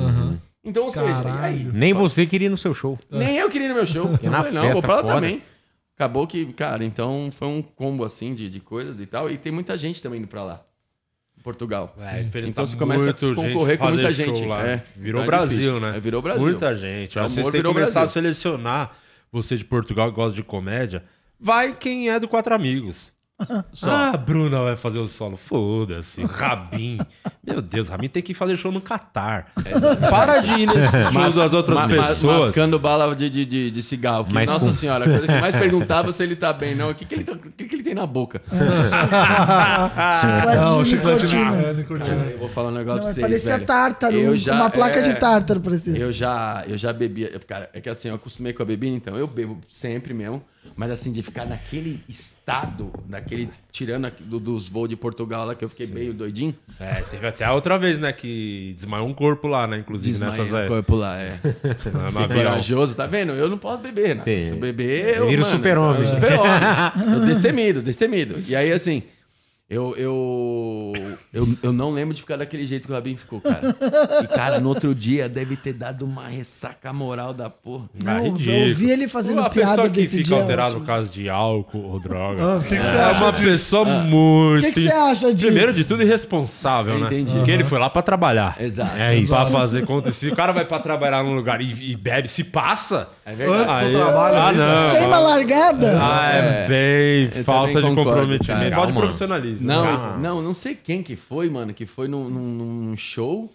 Então, ou seja, aí? Nem você queria ir no seu show. Nem eu queria ir no meu show. Eu na falei, não, vou festa pra lá foda. também. Acabou que, cara, então foi um combo assim de, de coisas e tal. E tem muita gente também indo pra lá. Portugal. É, Então tá você começa a concorrer com muita gente. lá. É, Virou então é Brasil, difícil. né? É, virou Brasil. Muita gente. Vocês amor têm que virou começar a Brasil. selecionar. Você de Portugal que gosta de comédia. Vai quem é do Quatro Amigos. Ah, a Bruna vai fazer o solo. Foda-se. Rabin. Meu Deus, Rabin tem que fazer show no Catar. Para de ir nesses shows das outras Ma- pessoas. Mascando bala de, de, de, de cigarro. Que, Mas nossa com- senhora, a coisa que mais perguntava se ele tá bem, não. O que, que, ele, tá- o que, que ele tem na boca? <laughs> Chiclete Não, de chiclete de nicotina. é, nicotina. Eu vou falar um negócio Não, pra mas vocês, parecia velho. tártaro, Eu já- uma placa é, de tártaro parecia. Eu já, eu já bebia. Cara, é que assim, eu acostumei com a bebida, então eu bebo sempre mesmo. Mas assim, de ficar naquele estado, naquele. Tirando aqui do- dos voos de Portugal lá, que eu fiquei meio doidinho. É, teve até a outra vez, né? Que desmaiou um corpo lá, né? Inclusive Desmaiei nessas. É, corpo lá, é. <laughs> corajoso, tá vendo? Eu não posso beber, né? Sim. Se beber, eu. Vira o super-homem. Super-homem. Eu destemido, destemido. E aí, assim. Eu, eu, eu, eu não lembro de ficar daquele jeito que o Rabin ficou, cara. E, cara, no outro dia deve ter dado uma ressaca moral da porra. Não, eu ridículo. ouvi ele fazendo Uma piada pessoa que desse fica dia. é alterada por causa de álcool ou droga. Ah, o que que você é acha uma disso? pessoa muito. O que, que você acha disso? Primeiro de tudo, irresponsável, né? Entendi. Porque ele foi lá pra trabalhar. Exato. É isso. Pra fazer conta. Se o cara vai pra trabalhar num lugar e, e bebe, se passa. É verdade. Antes Aí, do trabalho, ah, não. Queima a largada? Ah, é, É. bem Eu falta de concordo, comprometimento. Falta de Calma. Não, não, não sei quem que foi, mano, que foi num, num- num show,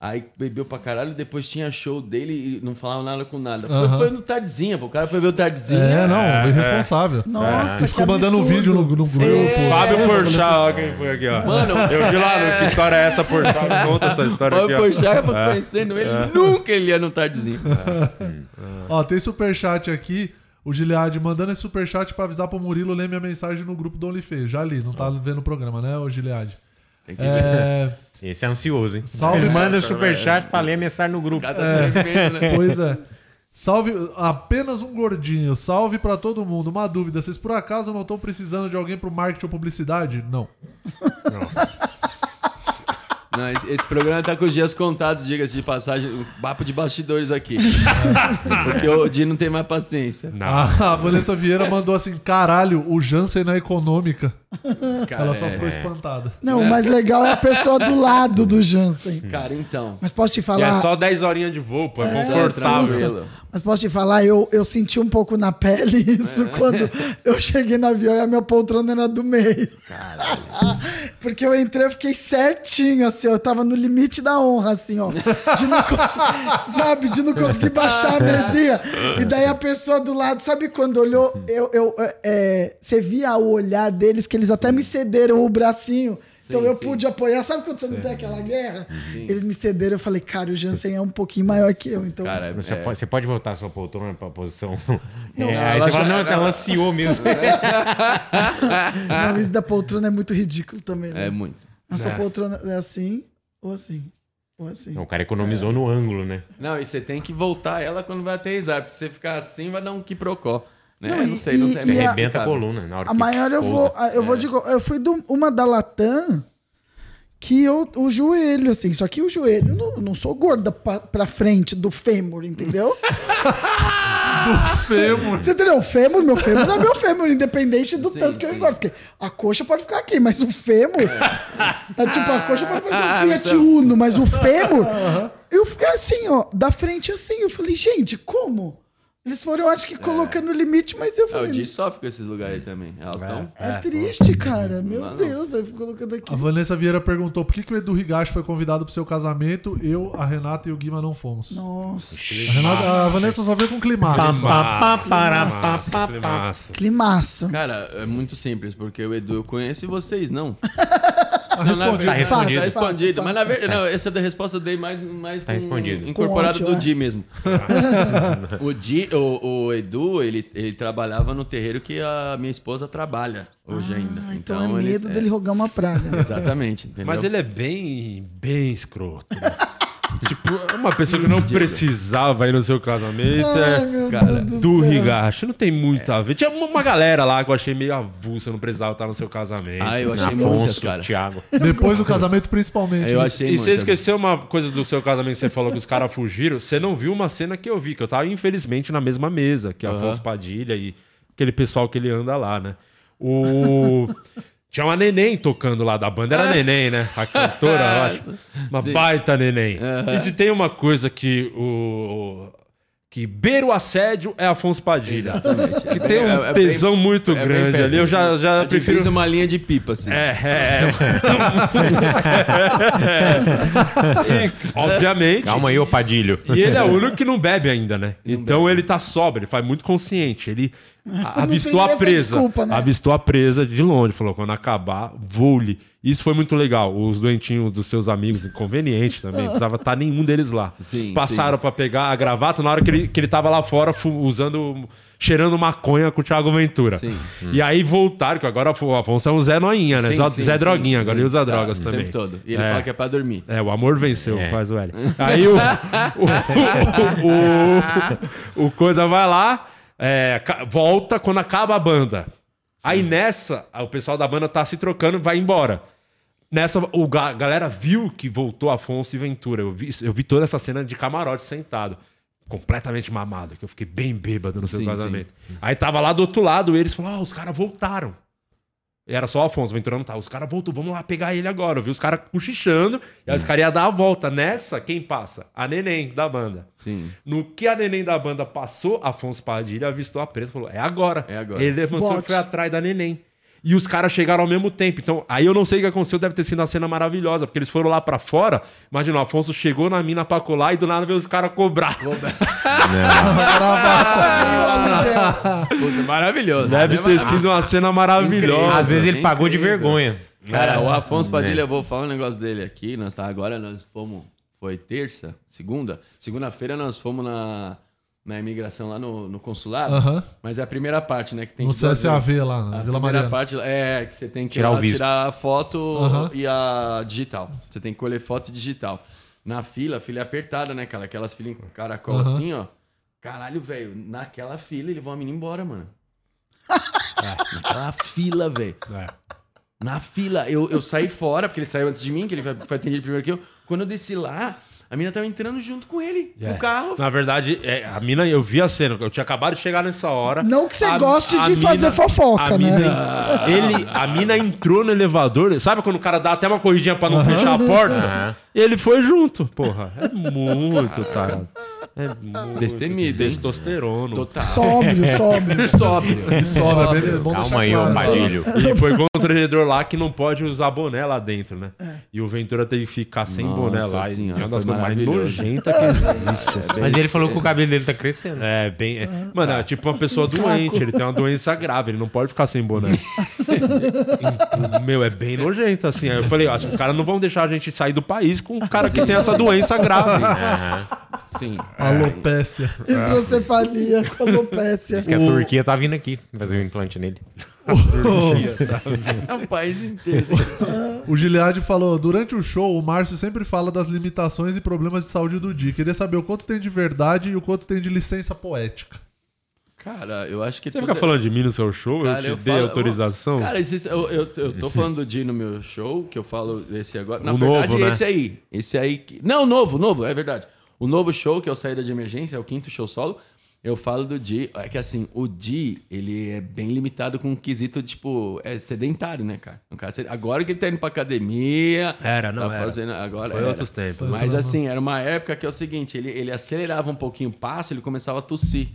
aí bebeu pra caralho, depois tinha show dele e não falava nada com nada. Foi, Aham. foi no Tardezinha, pô, o cara foi ver o Tardezinha. É, não, irresponsável. Nossa, E ficou mandando um vídeo no, no grupo. Fábio Porchat, ó quem foi aqui, ó. Mano, <laughs> Eu vi lá, no- que história é essa, Porchat? Me Conta essa história foi aqui, o ó. Porchat conhecendo ele, nunca ele ia no Tardezinha. Ó, tem superchat aqui. O Gilead mandando esse superchat pra avisar pro Murilo ler minha mensagem no grupo do OnlyFans. Já li, não tá vendo o programa, né, ô Gilead? Tem que É, <laughs> Esse é ansioso, hein? Salve. Ele manda superchat pra ler a mensagem no grupo. Cada tremendo, né? pois é. Salve, apenas um gordinho. Salve pra todo mundo. Uma dúvida, vocês por acaso não estão precisando de alguém pro marketing ou publicidade? Não. Não, esse, programa tá com os dias contados, diga-se de passagem, um papo de bastidores aqui. <laughs> Porque o Di não tem mais paciência. Não. A, a Vanessa Vieira mandou assim: caralho, o Jansen na econômica. Cara, Ela só é- ficou espantada. Não, o mais legal é a pessoa do lado do Jansen. Cara, então. Mas posso te E falar. é só 10 horinhas de voo, pô. É, É, confortável. Mas posso te falar, eu, eu senti um pouco na pele <laughs> isso quando eu cheguei no avião e a minha poltrona era do meio. <laughs> Porque eu entrei, eu fiquei certinho, assim, eu tava no limite da honra, assim, ó. De não conseguir, <laughs> sabe, de não conseguir baixar a mesinha. E daí a pessoa do lado, sabe quando olhou, eu, eu, é, você via o olhar deles, que eles até me cederam o bracinho. Então eu sim. pude apoiar. Sabe quando você não tem aquela guerra? Eles me cederam, eu falei, cara, o Jansen é um pouquinho maior que eu. Então, Cara, Você, é- pode, você pode voltar a sua poltrona pra posição. É, Não, aí fala, já- não, ela ansiou mesmo. Não, isso da poltrona é muito ridículo também. Né? é muito. A sua poltrona é assim, ou assim, ou assim. o cara economizou no ângulo, né? Não, e você tem que voltar ela quando vai aterrissar. Porque se você ficar assim, vai dar um quiprocó. Né? Não, Não, e- sei, não e- sei. E a- arrebenta a coluna na hora A que maior eu vou, eu vou de, eu fui de uma da Latam que eu, o joelho, assim, só que o joelho, eu não, não sou gorda pra, pra frente do fêmur, entendeu? <laughs> Fêmur. Você entendeu? O fêmur, meu fêmur é meu fêmur, <laughs> independente do tanto que eu sim. engordo. Porque a coxa pode ficar aqui, mas o fêmur. É, tipo, a coxa pode parecer Ah, um Fiat mas eu- Uno, mas o <laughs> fêmur. Eu fiquei assim, ó, da frente assim. Eu falei, gente, como? Eles foram, eu acho que colocando o limite, mas eu É, o falei. Di sofre com esses lugares aí também. É altão. É, triste, cara. Meu Não. Deus, vai colocando aqui. A Vanessa Vieira perguntou por que, que o Edu Higashi foi convidado pro seu casamento, eu, a Renata e o Guima não fomos. Nossa. A, Renata- a Vanessa só veio com. Massa, que massa. Climaço. Cara, é muito simples, porque o Edu eu conheço e vocês não. <laughs> Tá respondido. Tá respondido. Tá respondido. Mas na verdade, não, essa da resposta eu dei mais, mais Tá respondido. incorporado Com do Di mesmo. <laughs> o, Di, o, o Edu, ele, ele trabalhava no terreiro que a minha esposa trabalha hoje ainda. Ah, então, é eles- medo dele rogar uma praga. Exatamente, entendeu? Mas ele é bem, bem escroto. né? <laughs> tipo, uma pessoa que não precisava ir no seu casamento. É meu cara, Deus do. Higashi. Não tem muito a ver. Tinha uma uma galera lá que eu achei meio avulsa, não precisava estar no seu casamento. Ah, eu achei muitas, Afonso, cara. Thiago. <laughs> Depois do casamento, principalmente. Eu né? achei E você muitas. esqueceu uma coisa do seu casamento que você falou que os caras fugiram? Você não viu uma cena que eu vi, que eu tava infelizmente na mesma mesa, que é. Afonso Padilha e aquele pessoal que ele anda lá, né? O. Tinha uma neném tocando lá da banda, era a neném, né? A cantora, eu <laughs> acho. Uma Sim. baita neném. Aham. E se tem uma coisa que o. que beira o assédio é Afonso Padilha. Exatamente. Que tem um É- é bem- tesão muito é grande perto. ali. Eu já, já É prefiro. uma linha de pipa, assim. É, é. é. E, <laughs> obviamente. Calma aí, ô Padilho. E ele é o único que não bebe ainda, né? então ele tá sóbrio, ele faz muito consciente. Ele avistou a presa. desculpa, né? Avistou a presa de longe. Falou: quando acabar, vou-lhe. Isso foi muito legal. Os doentinhos dos seus amigos, inconveniente também. Precisava estar nenhum deles lá. Sim, Passaram pra pegar a gravata na hora que ele, que ele tava lá fora usando. Cheirando maconha com o Thiago Ventura. Sim. E aí voltaram, que agora o Afonso é um Zé Noinha, né? Sim, Zé, sim, Zé sim. Droguinha, agora ele usa Tá, drogas o também. tempo todo. E ele É. fala que é pra dormir. É, o amor venceu, É. faz o L. Aí o, o, o, o coisa vai lá, é, volta quando acaba a banda. Aí nessa, o pessoal da banda tá se trocando, vai embora. Nessa, o ga- galera viu que voltou Afonso e Ventura. Eu vi, eu vi toda essa cena de camarote sentado. Completamente mamado, que eu fiquei bem bêbado no seu Sim, casamento. Aí tava lá do outro lado, eles falaram: Ah, os caras voltaram. Era só o Afonso, o Ventura não tava. Os caras voltou, vamos lá pegar ele agora. Eu vi os caras cochichando, e aí os caras iam dar a volta. Nessa, quem passa? A neném da banda. Sim. No que a neném da banda passou, Afonso Padilha avistou a presa e falou: é agora. É agora. Ele levantou e foi atrás da neném. E os caras chegaram ao mesmo tempo. Então, aí eu não sei o que aconteceu, deve ter sido uma cena maravilhosa, porque eles foram lá pra fora. Imagina, o Afonso chegou na mina pra colar e do nada veio os caras cobrar. <laughs> Puta, maravilhoso. Deve é ter maravilhoso. sido uma cena maravilhosa. Às vezes ele incrível. pagou de vergonha. Cara, o Afonso Padilha, eu vou falar um negócio dele aqui. Nós tá, agora nós fomos. Foi terça? Segunda? Segunda-feira nós fomos na, na imigração lá no, no consulado. Mas é a primeira parte, né? Que tem No que CSAV vezes. lá, na A Vila primeira Mariana. parte é que você tem que Tirar visto. tirar a foto e a digital. Você tem que colher foto digital. Na fila, a fila é apertada, né, cara? Aquelas filas em caracol assim, ó. Caralho, velho, naquela fila ele levou a menina embora, mano. <laughs> Naquela fila, velho. É. Na fila. Eu, eu saí fora, porque ele saiu antes de mim, que ele foi, foi atendido primeiro que eu. Quando eu desci lá, a menina tava entrando junto com ele, É. no carro. Na verdade, é, a mina, eu vi a cena, eu tinha acabado de chegar nessa hora. Não que você A- goste a de fazer fofoca, a né? mina- <laughs> ele, a mina entrou no elevador, sabe quando o cara dá até uma corridinha pra não fechar a porta? <laughs> Ele foi junto, porra. É muito, tarado. É. Destemido? Testosterona. Total. Sóbrio, <laughs> sóbrio. Sóbrio. Beleza. Bom Calma aí, ô claro. Padilho. <laughs> E foi constrangedor lá que não pode usar boné lá dentro, né? E o Ventura teve que ficar sem Nossa boné lá. E é uma das coisas mais nojentas que existe. assim. Mas ele falou que o cabelo dele tá crescendo. É, bem. é- Mano, é tipo uma pessoa Um doente, ele tem uma doença grave, ele não pode ficar sem boné. <laughs> Meu, é bem nojento, assim. Aí eu falei, acho que os caras não vão deixar a gente sair do país com um cara que tem essa doença grave. Sim. <laughs> Alopécia. Hidrocefalia, colopécia. Diz que a Turquia tá vindo aqui fazer um implante nele. <laughs> É um país inteiro. O Gilead falou: durante o show, o Márcio sempre fala das limitações e problemas de saúde do Di. Queria saber o quanto tem de verdade e o quanto tem de licença poética. Cara, eu acho que Você tudo fica é- falando de mim no seu show? Cara, eu eu te dei falo- autorização? Cara, eu, eu, eu tô falando do Di no meu show, que eu falo desse agora. Na O verdade, novo, né? esse aí. Esse aí. Que... Não, novo, novo, é verdade. O novo show, que é o Saída de Emergência, é o quinto show solo. Eu falo do Di. É que assim, o Di, ele é bem limitado com um quesito, tipo, é sedentário, né, cara? Agora que ele tá indo pra academia. Era, não tá era. fazendo. Agora Foi era. outros tempos. Mas assim, era uma época que é o seguinte: ele, ele acelerava um pouquinho o passo, ele começava a tossir.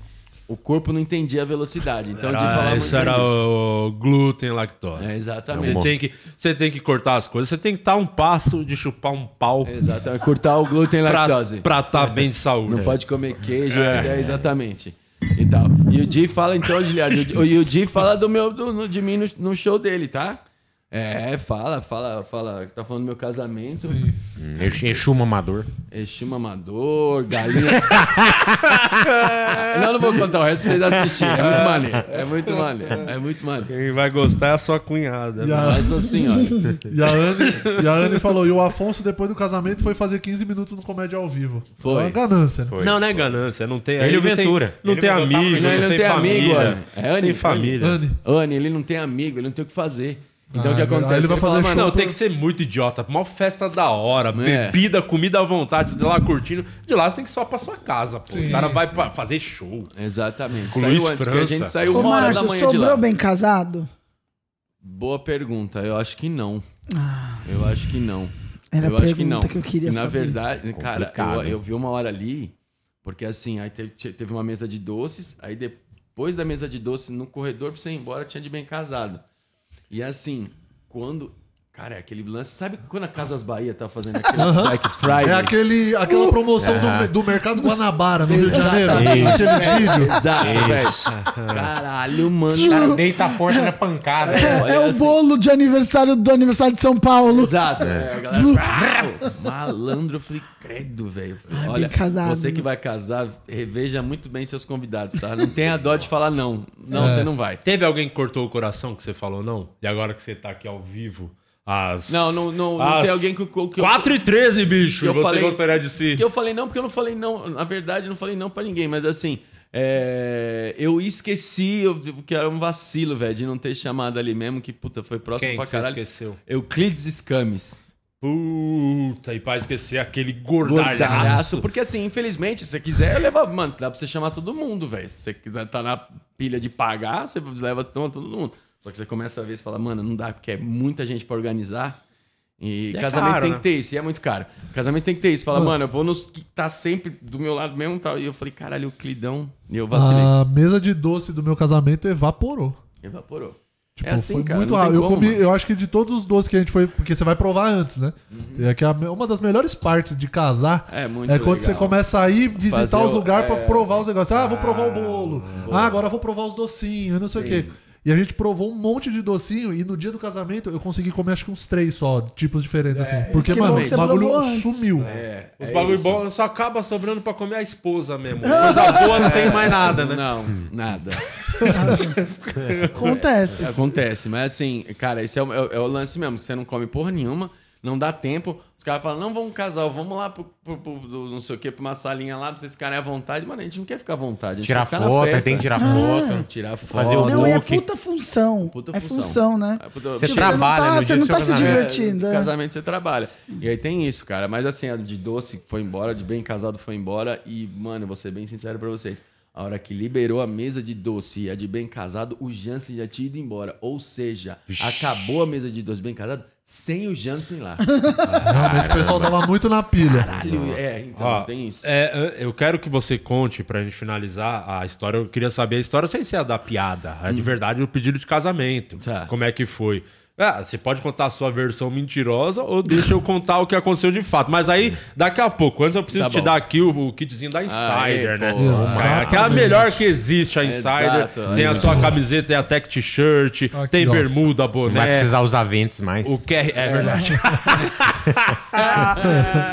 O corpo não entendia a velocidade. Então, falava Era, muito isso era o glúten lactose. É, exatamente. Você tem, que, você tem que cortar as coisas, você tem que estar um passo de chupar um pau Exatamente. Cortar o glúten e pra lactose. estar tá bem de saúde. Não pode comer queijo, é. exatamente. E tal. E o Di fala, então, Giliard, o Di- e fala do meu, do, de mim no, no show dele, tá? É, fala, fala, fala. Tá falando do meu casamento. Sim. Hum, Exu mamador. Exu mamador, galinha. <laughs> não, não vou contar o resto pra vocês assistirem. É muito maneiro. É muito maneiro. É muito maneiro. Quem vai gostar é a sua cunhada. E né? a, Nossa senhora. e a Anne, e a Anne falou: e o Afonso, depois do casamento, foi fazer 15 minutos no Comédia ao Vivo. Foi. É uma ganância, né? Foi. Não, não é ganância, não tem. Ele e o não tem- Ventura. Não Ele tem amigo, não, ele não tem, tem amigo, família. Anne. É Anne? Tem família. Anne. Anne, ele não tem amigo, ele não tem o que fazer. Então Ah, o que é verdade. acontece? Ele vai fala, fazer "Mano, show Não, por- tem que ser muito idiota. Mó festa da hora, É. bebida, comida à vontade, de lá curtindo. De lá você tem que só pra sua casa, pô. Os caras vão pra fazer show. Exatamente. Com saiu Luiz antes, porque a França. gente saiu Ô, uma hora da manhã de lá. sobrou bem casado? Boa pergunta. Eu acho que não. Eu acho que não. Era eu a acho que não. que eu queria Na saber. verdade, cara, eu, eu vi uma hora ali. Porque assim, aí teve, te- teve uma mesa de doces, aí depois da mesa de doces, no corredor pra você ir embora, tinha de bem casado. E assim, quando. Cara, é aquele lance. Sabe quando a Casas Bahia tá fazendo aquele Black Friday? É aquele, aquela promoção do, do Mercado Guanabara no Rio de Janeiro. Aquele vídeo. Exato, velho. Caralho, mano. Cara, deita a porta na pancada. É, olha é o assim. bolo de aniversário do aniversário de São Paulo. Exato. É, a <laughs> galera, Pô, malandro, eu falei, credo, velho. Olha, casado, você que né? vai casar, reveja muito bem seus convidados, tá? Não tenha dó de falar não. Não, você não vai. Teve alguém que cortou o coração que você falou não? E agora que você tá aqui ao vivo, às. Não, não, não, não tem alguém que, que, que eu- 4 e 13, bicho! eu você falei- gostaria de se. Que eu falei não, porque eu não falei não. Na verdade, eu não falei não pra ninguém, mas assim. é, eu esqueci, eu, que era um vacilo, velho, de não ter chamado ali mesmo, que puta, foi próximo Quem pra caralho. esqueceu? Euclides Scames. Puta, e pra esquecer aquele Gordalhaço. gordalhaço. Porque assim, infelizmente, se você quiser, leva. Mano, dá pra você chamar todo mundo, velho. Se você quiser tá na pilha de pagar, você leva todo mundo. Só que você começa a ver e fala, mano, não dá, porque é muita gente pra organizar. E, E é casamento caro, tem né? que ter isso, e é muito caro. Casamento tem que ter isso. Fala, mano, eu vou nos que tá sempre do meu lado mesmo e tal. E eu falei, caralho, o Clidão. E eu vacilei. A mesa de doce do meu casamento evaporou. Evaporou. Tipo, é assim, foi cara. muito rápido. Eu como, comi, mano. eu acho que de todos os doces que a gente foi, porque você vai provar antes, né? É que uma das melhores partes de casar É é quando legal. você começa a ir visitar Fazer os lugares pra é. provar os negócios. Ah, vou provar o bolo. Ah, agora vou provar os docinhos, não sei o quê. E a gente provou um monte de docinho e no dia do casamento eu consegui comer acho que uns três só, tipos diferentes assim. Porque, que mano, o bagulho sumiu. É, Os é bagulho isso. bom só acaba sobrando pra comer a esposa mesmo. <laughs> Coisa boa não tem mais nada, né? Não, nada. <laughs> Acontece. Acontece, mas assim, cara, esse é o, é o- é o lance mesmo, que você não come porra nenhuma, não dá tempo. Os caras falam, não, vamos casal, vamos lá pro, pro- pro- não sei o que, pra uma salinha lá, pra vocês ficarem à vontade. Mano, a gente não quer ficar à vontade. A gente Tirar quer ficar na foto, tem que tirar foto. Tirar foto. Fazer o Não, é puta função. Puta é função. função, né? É, puta- Você Tipo, trabalha não tá, você não tá se divertindo. No é. casamento você trabalha. E aí tem isso, cara. Mas assim, a de doce foi embora, de bem casado foi embora. E, mano, eu vou ser bem sincero pra vocês. A hora que liberou a mesa de doce e a de bem casado, o Jansen já tinha ido embora. Ou seja, acabou a mesa de doce bem casado sem o Jansen lá. <laughs> Realmente o pessoal tava muito na pilha. Caralho, é, então Ó, tem isso. é, eu quero que você conte pra gente finalizar a história. Eu queria saber a história sem ser a da piada. A de verdade, o pedido de casamento. Hum. Tá. Como é que foi? Ah, você pode contar a sua versão mentirosa ou deixa eu contar o que aconteceu de fato. Mas aí, daqui a pouco, antes eu preciso Tá te bom. dar aqui o, o kitzinho da Insider, Aê, né? É, que é a melhor que existe, a Insider. Exato, tem a sua camiseta, tem a tech t-shirt, tem bermuda, Não vai boné. precisar usar ventos mais. O QR... É verdade. <laughs>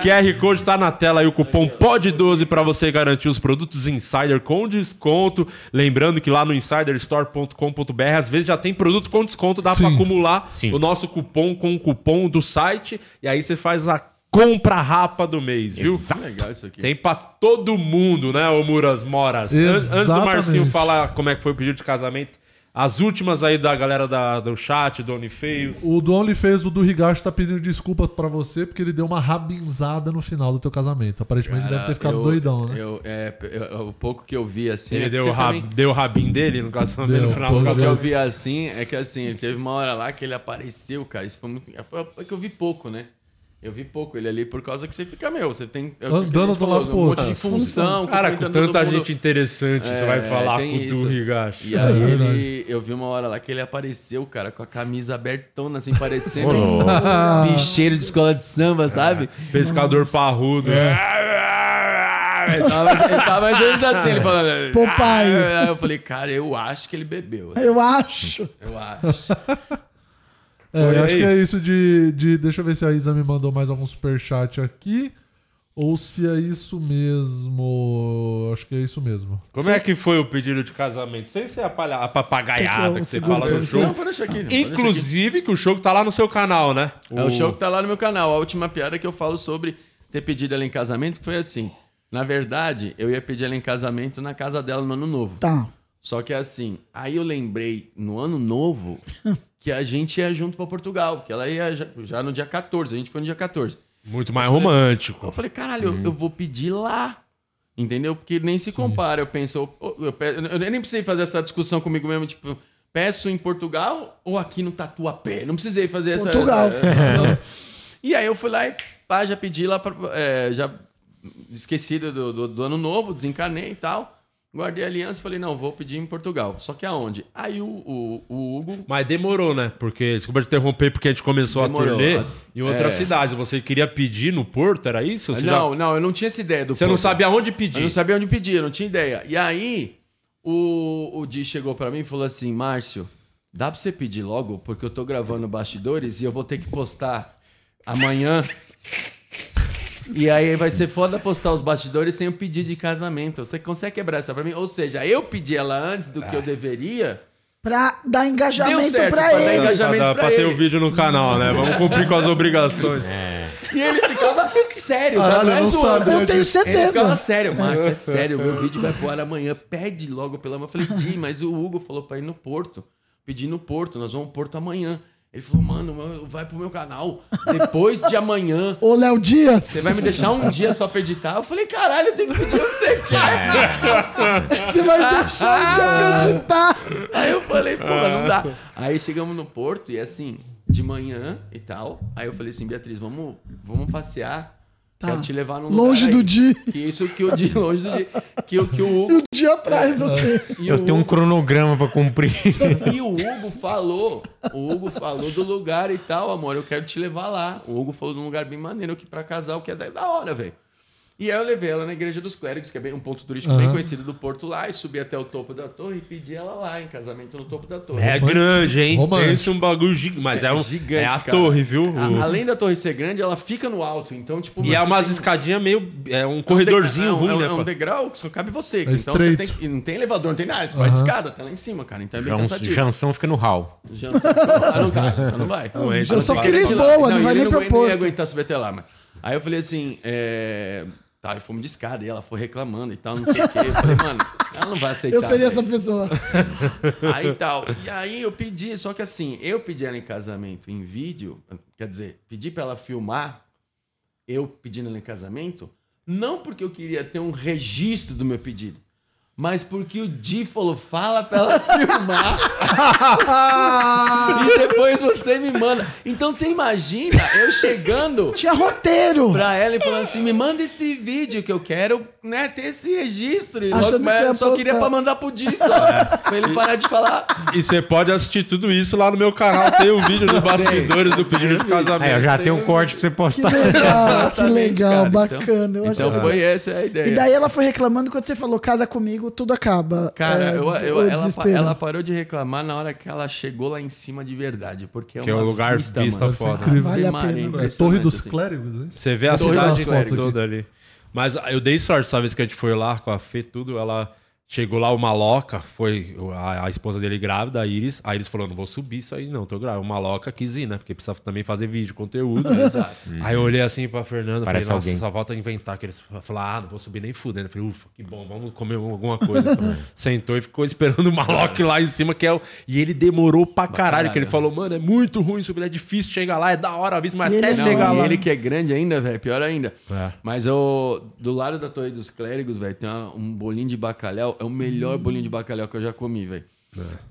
QR Code tá na tela aí, o cupom POD12 para você garantir os produtos Insider com desconto. Lembrando que lá no insiderstore.com.br às vezes já tem produto com desconto, dá para acumular Sim. o nosso cupom com o cupom do site e aí você faz a compra rapa do mês, viu? Que legal isso aqui. Tem pra todo mundo, né, ô Muras Moras? An- Antes do. Marcinho falar como é que foi o pedido de casamento, as últimas aí da galera da- do chat, do Onlyfeios. O do OnlyFans, o do Higashi, tá pedindo desculpa pra você porque ele deu uma rabinzada no final do teu casamento. Aparentemente deve ter ficado eu- doidão, né? Eu, é, eu- o pouco que eu vi assim. Ele é deu, o rab- também- deu o rabinho dele no casamento Deu, no final do O que eu vi assim é que assim, ele teve uma hora lá que ele apareceu, cara. Isso foi muito. Foi é que eu vi pouco, né? Eu vi pouco ele ali por causa que você fica, meu, você tem. é Andando do lado pro um monte outro. de função. Cara, com tanta gente interessante, você É, vai falar com o Higashi. E aí <laughs> É ele, eu vi uma hora lá que ele apareceu, cara, com a camisa abertona, assim, parecendo um <laughs> bicheiro de escola de samba, sabe? Pescador parrudo. É. Ele tava, ele tava mais ou menos assim, ele falando. Popeye. Aí eu falei, cara, eu acho que ele bebeu. Eu acho. Eu acho. É, acho que é isso de, de. Deixa eu ver se a Isa me mandou mais algum superchat aqui. Ou se é isso mesmo. Acho que é isso mesmo. Como é que foi o pedido de casamento? Sem ser a, palha- a papagaiada Que que eu que você fala no você? show. Não, pode deixar aqui. pode deixar aqui. Inclusive que o show tá lá no seu canal, né? É o show que tá lá no meu canal. A última piada que eu falo sobre ter pedido ela em casamento foi assim. Na verdade, eu ia pedir ela em casamento na casa dela no ano novo. Tá. Só que assim, aí eu lembrei no ano novo <laughs> que a gente ia junto pra Portugal, que ela ia já, já no dia 14, a gente foi no dia 14. Muito mais romântico. Eu falei, caralho, eu, eu vou pedir lá. Entendeu? Porque nem se compara. Eu penso, eu, eu eu nem precisei fazer essa discussão comigo mesmo, tipo, peço em Portugal ou aqui no Tatuapé? Não precisei fazer essa. Portugal. essa- <laughs> e aí eu fui lá e pá, já pedi lá pra, é, já esquecido do, do, do ano novo, desencanei e tal. Guardei a aliança e falei, não, vou pedir em Portugal. Só que aonde? Aí o, o, o Hugo Mas demorou, né? Porque, desculpa te interromper, porque a gente começou Demorou. a turnê em outras É. cidades. Você queria pedir no Porto, era isso? Você, já- não, não, eu não tinha essa ideia do você não Porto. sabia onde Eu pedir. não sabia onde pedir, eu não tinha ideia. E aí, o, o Di chegou pra mim e falou assim: Márcio, dá pra você pedir logo? Porque eu tô gravando bastidores e eu vou ter que postar amanhã. E aí vai ser foda postar os bastidores sem o pedido de casamento. Você consegue quebrar essa pra mim? Ou seja, eu pedi ela antes do que eu deveria. Pra dar engajamento Deu certo, pra pra dar ele. engajamento. pra, dar- pra pra ter ele. o vídeo no canal, né? Vamos cumprir com as obrigações. <laughs> E ele ficava sério, Caralho, tá? Não é eu não sabia Eu tenho Ele ficava certeza. sério, Márcio, é <laughs> sério, meu vídeo vai pro ar amanhã. Pede logo pela manhã. Eu falei, Di, mas o Hugo falou pra ir no Porto. Pedi no Porto, nós vamos ao Porto amanhã. Ele falou, mano, vai pro meu canal depois de amanhã. <laughs> Ô, Léo Dias. Você vai me deixar um dia só pra editar? Eu falei, caralho, eu tenho que pedir o que você quer. Você vai deixar de acreditar. Aí eu falei, pô, não dá. Aí chegamos no Porto e assim, de manhã e tal. Aí eu falei assim, Beatriz, vamos, vamos passear. Quero te levar num Longe lugar do aí. Di. Que isso que o Di, <laughs> longe do Di. Que, o- que o E Hugo. um dia atrás, assim. e Eu o tenho um Hugo- cronograma pra cumprir. E o Hugo falou, o Hugo falou do lugar e tal, amor, eu quero te levar lá. O Hugo falou de um lugar bem maneiro aqui pra casal, que é da da hora, velho. E aí eu levei ela na Igreja dos Clérigos, que é bem, um ponto turístico bem conhecido do Porto lá, e subi até o topo da torre e pedi ela lá em casamento no topo da torre. É grande, hein? Romântico. Pense um bagulho gigante. Mas é, um, gigante, é a cara. torre, viu? A- além da torre ser grande, ela fica no alto, então tipo... E é você umas tem- escadinhas meio. É um corredorzinho é um, ruim, é um- né? É um degrau que só cabe você. então estreito. você tem que- e não tem elevador, não tem nada. Você vai de escada até lá em cima, cara. Então é bem Jan- cansativo. Jansão fica no hall. Janção. Ah, não tá, você não vai. Não entra, A não vai. que ele Lisboa, lá. não vai nem não, pro ele não ia Porto. aguentar subir até lá, mas... Aí eu falei assim, é... Tá, e fomos de escada, e ela foi reclamando e tal, não sei o quê. Eu falei, mano, ela não vai aceitar. Eu seria essa velho. pessoa. <laughs> Aí tal. E aí eu pedi, só que assim, eu pedi ela em casamento em vídeo, quer dizer, pedi pra ela filmar, eu pedindo ela em casamento, não porque eu queria ter um registro do meu pedido, mas porque o Di falou, fala pra ela filmar. <laughs> e depois você me manda. Então você imagina eu chegando Tinha roteiro. pra ela e falando assim: me manda esse vídeo que eu quero, né, ter esse registro. E logo, que mas eu só queria pra mandar pro Di, só. pra ele parar de falar. E você pode assistir tudo isso lá no meu canal. Tem o vídeo dos bastidores do pedido de casamento. Aí, eu já tenho um corte pra você Que postar. legal, que legal, cara. Então- bacana. eu Então acho- foi essa a ideia. E daí ela foi reclamando quando você falou, casa comigo, tudo acaba. Cara, É, eu, eu- o ela, ela parou de reclamar na hora que ela chegou lá em cima de verdade. Porque é Que é uma um lugar vista, vista mano. foda. incrível. Vale a pena. É Torre dos assim. Clérigos, é isso? Você vê a Torre cidade toda ali. Mas eu dei sorte, sabe? vez que a gente foi lá com a Fê, tudo. Ela chegou lá, o Maloca, foi a, a esposa dele grávida, a Iris. A Iris falou: não vou subir isso aí, não, tô grávida. O Maloca quis ir, né? Porque precisa também fazer vídeo, conteúdo. <laughs> Exato. Aí eu olhei assim pra Fernanda, Parece falei, nossa, alguém. só volta a inventar. Que eles falaram, ah, não vou subir nem fudendo. Eu falei, ufa, que bom, vamos comer alguma coisa. <laughs> Então, sentou e ficou esperando o Maloc lá em cima, que é o... E ele demorou pra caralho, caralho. que ele falou, mano, é muito ruim subir, é difícil chegar lá, é da hora a vista, mas E até ele não, chegar e lá... ele que é grande ainda, velho, pior ainda. É. Mas o, do lado da Torre dos Clérigos, velho, tem uma- um bolinho de bacalhau. É o melhor bolinho de bacalhau que eu já comi, velho.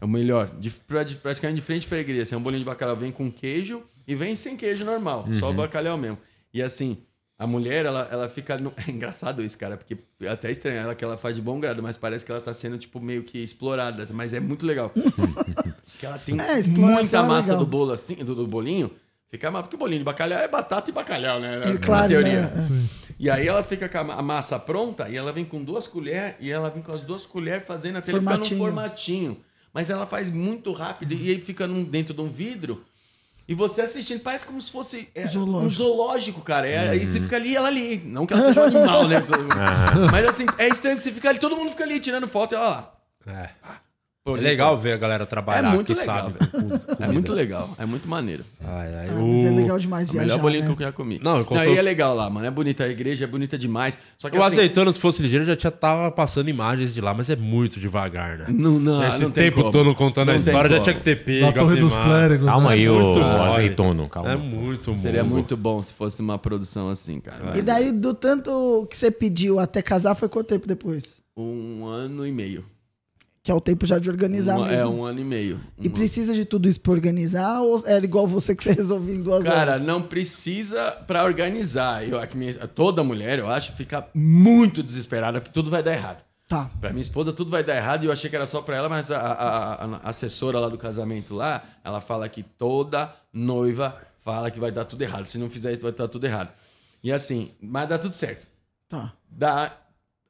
É. o melhor. De, pra- de- praticamente de frente pra igreja. Assim, é um bolinho de bacalhau vem com queijo e vem sem queijo normal. Só o bacalhau mesmo. E assim, a mulher, ela, ela fica. no- <laughs> É engraçado isso, cara, porque é até estranho ela que ela faz de bom grado, mas parece que ela tá sendo, tipo, meio que explorada. Mas é muito legal. <laughs> que ela tem É, muita é massa legal. do bolo assim, do, do bolinho. Fica mal, porque bolinho de bacalhau é batata e bacalhau, né? É Na claro, teoria. né? E aí ela fica com a ma- a massa pronta e ela vem com duas colheres e ela vem com as duas colheres fazendo até ele ficar num Formatinho. Mas ela faz muito rápido e aí fica num- dentro de um vidro. E você assistindo, parece como se fosse é, Zoológico. um zoológico, cara. É, Aí você fica ali e ela ali. Não que ela seja um animal, né? <laughs> Mas assim, é estranho que você fica ali, todo mundo fica ali tirando foto e ela lá. É. Pô, É legal ver a galera É trabalhar, muito que legal, sabe. É muito legal, é muito maneiro. Ai, ai, Ah, o- mas é legal demais É o viajar, melhor bolinho né? que eu já comi. Não, eu Não, contou- e é legal lá, mano. É bonita a igreja, é bonita demais. Só que O assim, azeitona, se fosse ligeiro, já tinha tava passando imagens de lá, mas é muito devagar, né? Não, não, Esse não tem tempo como. todo contando a Não tem história, já tinha que ter pego Torre dos. Clérigos. Calma né? aí, muito ô mole. azeitono, calma. É muito Seria mongo. muito bom se fosse uma produção assim, cara. E daí, do tanto que você pediu até casar, foi quanto tempo depois? Um ano e meio. Que é o tempo já de organizar é mesmo. um ano e meio. E precisa de tudo isso pra organizar ou era igual você que você <laughs> resolvia em duas Cara, horas? não precisa pra organizar. Eu, minha- toda mulher, eu acho, fica muito desesperada porque tudo vai dar errado. Tá. Pra minha esposa tudo vai dar errado e eu achei que era só pra ela, mas a, a- a- a assessora lá do casamento lá, ela fala que toda noiva fala que vai dar tudo errado. Se não fizer isso, vai dar tudo errado. E assim, mas dá tudo certo. Tá. Dá.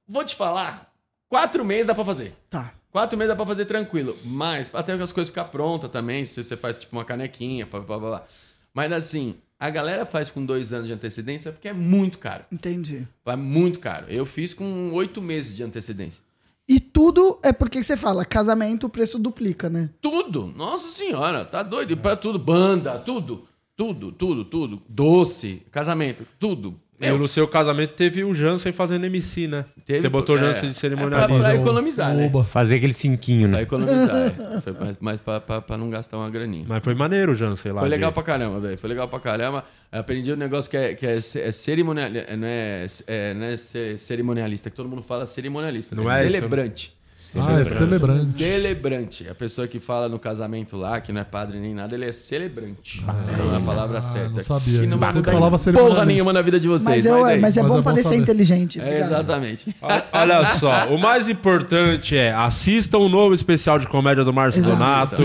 Vou te falar, quatro meses dá pra fazer. Tá. Quatro meses dá pra fazer tranquilo. Mas até as coisas ficar prontas também, se você faz tipo uma canequinha, blá, blá, blá. Mas assim, a galera faz com dois anos de antecedência porque é muito caro. Entendi. É muito caro. Eu fiz com oito meses de antecedência. E tudo é porque você fala, casamento, o preço duplica, né? Tudo. Nossa senhora, tá doido. E pra tudo. Banda, tudo. Tudo, tudo, tudo. Doce, casamento, tudo. E no seu casamento teve o Jansen fazendo MC, né? Teve- Você botou o é, Jansen de É cerimonialista. pra, pra um- economizar, né? Fazer aquele cinquinho, Pra né? economizar, é. Foi mais, mais pra, pra, pra não gastar uma graninha. Mas foi maneiro o Jansen lá. Foi legal de- pra caramba, velho. Foi legal pra caramba. Eu aprendi um negócio que é, que é, é cerimonial, é, não é, é, não é ce- cerimonialista, que todo mundo fala cerimonialista. Não né? é isso, celebrante. Ah, é celebrante. Celebrante. A pessoa que fala no casamento lá, que não é padre nem nada, ele é celebrante. Então é a palavra certa. não sabia. Que não Eu sempre falava cerimonialista. porra nenhuma na vida de vocês. Mas, eu, aí. mas é Mas bom é bom parecer saber. inteligente. É, exatamente. Olha- só, o mais importante é assistam o novo especial de comédia do Márcio. Donato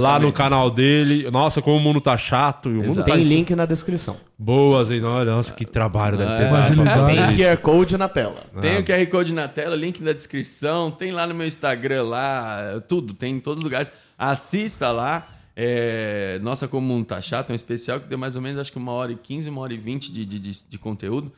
lá no canal dele. Nossa, como o mundo tá chato. E o mundo tá Tem link na descrição. Boas, hein? Olha, Nossa, que trabalho deve ter É. dado. pra Agilidade. fazer Tem. QR Code na tela. Tem o QR Code na tela, link na descrição, tem lá no meu Instagram lá, tudo, tem em todos os lugares. Assista lá. É, Nossa, como mundo tá chato, é um especial que deu mais ou menos acho que uma hora e quinze, uma hora e vinte de, de, de, de conteúdo.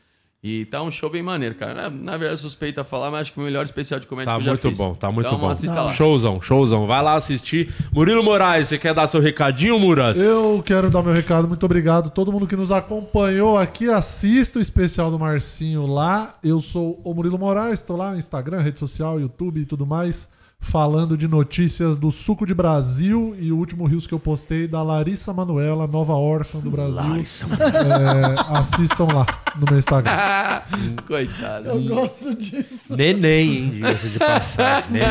E tá um show bem maneiro, cara. Na, na verdade, suspeita falar, mas acho que o melhor especial de comédia Tá que eu já muito fiz. bom, tá muito então, bom. Assista lá. Showzão, showzão. Vai lá assistir. Murilo Moraes, você quer dar seu recadinho, Muras? Eu quero dar meu recado, muito obrigado. Todo mundo que nos acompanhou aqui, assista o especial do Marcinho lá. Eu sou o Murilo Moraes, estou lá no Instagram, rede social, YouTube e tudo mais, falando de notícias do suco de Brasil e o último rios que eu postei da Larissa Manuela, nova órfã do Brasil. É, assistam lá no meu Instagram. <laughs> Coitado. Eu gosto disso. Neném, hein? Diga-se de passagem. <laughs> Neném.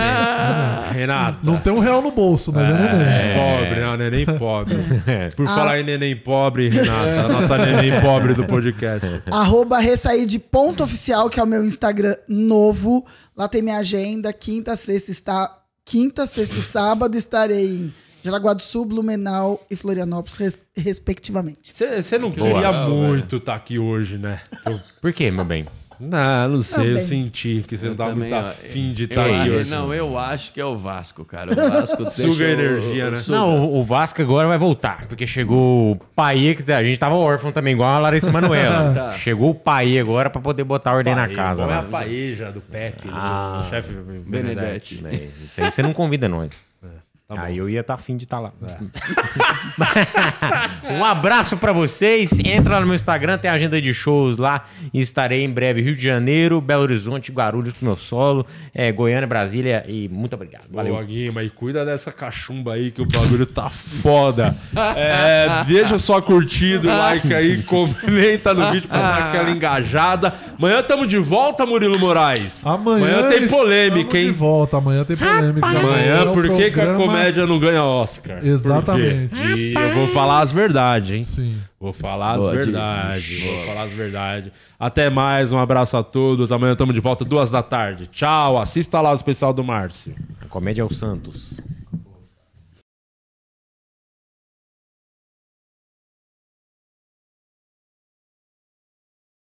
Renata. Não tem um real no bolso, mas é, neném. Pobre, não, neném pobre. Por falar em neném pobre, Renata, a nossa neném pobre do podcast. Arroba ressaí de ponto oficial, que é o meu Instagram novo. Lá tem minha agenda. Quinta, sexta está. Quinta, sexta e sábado estarei em Jaraguá do Sul, Blumenau e Florianópolis, res- respectivamente. Você não Boa. queria Legal, muito estar aqui hoje, né? Por quê, meu bem? Não, não sei, eu Também. senti que você não tava muito afim de Eu estar aqui acho- hoje. não, eu acho que é o Vasco, cara. O Vasco <laughs> Suga energia, né? Não, o, o Vasco agora vai voltar, porque chegou o Paê, que a gente tava órfão também, igual a Larissa Manoela. <laughs> Tá. Chegou o Paê agora pra poder botar ordem na Paê, casa. qual é a paeja do Pepe, Ah, do chefe Benedetti. Benedetti. Isso aí você não convida nós. Tá aí eu ia estar afim de estar lá. <laughs> um abraço pra vocês. Entra lá no meu Instagram, tem agenda de shows lá. Estarei em breve Rio de Janeiro, Belo Horizonte, Guarulhos com meu solo, é, Goiânia, Brasília. E muito obrigado. Valeu. Boa, Guima, e cuida dessa cachumba aí que o bagulho tá foda. É, deixa sua curtida, like aí, <laughs> comenta no vídeo pra dar aquela engajada. Amanhã tamo de volta, Murilo Moraes. Amanhã, tem estamos polêmica, de hein? volta. Amanhã tem polêmica. Amanhã, é o por que, que a comédia não ganha Oscar? Exatamente. E eu vou falar as verdades, hein? Sim. Vou falar as Boa, verdades. Vou falar as verdades. Até mais, um abraço a todos. Amanhã estamos de volta, duas da tarde. Tchau, assista lá o especial do Márcio. A comédia é o Santos.